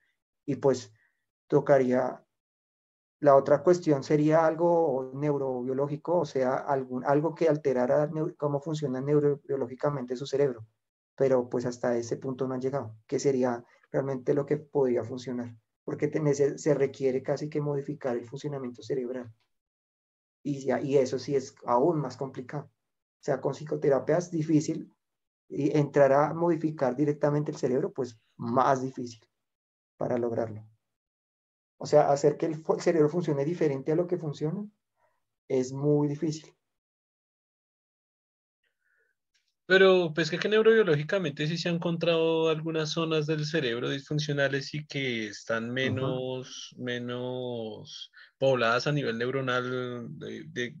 Y pues tocaría, la otra cuestión sería algo neurobiológico, o sea, algún, algo que alterara cómo funciona neurobiológicamente su cerebro. Pero pues hasta ese punto no han llegado, que sería realmente lo que podría funcionar, porque se requiere casi que modificar el funcionamiento cerebral. Y, ya, y eso sí es aún más complicado. O sea, con psicoterapia es difícil y entrar a modificar directamente el cerebro, pues más difícil para lograrlo. O sea, hacer que el cerebro funcione diferente a lo que funciona es muy difícil. Pero pues que, neurobiológicamente sí se han encontrado algunas zonas del cerebro disfuncionales y que están menos, menos pobladas a nivel neuronal, de,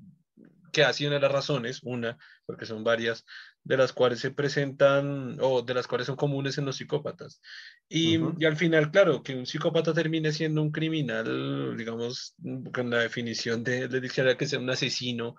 que ha sido una de las razones, una, porque son varias, de las cuales se presentan o de las cuales son comunes en los psicópatas. Y, y, al final, claro, que un psicópata termine siendo un criminal, digamos, con la definición de, de diccionario que sea un asesino,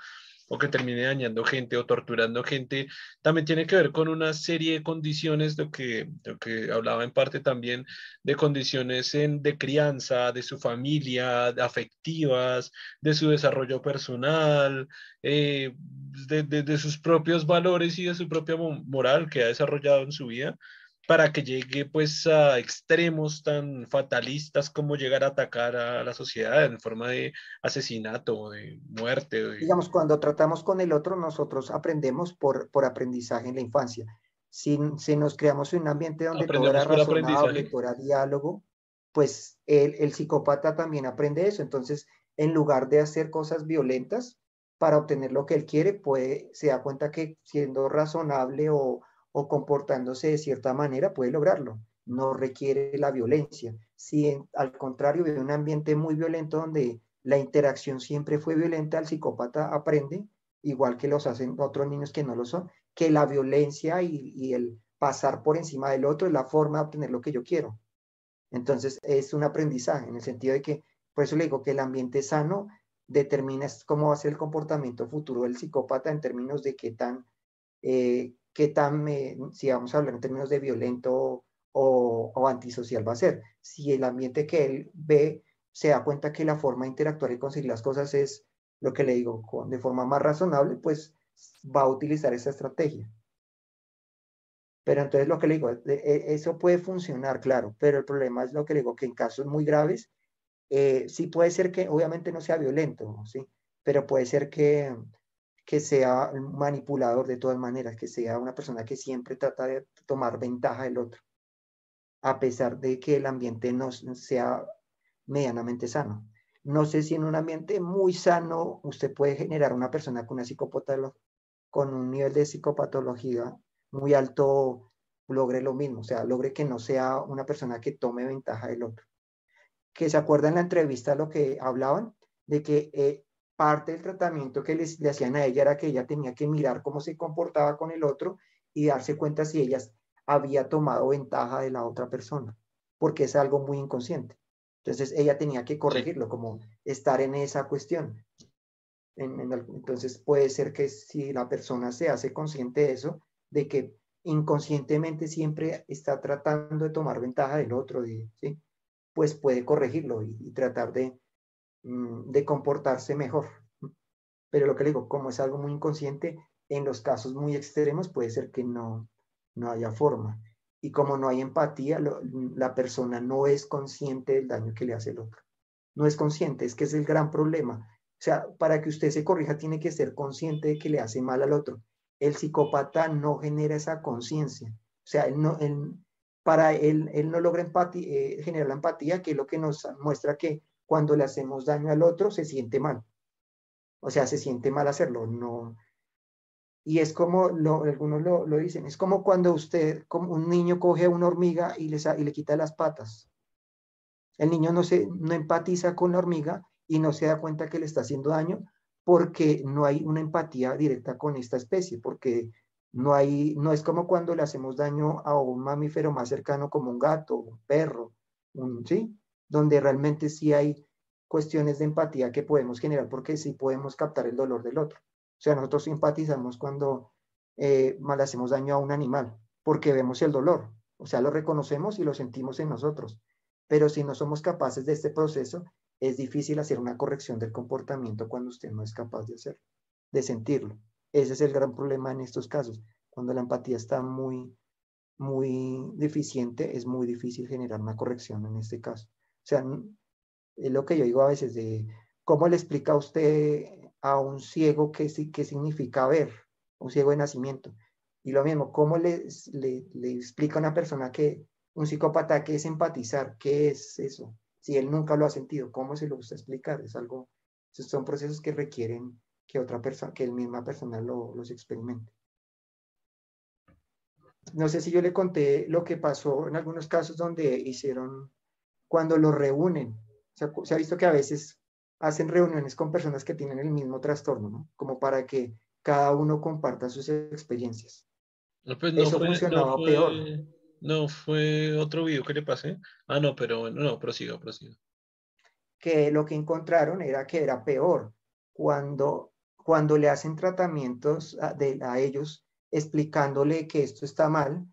o que termine dañando gente o torturando gente, también tiene que ver con una serie de condiciones, lo que, lo que hablaba en parte también de condiciones en, de crianza, de su familia, afectivas, de su desarrollo personal, eh, de, sus propios valores y de su propia moral que ha desarrollado en su vida para que llegue pues a extremos tan fatalistas como llegar a atacar a la sociedad en forma de asesinato o de muerte. Digamos, cuando tratamos con el otro, nosotros aprendemos por, por aprendizaje en la infancia. Si, si nos creamos en un ambiente donde todo era razonable, todo era diálogo, pues el, el psicópata también aprende eso. Entonces, en lugar de hacer cosas violentas para obtener lo que él quiere, puede, se da cuenta que siendo razonable o, o comportándose de cierta manera puede lograrlo. No requiere la violencia. Si al contrario de un ambiente muy violento donde la interacción siempre fue violenta, el psicópata aprende, igual que los hacen otros niños que no lo son, que la violencia y, el pasar por encima del otro es la forma de obtener lo que yo quiero. Entonces es un aprendizaje en el sentido de que, por eso le digo que el ambiente sano determina cómo va a ser el comportamiento futuro del psicópata en términos de qué tan eh, qué tan, si vamos a hablar en términos de violento o, antisocial va a ser. Si el ambiente que él ve se da cuenta que la forma de interactuar y conseguir las cosas es lo que le digo, de forma más razonable, pues va a utilizar esa estrategia. Pero entonces lo que le digo, e, eso puede funcionar, claro, pero el problema es lo que le digo, que en casos muy graves, eh, sí puede ser que obviamente no sea violento, ¿sí? Pero puede ser que, que sea manipulador de todas maneras, que sea una persona que siempre trata de tomar ventaja del otro, a pesar de que el ambiente no sea medianamente sano. No sé si en un ambiente muy sano usted puede generar una persona con una con un nivel de psicopatología muy alto, logre lo mismo, o sea, logre que no sea una persona que tome ventaja del otro. Que se acuerda en la entrevista lo que hablaban, de que eh, parte del tratamiento que les, le hacían a ella era que ella tenía que mirar cómo se comportaba con el otro y darse cuenta si ella había tomado ventaja de la otra persona, porque es algo muy inconsciente. Entonces ella tenía que corregirlo, como estar en esa cuestión. entonces puede ser que si la persona se hace consciente de eso, de que inconscientemente siempre está tratando de tomar ventaja del otro, de, ¿sí? pues puede corregirlo y, tratar de, de comportarse mejor. Pero lo que le digo, como es algo muy inconsciente, en los casos muy extremos puede ser que no, no haya forma. Y como no hay empatía, la persona no es consciente del daño que le hace el otro. No es consciente, es que es el gran problema. O sea, para que usted se corrija, tiene que ser consciente de que le hace mal al otro. El psicópata no genera esa conciencia. O sea, él no, para él, él no logra empatía, eh, generar la empatía, que es lo que nos muestra que cuando le hacemos daño al otro se siente mal. O sea, se siente mal hacerlo. No, y es como, lo, algunos lo, lo, dicen, es como cuando usted, como un niño coge una hormiga y le, y le quita las patas. El niño no, se, no empatiza con la hormiga y no se da cuenta que le está haciendo daño porque no hay una empatía directa con esta especie, porque no hay, no es como cuando le hacemos daño a un mamífero más cercano como un gato, un perro, un, ¿sí? Donde realmente sí hay cuestiones de empatía que podemos generar porque sí podemos captar el dolor del otro. O sea, nosotros simpatizamos cuando eh, mal hacemos daño a un animal, porque vemos el dolor, o sea, lo reconocemos y lo sentimos en nosotros. Pero si no somos capaces de este proceso, es difícil hacer una corrección del comportamiento cuando usted no es capaz de hacerlo, de sentirlo. Ese es el gran problema en estos casos. Cuando la empatía está muy, muy deficiente, es muy difícil generar una corrección en este caso. O sea, es lo que yo digo a veces de cómo le explica a usted a un ciego qué, qué significa ver, un ciego de nacimiento. Y lo mismo, ¿cómo le, le, le explica a una persona que un psicópata qué es empatizar? ¿Qué es eso? si él nunca lo ha sentido, ¿cómo se lo gusta explicar? Es algo, son procesos que requieren que otra persona, que el misma persona lo, los experimente. No sé si yo le conté lo que pasó en algunos casos donde hicieron, cuando lo reúnen, se, se ha visto que a veces hacen reuniones con personas que tienen el mismo trastorno, ¿no? Como para que cada uno comparta sus experiencias. Pues Eso funcionaba peor no, fue otro video que le pasé. Ah, no, pero no, no, prosigo, prosigo. Que lo que encontraron era que era peor cuando, cuando le hacen tratamientos a, de, a ellos explicándole que esto está mal,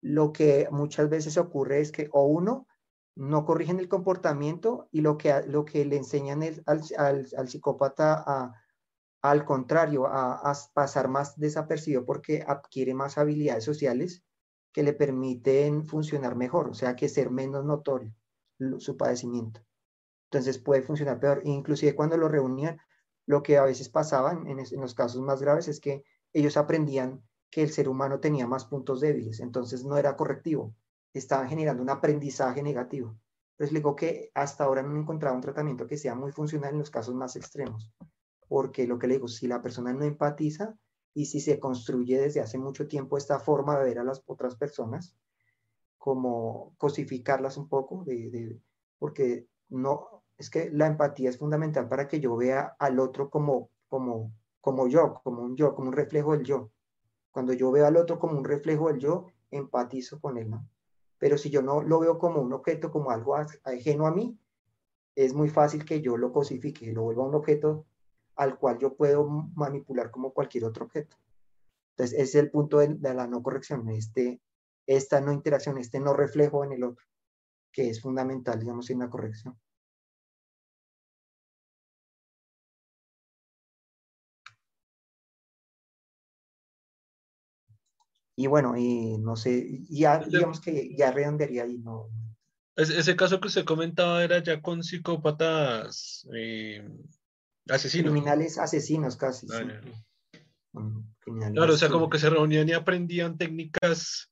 lo que muchas veces ocurre es que o uno no corrigen el comportamiento y lo que, lo que le enseñan es al, al, al psicópata al contrario, a, pasar más desapercibido porque adquiere más habilidades sociales que le permiten funcionar mejor, o sea, que ser menos notorio su padecimiento. Entonces puede funcionar peor. Inclusive cuando lo reunían, lo que a veces pasaba en, los casos más graves es que ellos aprendían que el ser humano tenía más puntos débiles, entonces no era correctivo, estaban generando un aprendizaje negativo. Entonces digo que hasta ahora no he encontrado un tratamiento que sea muy funcional en los casos más extremos, porque lo que le digo, si la persona no empatiza, y si se construye desde hace mucho tiempo esta forma de ver a las otras personas, como cosificarlas un poco, de, porque no, es que la empatía es fundamental para que yo vea al otro como, como, como yo, como un yo, como un reflejo del yo. Cuando yo veo al otro como un reflejo del yo, empatizo con él, ¿no? Pero si yo no lo veo como un objeto, como algo ajeno a mí, es muy fácil que yo lo cosifique, lo vuelva un objeto al cual yo puedo manipular como cualquier otro objeto. Entonces, ese es el punto de, la no corrección, este, esta no interacción, este no reflejo en el otro, que es fundamental, digamos, en la corrección. Y bueno, y no sé, ya digamos que ya redondearía y no. Ese caso que usted comentaba era ya con psicópatas eh, Asesinos. Criminales asesinos casi. claro, o sea, como que se reunían y aprendían técnicas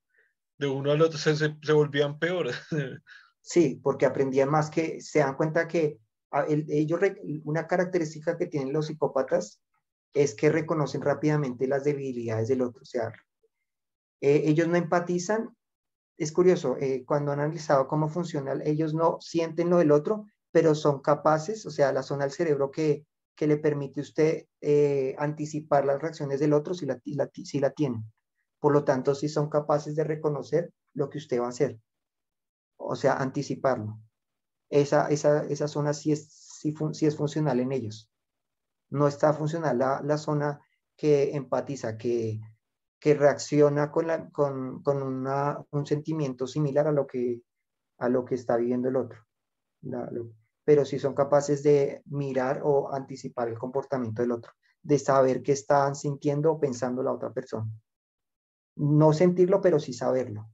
de uno al otro, se, se, volvían peor. sí, porque aprendían más que, se dan cuenta que ellos, una característica que tienen los psicópatas es que reconocen rápidamente las debilidades del otro. O sea, eh, ellos no empatizan. Es curioso, eh, cuando han analizado cómo funciona, ellos no sienten lo del otro, pero son capaces, o sea, la zona del cerebro que que le permite a usted eh, anticipar las reacciones del otro si la, si la tienen. Por lo tanto, si son capaces de reconocer lo que usted va a hacer, o sea, anticiparlo. Esa, esa, esa zona sí es, sí, es funcional en ellos. No está funcional la, la zona que empatiza, que, que reacciona con, con, con una, un sentimiento similar a lo que, a lo que está viviendo el otro. pero si son capaces de mirar o anticipar el comportamiento del otro, de saber qué están sintiendo o pensando la otra persona. No sentirlo, pero sí saberlo.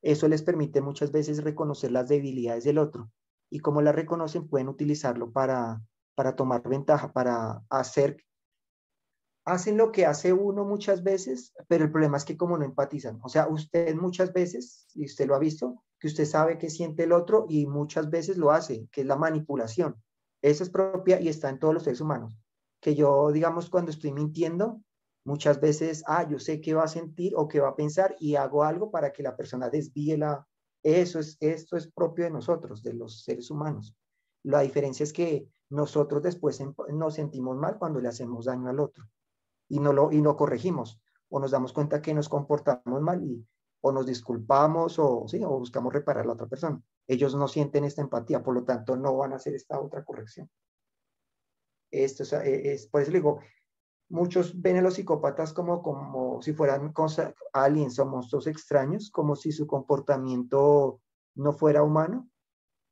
Eso les permite muchas veces reconocer las debilidades del otro y como las reconocen pueden utilizarlo para, para tomar ventaja, para hacer hacen lo que hace uno muchas veces, pero el problema es que como no empatizan, o sea, usted muchas veces, y usted lo ha visto, que usted sabe que siente el otro y muchas veces lo hace, que es la manipulación. Esa es propia y está en todos los seres humanos. Que yo, digamos, cuando estoy mintiendo, muchas veces, ah, yo sé qué va a sentir o qué va a pensar y hago algo para que la persona desvíe la... Eso es, esto es propio de nosotros, de los seres humanos. La diferencia es que nosotros después nos sentimos mal cuando le hacemos daño al otro y no lo, y no corregimos o nos damos cuenta que nos comportamos mal y o nos disculpamos o, ¿sí? o buscamos reparar a la otra persona. Ellos no sienten esta empatía, por lo tanto no van a hacer esta otra corrección. Esto es, e, es por eso digo, muchos ven a los psicópatas como, como si fueran aliens o monstruos extraños, como si su comportamiento no fuera humano,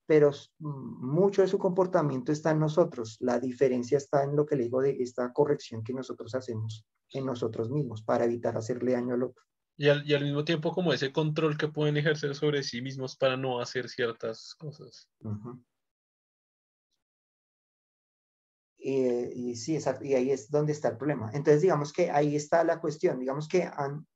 pero mucho de su comportamiento está en nosotros. La diferencia está en lo que le digo de esta corrección que nosotros hacemos en nosotros mismos para evitar hacerle daño al otro. Y al, y al mismo tiempo como ese control que pueden ejercer sobre sí mismos para no hacer ciertas cosas. y, sí, exacto, y ahí es donde está el problema. Entonces, digamos que ahí está la cuestión. Digamos que han,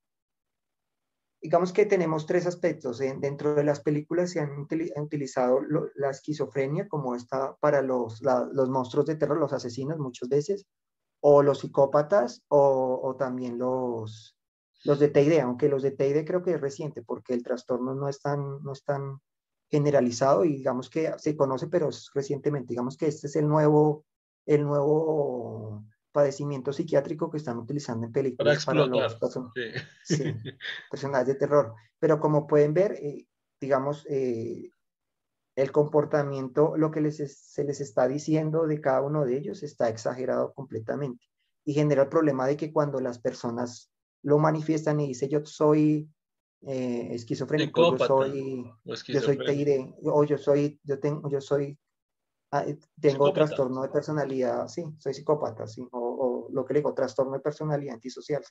digamos que tenemos tres aspectos. Dentro de las películas se han, utilizado la esquizofrenia como está para los, los monstruos de terror, los asesinos muchas veces, o los psicópatas, o, o también los, los de TID, aunque los de TID creo que es reciente porque el trastorno no es tan, no es tan generalizado y digamos que se conoce, pero es recientemente. Digamos que este es el nuevo, el nuevo padecimiento psiquiátrico que están utilizando en películas para, los personajes de terror. Pero como pueden ver, eh, digamos, eh, el comportamiento, lo que les se les está diciendo de cada uno de ellos está exagerado completamente y genera el problema de que cuando las personas lo manifiestan y dicen yo soy eh, esquizofrénico, yo soy, yo soy TID, o yo soy, yo tengo, yo soy Ah, tengo trastorno de personalidad, sí, soy psicópata, sí, o, lo que le digo, trastorno de personalidad antisocial.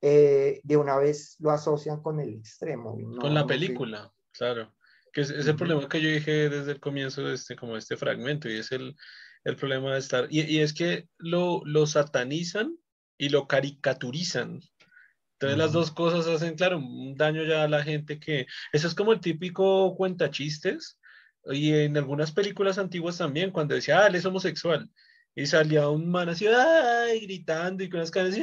Eh, de una vez lo asocian con el extremo. con la película, claro. Que es, el problema que yo dije desde el comienzo de este, como este fragmento, y es el, el problema de estar, y, y, es que lo, lo satanizan y lo caricaturizan. Entonces las dos cosas hacen, claro, un daño ya a la gente que, eso es como el típico cuenta chistes, y en algunas películas antiguas también, cuando decía, ah, él es homosexual. Y salía un man así, ¡ay! gritando y con las caras así,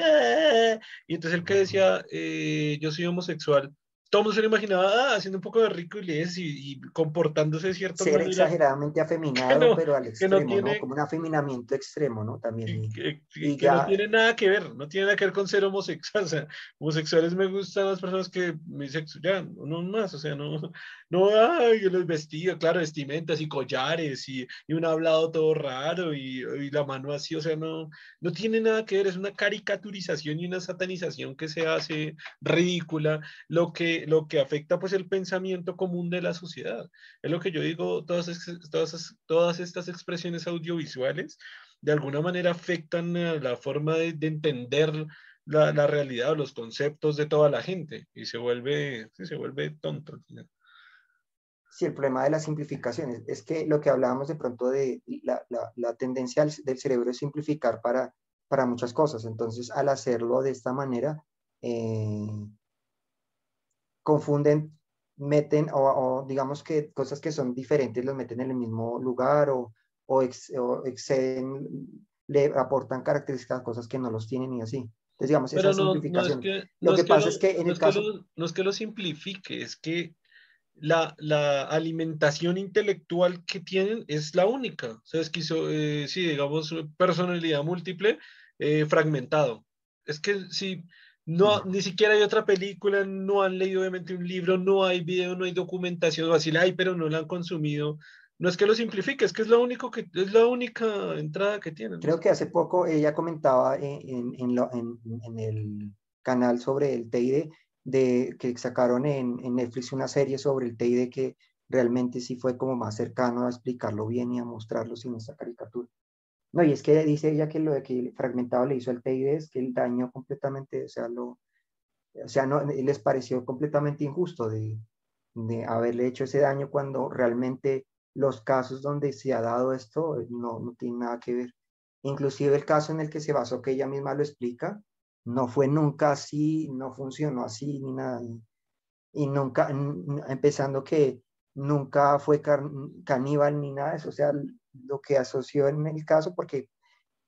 Y entonces el que decía, eh, yo soy homosexual, todo el mundo se lo imaginaba ah, haciendo un poco de rico y, y comportándose de cierta Ser exageradamente afeminado, pero al extremo, no Como un afeminamiento extremo, ¿no? También. que, no tiene nada que ver, no tiene nada que ver con ser homosexual. O sea, homosexuales me gustan las personas que me ya, no más, o sea, no, no, ay, los vestidos, claro, vestimentas y collares y, y un hablado todo raro y, y, la mano así, o sea, no, no tiene nada que ver, es una caricaturización y una satanización que se hace ridícula. Lo que lo que afecta pues el pensamiento común de la sociedad. Es lo que yo digo, todas, todas, todas estas expresiones audiovisuales de alguna manera afectan la forma de, entender la, la, realidad o los conceptos de toda la gente y se vuelve, se vuelve tonto. Sí, el problema de las simplificaciones es que lo que hablábamos de pronto de la, la, la tendencia del cerebro es simplificar para, para muchas cosas. Entonces, al hacerlo de esta manera, eh, confunden, meten o, digamos que cosas que son diferentes los meten en el mismo lugar o, o, exceden, le aportan características a cosas que no los tienen y así. Entonces, digamos, esa simplificación. lo que, pasa es que en el caso... no es que lo simplifique, es que la, la, alimentación intelectual que tienen es la única. O sea, es que, eh, sí, digamos, personalidad múltiple, eh, fragmentado. Es que si no, ni siquiera hay otra película, no han leído obviamente un libro, no hay video, no hay documentación, así la hay, pero no la han consumido. No es que lo simplifique, es que es lo único que es la única entrada que tienen. Creo que hace poco ella comentaba en, en, en, en el, canal sobre el TID, de, que sacaron en, en Netflix una serie sobre el TID que realmente sí fue como más cercano a explicarlo bien y a mostrarlo sin esta caricatura. No, y es que dice ella que lo de que fragmentado le hizo el TID es que el daño completamente, o sea, lo, o sea, no, les pareció completamente injusto de, de haberle hecho ese daño cuando realmente los casos donde se ha dado esto no, no tienen nada que ver. Inclusive el caso en el que se basó, que ella misma lo explica, no fue nunca así, no funcionó así ni nada. Y, nunca, empezando que nunca fue caníbal ni nada eso, o sea, lo que asoció en el caso, porque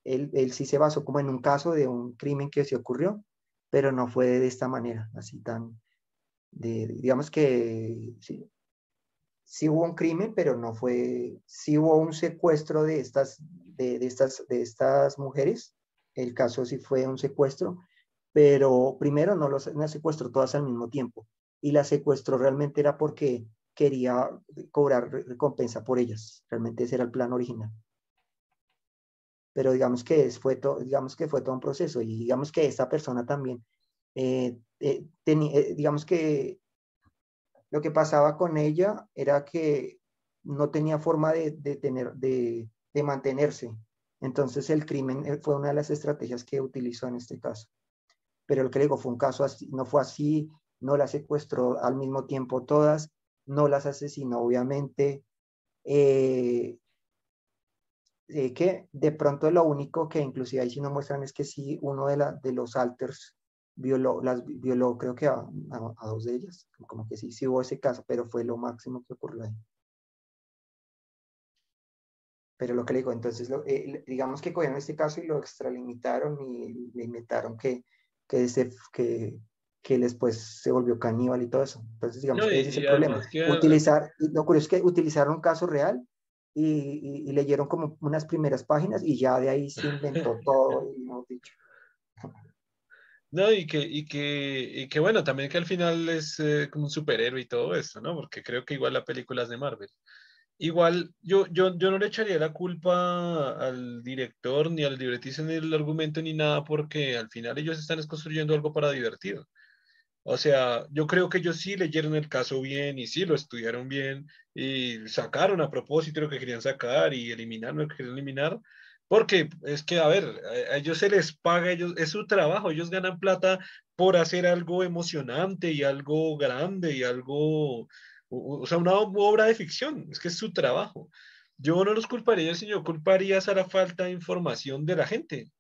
él, él sí se basó como en un caso de un crimen que se ocurrió, pero no fue de esta manera, así tan, de, digamos que sí, sí, hubo un crimen, pero no fue, sí hubo un secuestro de estas, de, de, estas, de estas mujeres, el caso sí fue un secuestro, pero primero no los no secuestró todas al mismo tiempo, y la secuestro realmente era porque quería cobrar recompensa por ellas, realmente ese era el plan original pero digamos que, fue todo, digamos que fue todo un proceso y digamos que esta persona también, eh, eh, eh, digamos que lo que pasaba con ella era que no tenía forma de, tener, de, mantenerse. Entonces el crimen fue una de las estrategias que utilizó en este caso. Pero lo que fue un caso así, no fue así, no las secuestró al mismo tiempo todas, no las asesinó obviamente, eh, eh, que de pronto lo único que inclusive ahí sí no muestran es que sí uno de, la, de los alters violó, las violó creo que a, a, dos de ellas, como que sí, sí hubo ese caso, pero fue lo máximo que ocurrió ahí. Pero lo que le digo, entonces, eh, digamos que cogieron este caso y lo extralimitaron y le inventaron que, que, se, que, que después se volvió caníbal y todo eso. Entonces, digamos no, que ese es el problema. Que... Utilizar, lo curioso es que utilizaron un caso real y, y, leyeron como unas primeras páginas y ya de ahí se inventó todo, y no dicho. No, y que, y que, y que bueno, también que al final es eh, como un superhéroe y todo eso, ¿no? Porque creo que igual la película es de Marvel. Igual, yo, yo, yo no le echaría la culpa al director, ni al libretista, ni al argumento, ni nada, porque al final ellos están construyendo algo para divertir. O sea, yo creo que ellos sí leyeron el caso bien y sí lo estudiaron bien y sacaron a propósito lo que querían sacar y eliminaron lo que querían eliminar. Porque es que, a ver, a ellos se les paga, ellos, es su trabajo, ellos ganan plata por hacer algo emocionante y algo grande y algo, o, sea, una obra de ficción, es que es su trabajo. Yo no los culparía, sino culparía a la falta de información de la gente.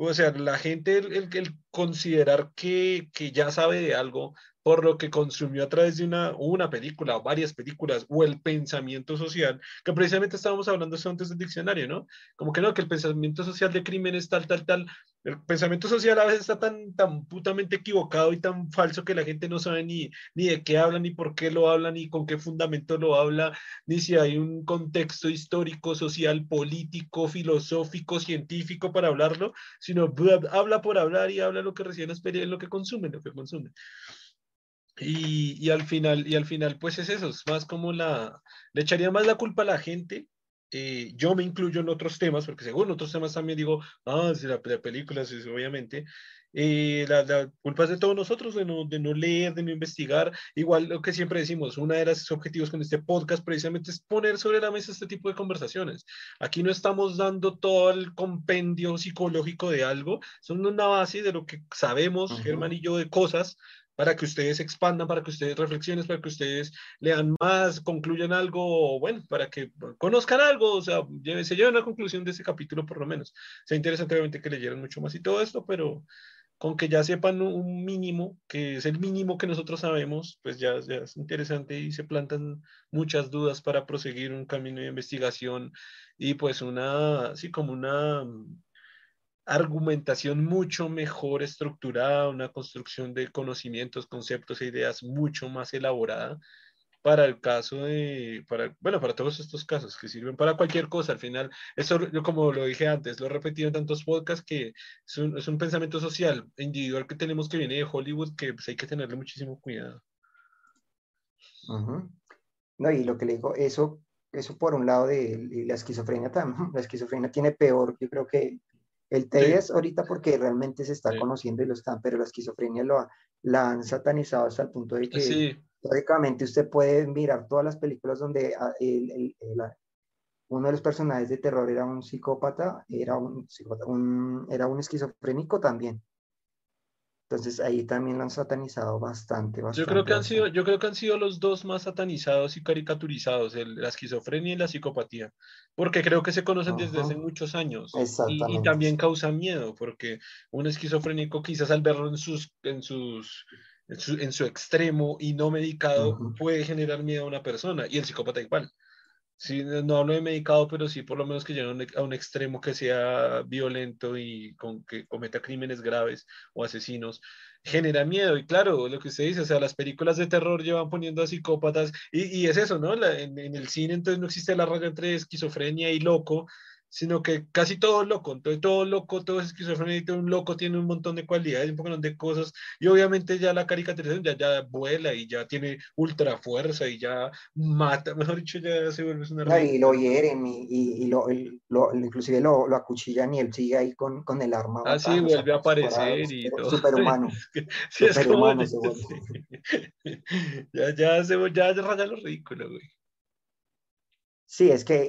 O sea, la gente, el, el, considerar que, que, ya sabe de algo por lo que consumió a través de una, una película o varias películas o el pensamiento social, que precisamente estábamos hablando eso antes del diccionario, ¿no? Como que no, que el pensamiento social de crimen es tal, tal, tal. El pensamiento social a veces está tan, tan putamente equivocado y tan falso que la gente no sabe ni, ni de qué habla, ni por qué lo habla, ni con qué fundamento lo habla, ni si hay un contexto histórico, social, político, filosófico, científico para hablarlo, sino habla por hablar y habla lo que recién espera lo que consume, lo que consume. Y, y, al final, y al final, pues es eso, es más como la, le echaría más la culpa a la gente. Eh, yo me incluyo en otros temas, porque según otros temas también digo, ah, si la, la película, sí, obviamente. Eh, la, la, culpa es de todos nosotros, de no, de no leer, de no investigar. Igual lo que siempre decimos, uno de los objetivos con este podcast precisamente es poner sobre la mesa este tipo de conversaciones. Aquí no estamos dando todo el compendio psicológico de algo, son una base de lo que sabemos, uh -huh. Germán y yo, de cosas para que ustedes expandan, para que ustedes reflexionen, para que ustedes lean más, concluyan algo, bueno, para que conozcan algo, o sea, se lleven a conclusión de ese capítulo por lo menos. Sea interesante obviamente que leyeran mucho más y todo esto, pero con que ya sepan un mínimo, que es el mínimo que nosotros sabemos, pues ya, ya es interesante y se plantan muchas dudas para proseguir un camino de investigación y pues una, así como una argumentación mucho mejor estructurada, una construcción de conocimientos, conceptos e ideas mucho más elaborada para el caso de, para, bueno, para todos estos casos que sirven para cualquier cosa. Al final, eso yo como lo dije antes, lo he repetido en tantos podcasts que es un, es un pensamiento social, individual que tenemos que viene de Hollywood que pues, hay que tenerle muchísimo cuidado. Uh -huh. No, y lo que le digo, eso, eso por un lado de la esquizofrenia también, la esquizofrenia tiene peor, yo creo que El TEA es ahorita porque realmente se está conociendo y lo están, pero la esquizofrenia lo la han satanizado hasta el punto de que sí. usted puede mirar todas las películas donde ah, el, uno de los personajes de terror era un psicópata, era un, un, era un esquizofrénico también. Entonces ahí también lo han satanizado bastante, Yo creo que han sido, yo creo que han sido los dos más satanizados y caricaturizados, la esquizofrenia y la psicopatía, porque creo que se conocen desde hace muchos años y, también causa miedo, porque un esquizofrénico quizás al verlo en sus, en sus, en su, extremo y no medicado puede generar miedo a una persona y el psicópata igual. Sí, no hablo de medicado, pero sí por lo menos que llegue a un extremo que sea violento y con que cometa crímenes graves o asesinos, genera miedo. Y claro, lo que usted dice, o sea, las películas de terror llevan poniendo a psicópatas y, y es eso, ¿no? en, en, el cine entonces no existe la raya entre esquizofrenia y loco, sino que casi todo loco, entonces todo loco, todo es esquizofrénico, un loco tiene un montón de cualidades, un montón de cosas, y obviamente ya la caricaturización ya, ya vuela y ya tiene ultra fuerza y ya mata, mejor dicho, ya se vuelve una... y lo hieren y, y, lo, lo, inclusive lo, lo, acuchillan y él sigue ahí con, con el arma. Ah, sí, vuelve a aparecer y todo. Superhumano. sí, superhumano se vuelve. ya, ya, se, ya raya lo ridículo, güey. Sí, es que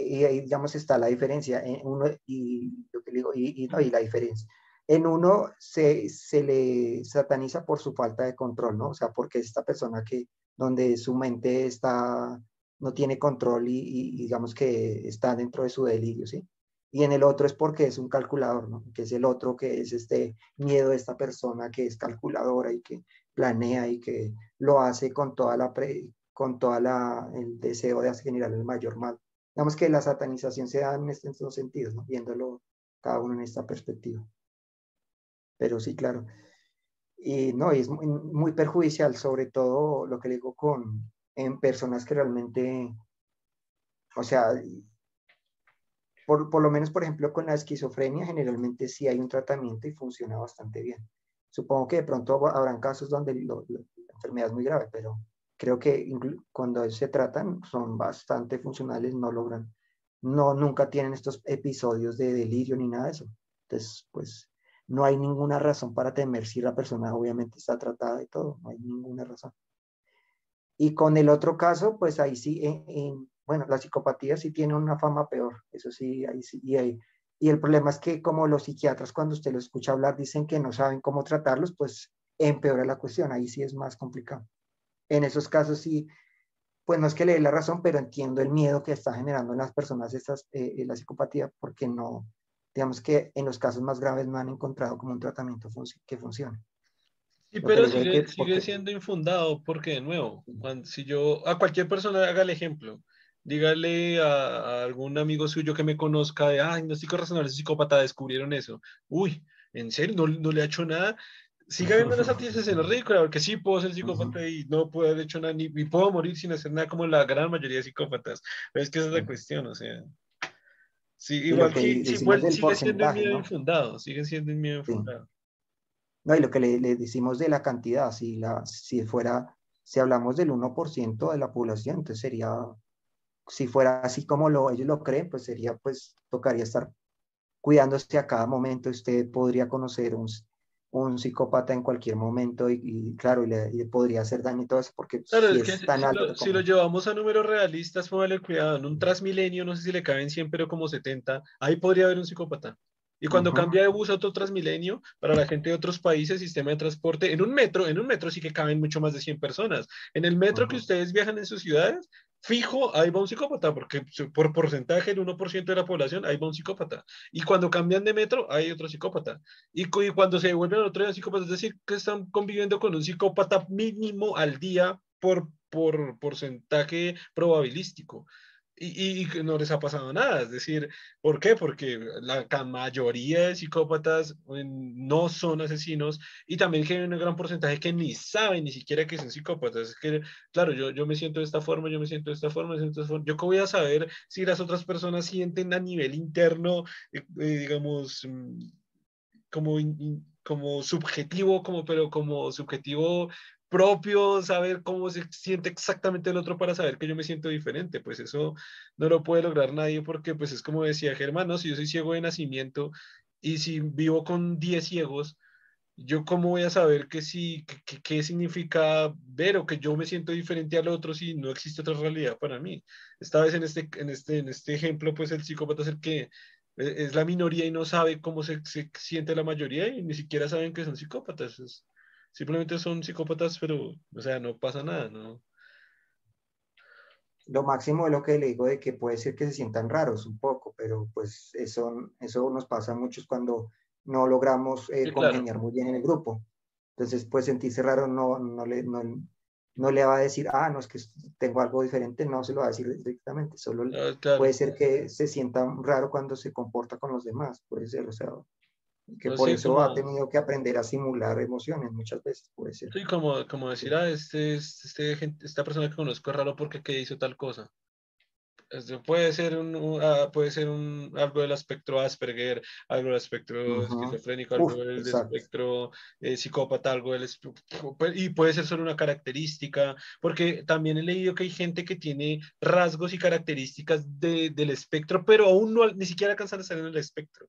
digamos, está la diferencia en uno y lo y, no, y la diferencia. En uno se, se, le sataniza por su falta de control, ¿no? O sea, porque esta persona que, donde su mente está, no tiene control y, digamos que está dentro de su delirio, ¿sí? Y en el otro es porque es un calculador, ¿no? Que es el otro que es este miedo de esta persona que es calculadora y que planea y que lo hace con toda la, con toda la, el deseo de generar el mayor mal. Digamos que la satanización se da en estos dos sentidos, ¿no? viéndolo cada uno en esta perspectiva. Pero sí, claro. Y no, es muy, perjudicial, sobre todo lo que digo con en personas que realmente, o sea, por, por, lo menos, por ejemplo, con la esquizofrenia, generalmente sí hay un tratamiento y funciona bastante bien. Supongo que de pronto habrán casos donde la enfermedad es muy grave, pero creo que cuando se tratan son bastante funcionales, no logran, no, nunca tienen estos episodios de delirio ni nada de eso. Entonces, pues no hay ninguna razón para temer si la persona obviamente está tratada y todo, no hay ninguna razón. Y con el otro caso, pues ahí sí, en, bueno, la psicopatía sí tiene una fama peor, eso sí, ahí sí, y, ahí, y el problema es que como los psiquiatras cuando usted lo escucha hablar dicen que no saben cómo tratarlos, pues empeora la cuestión, ahí sí es más complicado en esos casos sí, pues no es que le dé la razón, pero entiendo el miedo que está generando en las personas estas, eh, la psicopatía, porque no, digamos que en los casos más graves no han encontrado como un tratamiento que funcione. Sí, pero sigue, sigue siendo infundado, porque de nuevo, si yo, a cualquier persona haga el ejemplo, dígale a, algún amigo suyo que me conozca de, ay, no estoy razonable, psicópata, descubrieron eso. Uy, ¿en serio? ¿No, no le ha hecho nada? Siga viendo las escenas ridículas, porque sí puedo ser psicópata y no puedo haber hecho nada, ni, puedo morir sin hacer nada como la gran mayoría de psicópatas. Pero es que esa es la cuestión, o sea. Sí, igual que, sigue siendo un miedo infundado, sigue siendo un miedo infundado. No, y lo que le, le, decimos de la cantidad, si, la, si fuera, si hablamos del 1% de la población, entonces sería, si fuera así como lo, ellos lo creen, pues sería, pues tocaría estar cuidándose a cada momento. Usted podría conocer un un psicópata en cualquier momento y, claro, le, podría hacer daño y todo eso porque si, es tan alto si lo llevamos a números realistas, póngale cuidado, en un transmilenio, no sé si le caben 100, pero como 70, ahí podría haber un psicópata. Y cuando cambia de bus a otro transmilenio, para la gente de otros países, sistema de transporte, en un metro, en un metro sí que caben mucho más de 100 personas. En el metro que ustedes viajan en sus ciudades, fijo, ahí va un psicópata, porque por porcentaje, el 1% de la población, ahí va un psicópata. Y cuando cambian de metro, hay otro psicópata. Y, cuando se devuelven a otro psicópata, es decir, que están conviviendo con un psicópata mínimo al día por, por porcentaje probabilístico y, y, no les ha pasado nada. Es decir, ¿por qué? Porque la mayoría de psicópatas no son asesinos y también que hay un gran porcentaje que ni saben ni siquiera que son psicópatas. Es que, claro, yo, yo me siento de esta forma, yo me siento de esta forma, me siento de esta forma. ¿Yo cómo voy a saber si las otras personas sienten a nivel interno, eh, eh, digamos, mm, como, como subjetivo, como, pero como subjetivo propio, saber cómo se siente exactamente el otro para saber que yo me siento diferente, pues eso no lo puede lograr nadie porque pues es como decía Germán, ¿no? si yo soy ciego de nacimiento Y si vivo con 10 ciegos, yo cómo voy a saber que qué significa ver o que yo me siento diferente al otro si no existe otra realidad para mí. Esta vez en este, en este, en este ejemplo, pues el psicópata es el que e, es la minoría y no sabe cómo se, se siente la mayoría y ni siquiera saben que son psicópatas. Simplemente son psicópatas, pero, o sea, no pasa nada, ¿no? Lo máximo de lo que le digo de que puede ser que se sientan raros un poco, pero pues eso, eso nos pasa a muchos cuando no logramos eh, congeniar muy bien en el grupo. Entonces, pues sentirse raro no, no, le, no, no, le va a decir, ah, no, es que tengo algo diferente, no se lo va a decir directamente, solo ah, puede ser que se sienta raro cuando se comporta con los demás, puede ser, o sea, que por eso ha tenido que aprender a simular emociones muchas veces, puede ser. Sí, como, como decir, ah, este, este, esta persona que conozco es raro porque que hizo tal cosa puede ser un, ah, puede ser un algo del espectro Asperger, algo del espectro esquizofrénico, algo del, espectro eh, psicópata, algo del y puede ser solo una característica, porque también he leído que hay gente que tiene rasgos y características del espectro, pero aún no ni siquiera alcanzan a estar en el espectro.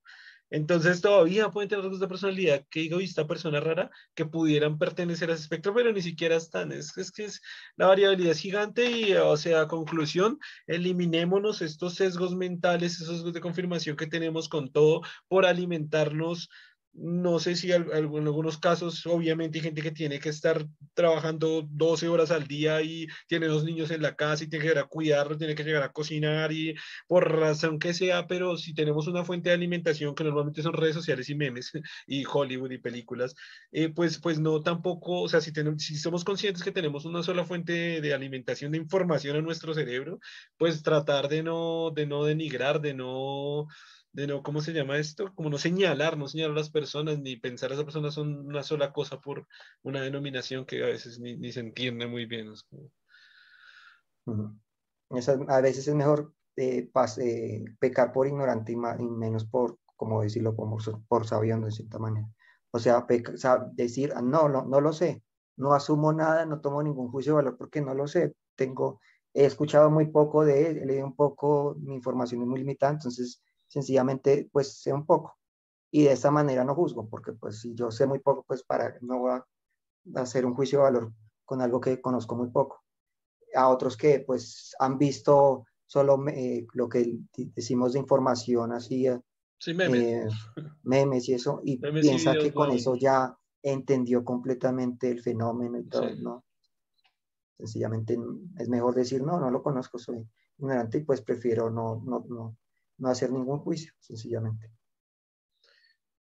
Entonces todavía pueden tener rasgos de personalidad que digo, esta persona rara que pudieran pertenecer a ese espectro, pero ni siquiera están. Es, es que es, la variabilidad es gigante y, o sea, conclusión, eliminémonos estos sesgos mentales, esos de confirmación que tenemos con todo por alimentarnos no sé si en algunos casos, obviamente, hay gente que tiene que estar trabajando 12 horas al día y tiene dos niños en la casa y tiene que llegar a cuidarlos, tiene que llegar a cocinar y por razón que sea, pero si tenemos una fuente de alimentación que normalmente son redes sociales y memes y Hollywood y películas, eh, pues, pues no tampoco, o sea, si, tenemos, si somos conscientes que tenemos una sola fuente de, alimentación de información en nuestro cerebro, pues tratar de no, de no denigrar, de no de no, ¿cómo se llama esto? Como no señalar, no señalar a las personas, ni pensar a esas personas son una sola cosa por una denominación que a veces ni, se entiende muy bien. a veces es mejor eh, eh, pecar por ignorante y, menos por, como decirlo, por, por sabiendo de cierta manera. O sea, decir, ah, no, no, no lo sé, no asumo nada, no tomo ningún juicio de valor porque no lo sé, tengo, he escuchado muy poco de él, he leído un poco, mi información es muy limitada, entonces sencillamente pues sé un poco. Y de esta manera no juzgo, porque pues si yo sé muy poco, pues para no va a hacer un juicio de valor con algo que conozco muy poco. A otros que pues han visto solo eh, lo que decimos de información así, eh, memes. y eso, y piensa que con eso ya entendió completamente el fenómeno y todo, ¿no? Sencillamente es mejor decir, no, no lo conozco, soy ignorante y pues prefiero no, no, no, no hacer ningún juicio, sencillamente.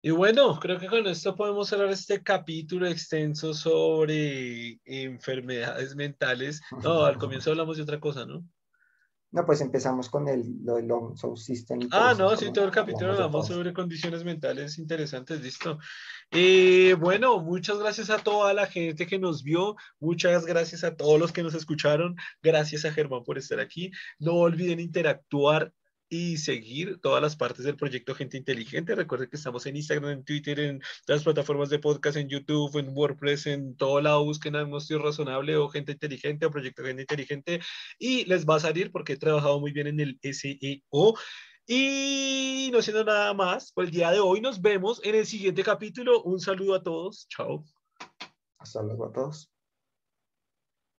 Y bueno, creo que con esto podemos cerrar este capítulo extenso sobre enfermedades mentales. No, al comienzo hablamos de otra cosa, ¿no? No, pues empezamos con el, lo del long system. Ah, no, sí, todo el capítulo hablamos sobre condiciones mentales interesantes, listo. Eh, bueno, muchas gracias a toda la gente que nos vio, muchas gracias a todos los que nos escucharon, gracias a Germán por estar aquí. No olviden interactuar y seguir todas las partes del proyecto Gente Inteligente. Recuerden que estamos en Instagram, en Twitter, en las plataformas de podcast, en YouTube, en WordPress, en todo lado. Busquen Agnostio Razonable o Gente Inteligente o Proyecto Gente Inteligente y les va a salir porque he trabajado muy bien en el SEO. Y no siendo nada más, por el día de hoy nos vemos en el siguiente capítulo. Un saludo a todos. Chao. Hasta luego a todos.